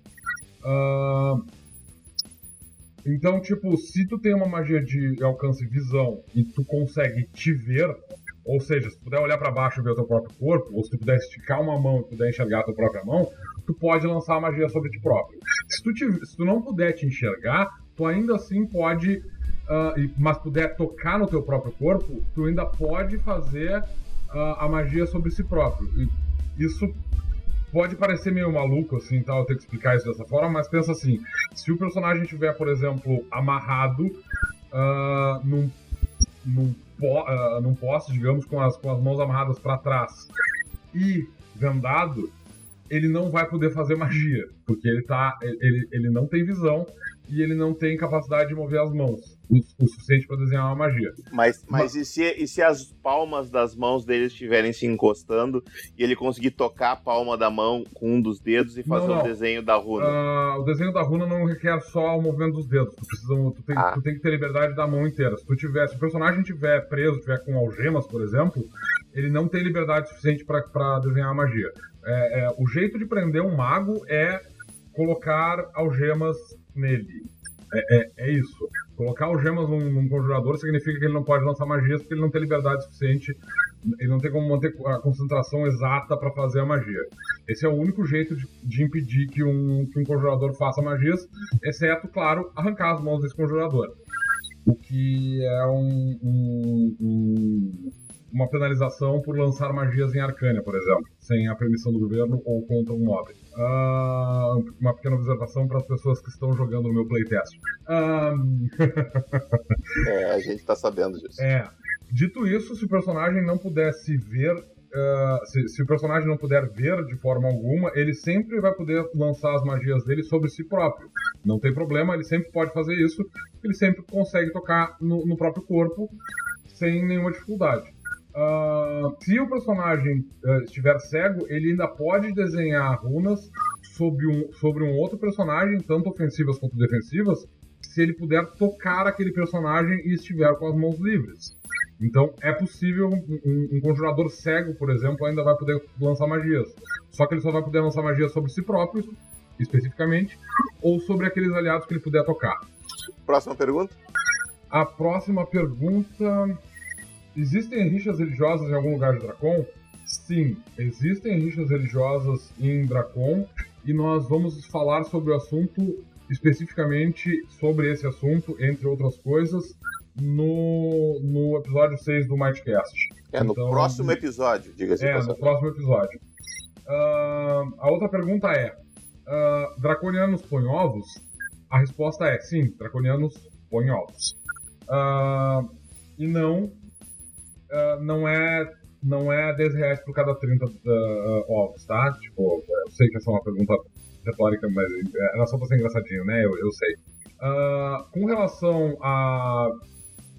Uh, então, tipo, se tu tem uma magia de alcance visão e tu consegue te ver, ou seja, se tu puder olhar para baixo e ver o teu próprio corpo, ou se tu puder esticar uma mão e puder enxergar a tua própria mão, tu pode lançar a magia sobre ti próprio. Se tu, te, se tu não puder te enxergar, tu ainda assim pode, uh, mas puder tocar no teu próprio corpo, tu ainda pode fazer uh, a magia sobre si próprio. E isso pode parecer meio maluco, assim, tal, eu ter que explicar isso dessa forma, mas pensa assim, se o personagem estiver, por exemplo, amarrado uh, num, num, uh, num poste, digamos, com as, com as mãos amarradas para trás e vendado, ele não vai poder fazer magia, porque ele tá, ele, ele não tem visão e ele não tem capacidade de mover as mãos o, suficiente para desenhar uma magia. Mas, mas, mas... E, se, e se as palmas das mãos dele estiverem se encostando e ele conseguir tocar a palma da mão com um dos dedos e fazer não, não. o desenho da runa? Uh, o desenho da runa não requer só o movimento dos dedos. Tu, precisa, tu, tem, ah. tu tem que ter liberdade da mão inteira. Se, tu tiver, se o personagem estiver preso, estiver com algemas, por exemplo, ele não tem liberdade suficiente para desenhar a magia. É, é, o jeito de prender um mago é colocar algemas nele. É, é, é, isso. Colocar algemas num, num, conjurador significa que ele não pode lançar magias porque ele não tem liberdade suficiente, ele não tem como manter a concentração exata para fazer a magia. Esse é o único jeito de, de impedir que um, que um conjurador faça magias, exceto, claro, arrancar as mãos desse conjurador. O que é um, um, um uma penalização por lançar magias em Arcânia, por exemplo, sem a permissão do governo ou contra um nobre. Uh, uma pequena observação para as pessoas que estão jogando no meu playtest. *laughs* É, a gente está sabendo disso. É. Dito isso, se o personagem não pudesse ver Uh, se, se, o personagem não puder ver de forma alguma, ele sempre vai poder lançar as magias dele sobre si próprio. Não tem problema, ele sempre pode fazer isso, ele sempre consegue tocar no, no próprio corpo sem nenhuma dificuldade. Uh, se o personagem uh, estiver cego, ele ainda pode desenhar runas sobre um, sobre um outro personagem, tanto ofensivas quanto defensivas, se ele puder tocar aquele personagem e estiver com as mãos livres. Então é possível um, um, um, conjurador cego, por exemplo, ainda vai poder lançar magias. Só que ele só vai poder lançar magias sobre si próprio, especificamente, ou sobre aqueles aliados que ele puder tocar. Próxima pergunta? A próxima pergunta Existem rixas religiosas em algum lugar de Dracon? Sim, existem rixas religiosas em Dracon e nós vamos falar sobre o assunto, especificamente sobre esse assunto, entre outras coisas, no, no episódio 6 do Mightcast. É, no então, próximo episódio, diga-se. É, no próximo episódio. Uh, a outra pergunta é: uh, Draconianos põem ovos? A resposta é sim, Draconianos põem ovos. Uh, e não, uh, não é não é 10 reais por cada 30 uh, ovos, tá? Tipo, eu sei que essa é uma pergunta retórica, mas era só pra ser engraçadinho, né? Eu, eu sei. Uh, com relação a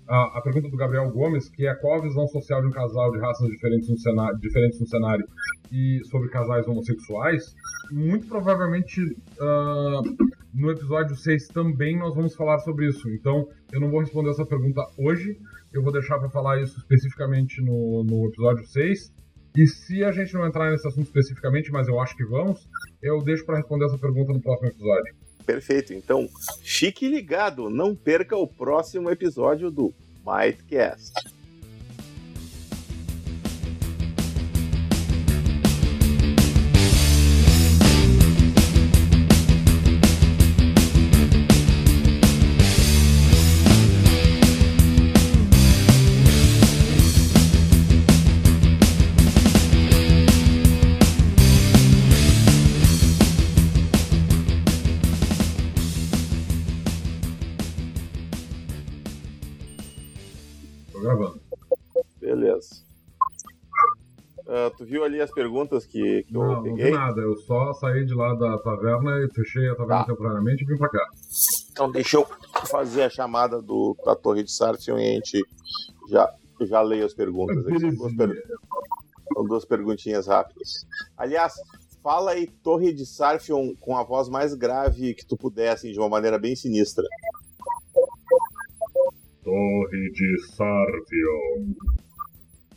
a, a, pergunta do Gabriel Gomes, que é qual a visão social de um casal de raças diferentes no cenário, diferentes no cenário e sobre casais homossexuais, muito provavelmente uh, no episódio 6 também nós vamos falar sobre isso. Então eu não vou responder essa pergunta hoje, eu vou deixar para falar isso especificamente no, no episódio 6. E se a gente não entrar nesse assunto especificamente, mas eu acho que vamos, eu deixo para responder essa pergunta no próximo episódio. Perfeito. Então, fique ligado, não perca o próximo episódio do Mightcast. Tu viu ali as perguntas que, que não, eu peguei? Não, nada. Eu só saí de lá da taverna e fechei a taverna tá. temporariamente e vim pra cá. Então deixa eu fazer a chamada do, da Torre de Sartion e a gente já, já leio as perguntas. Aqui. São, duas per... São duas perguntinhas rápidas. Aliás, fala aí Torre de Sarfion com a voz mais grave que tu puder, assim, de uma maneira bem sinistra. Torre de Sarfion.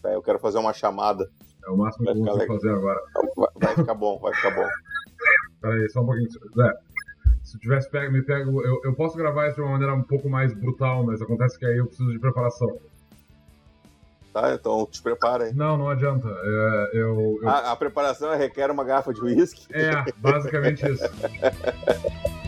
É, eu quero fazer uma chamada. É o máximo vai que eu vou fazer agora. Vai, vai, ficar bom, vai ficar bom. Peraí, só um pouquinho. Zé, se eu tivesse pego, me pego. Eu, eu posso gravar isso de uma maneira um pouco mais brutal, mas acontece que aí eu preciso de preparação. Tá, então te prepara aí. Não, não adianta. É, eu, eu... A, a preparação requer uma garrafa de uísque? É, basicamente isso. *laughs*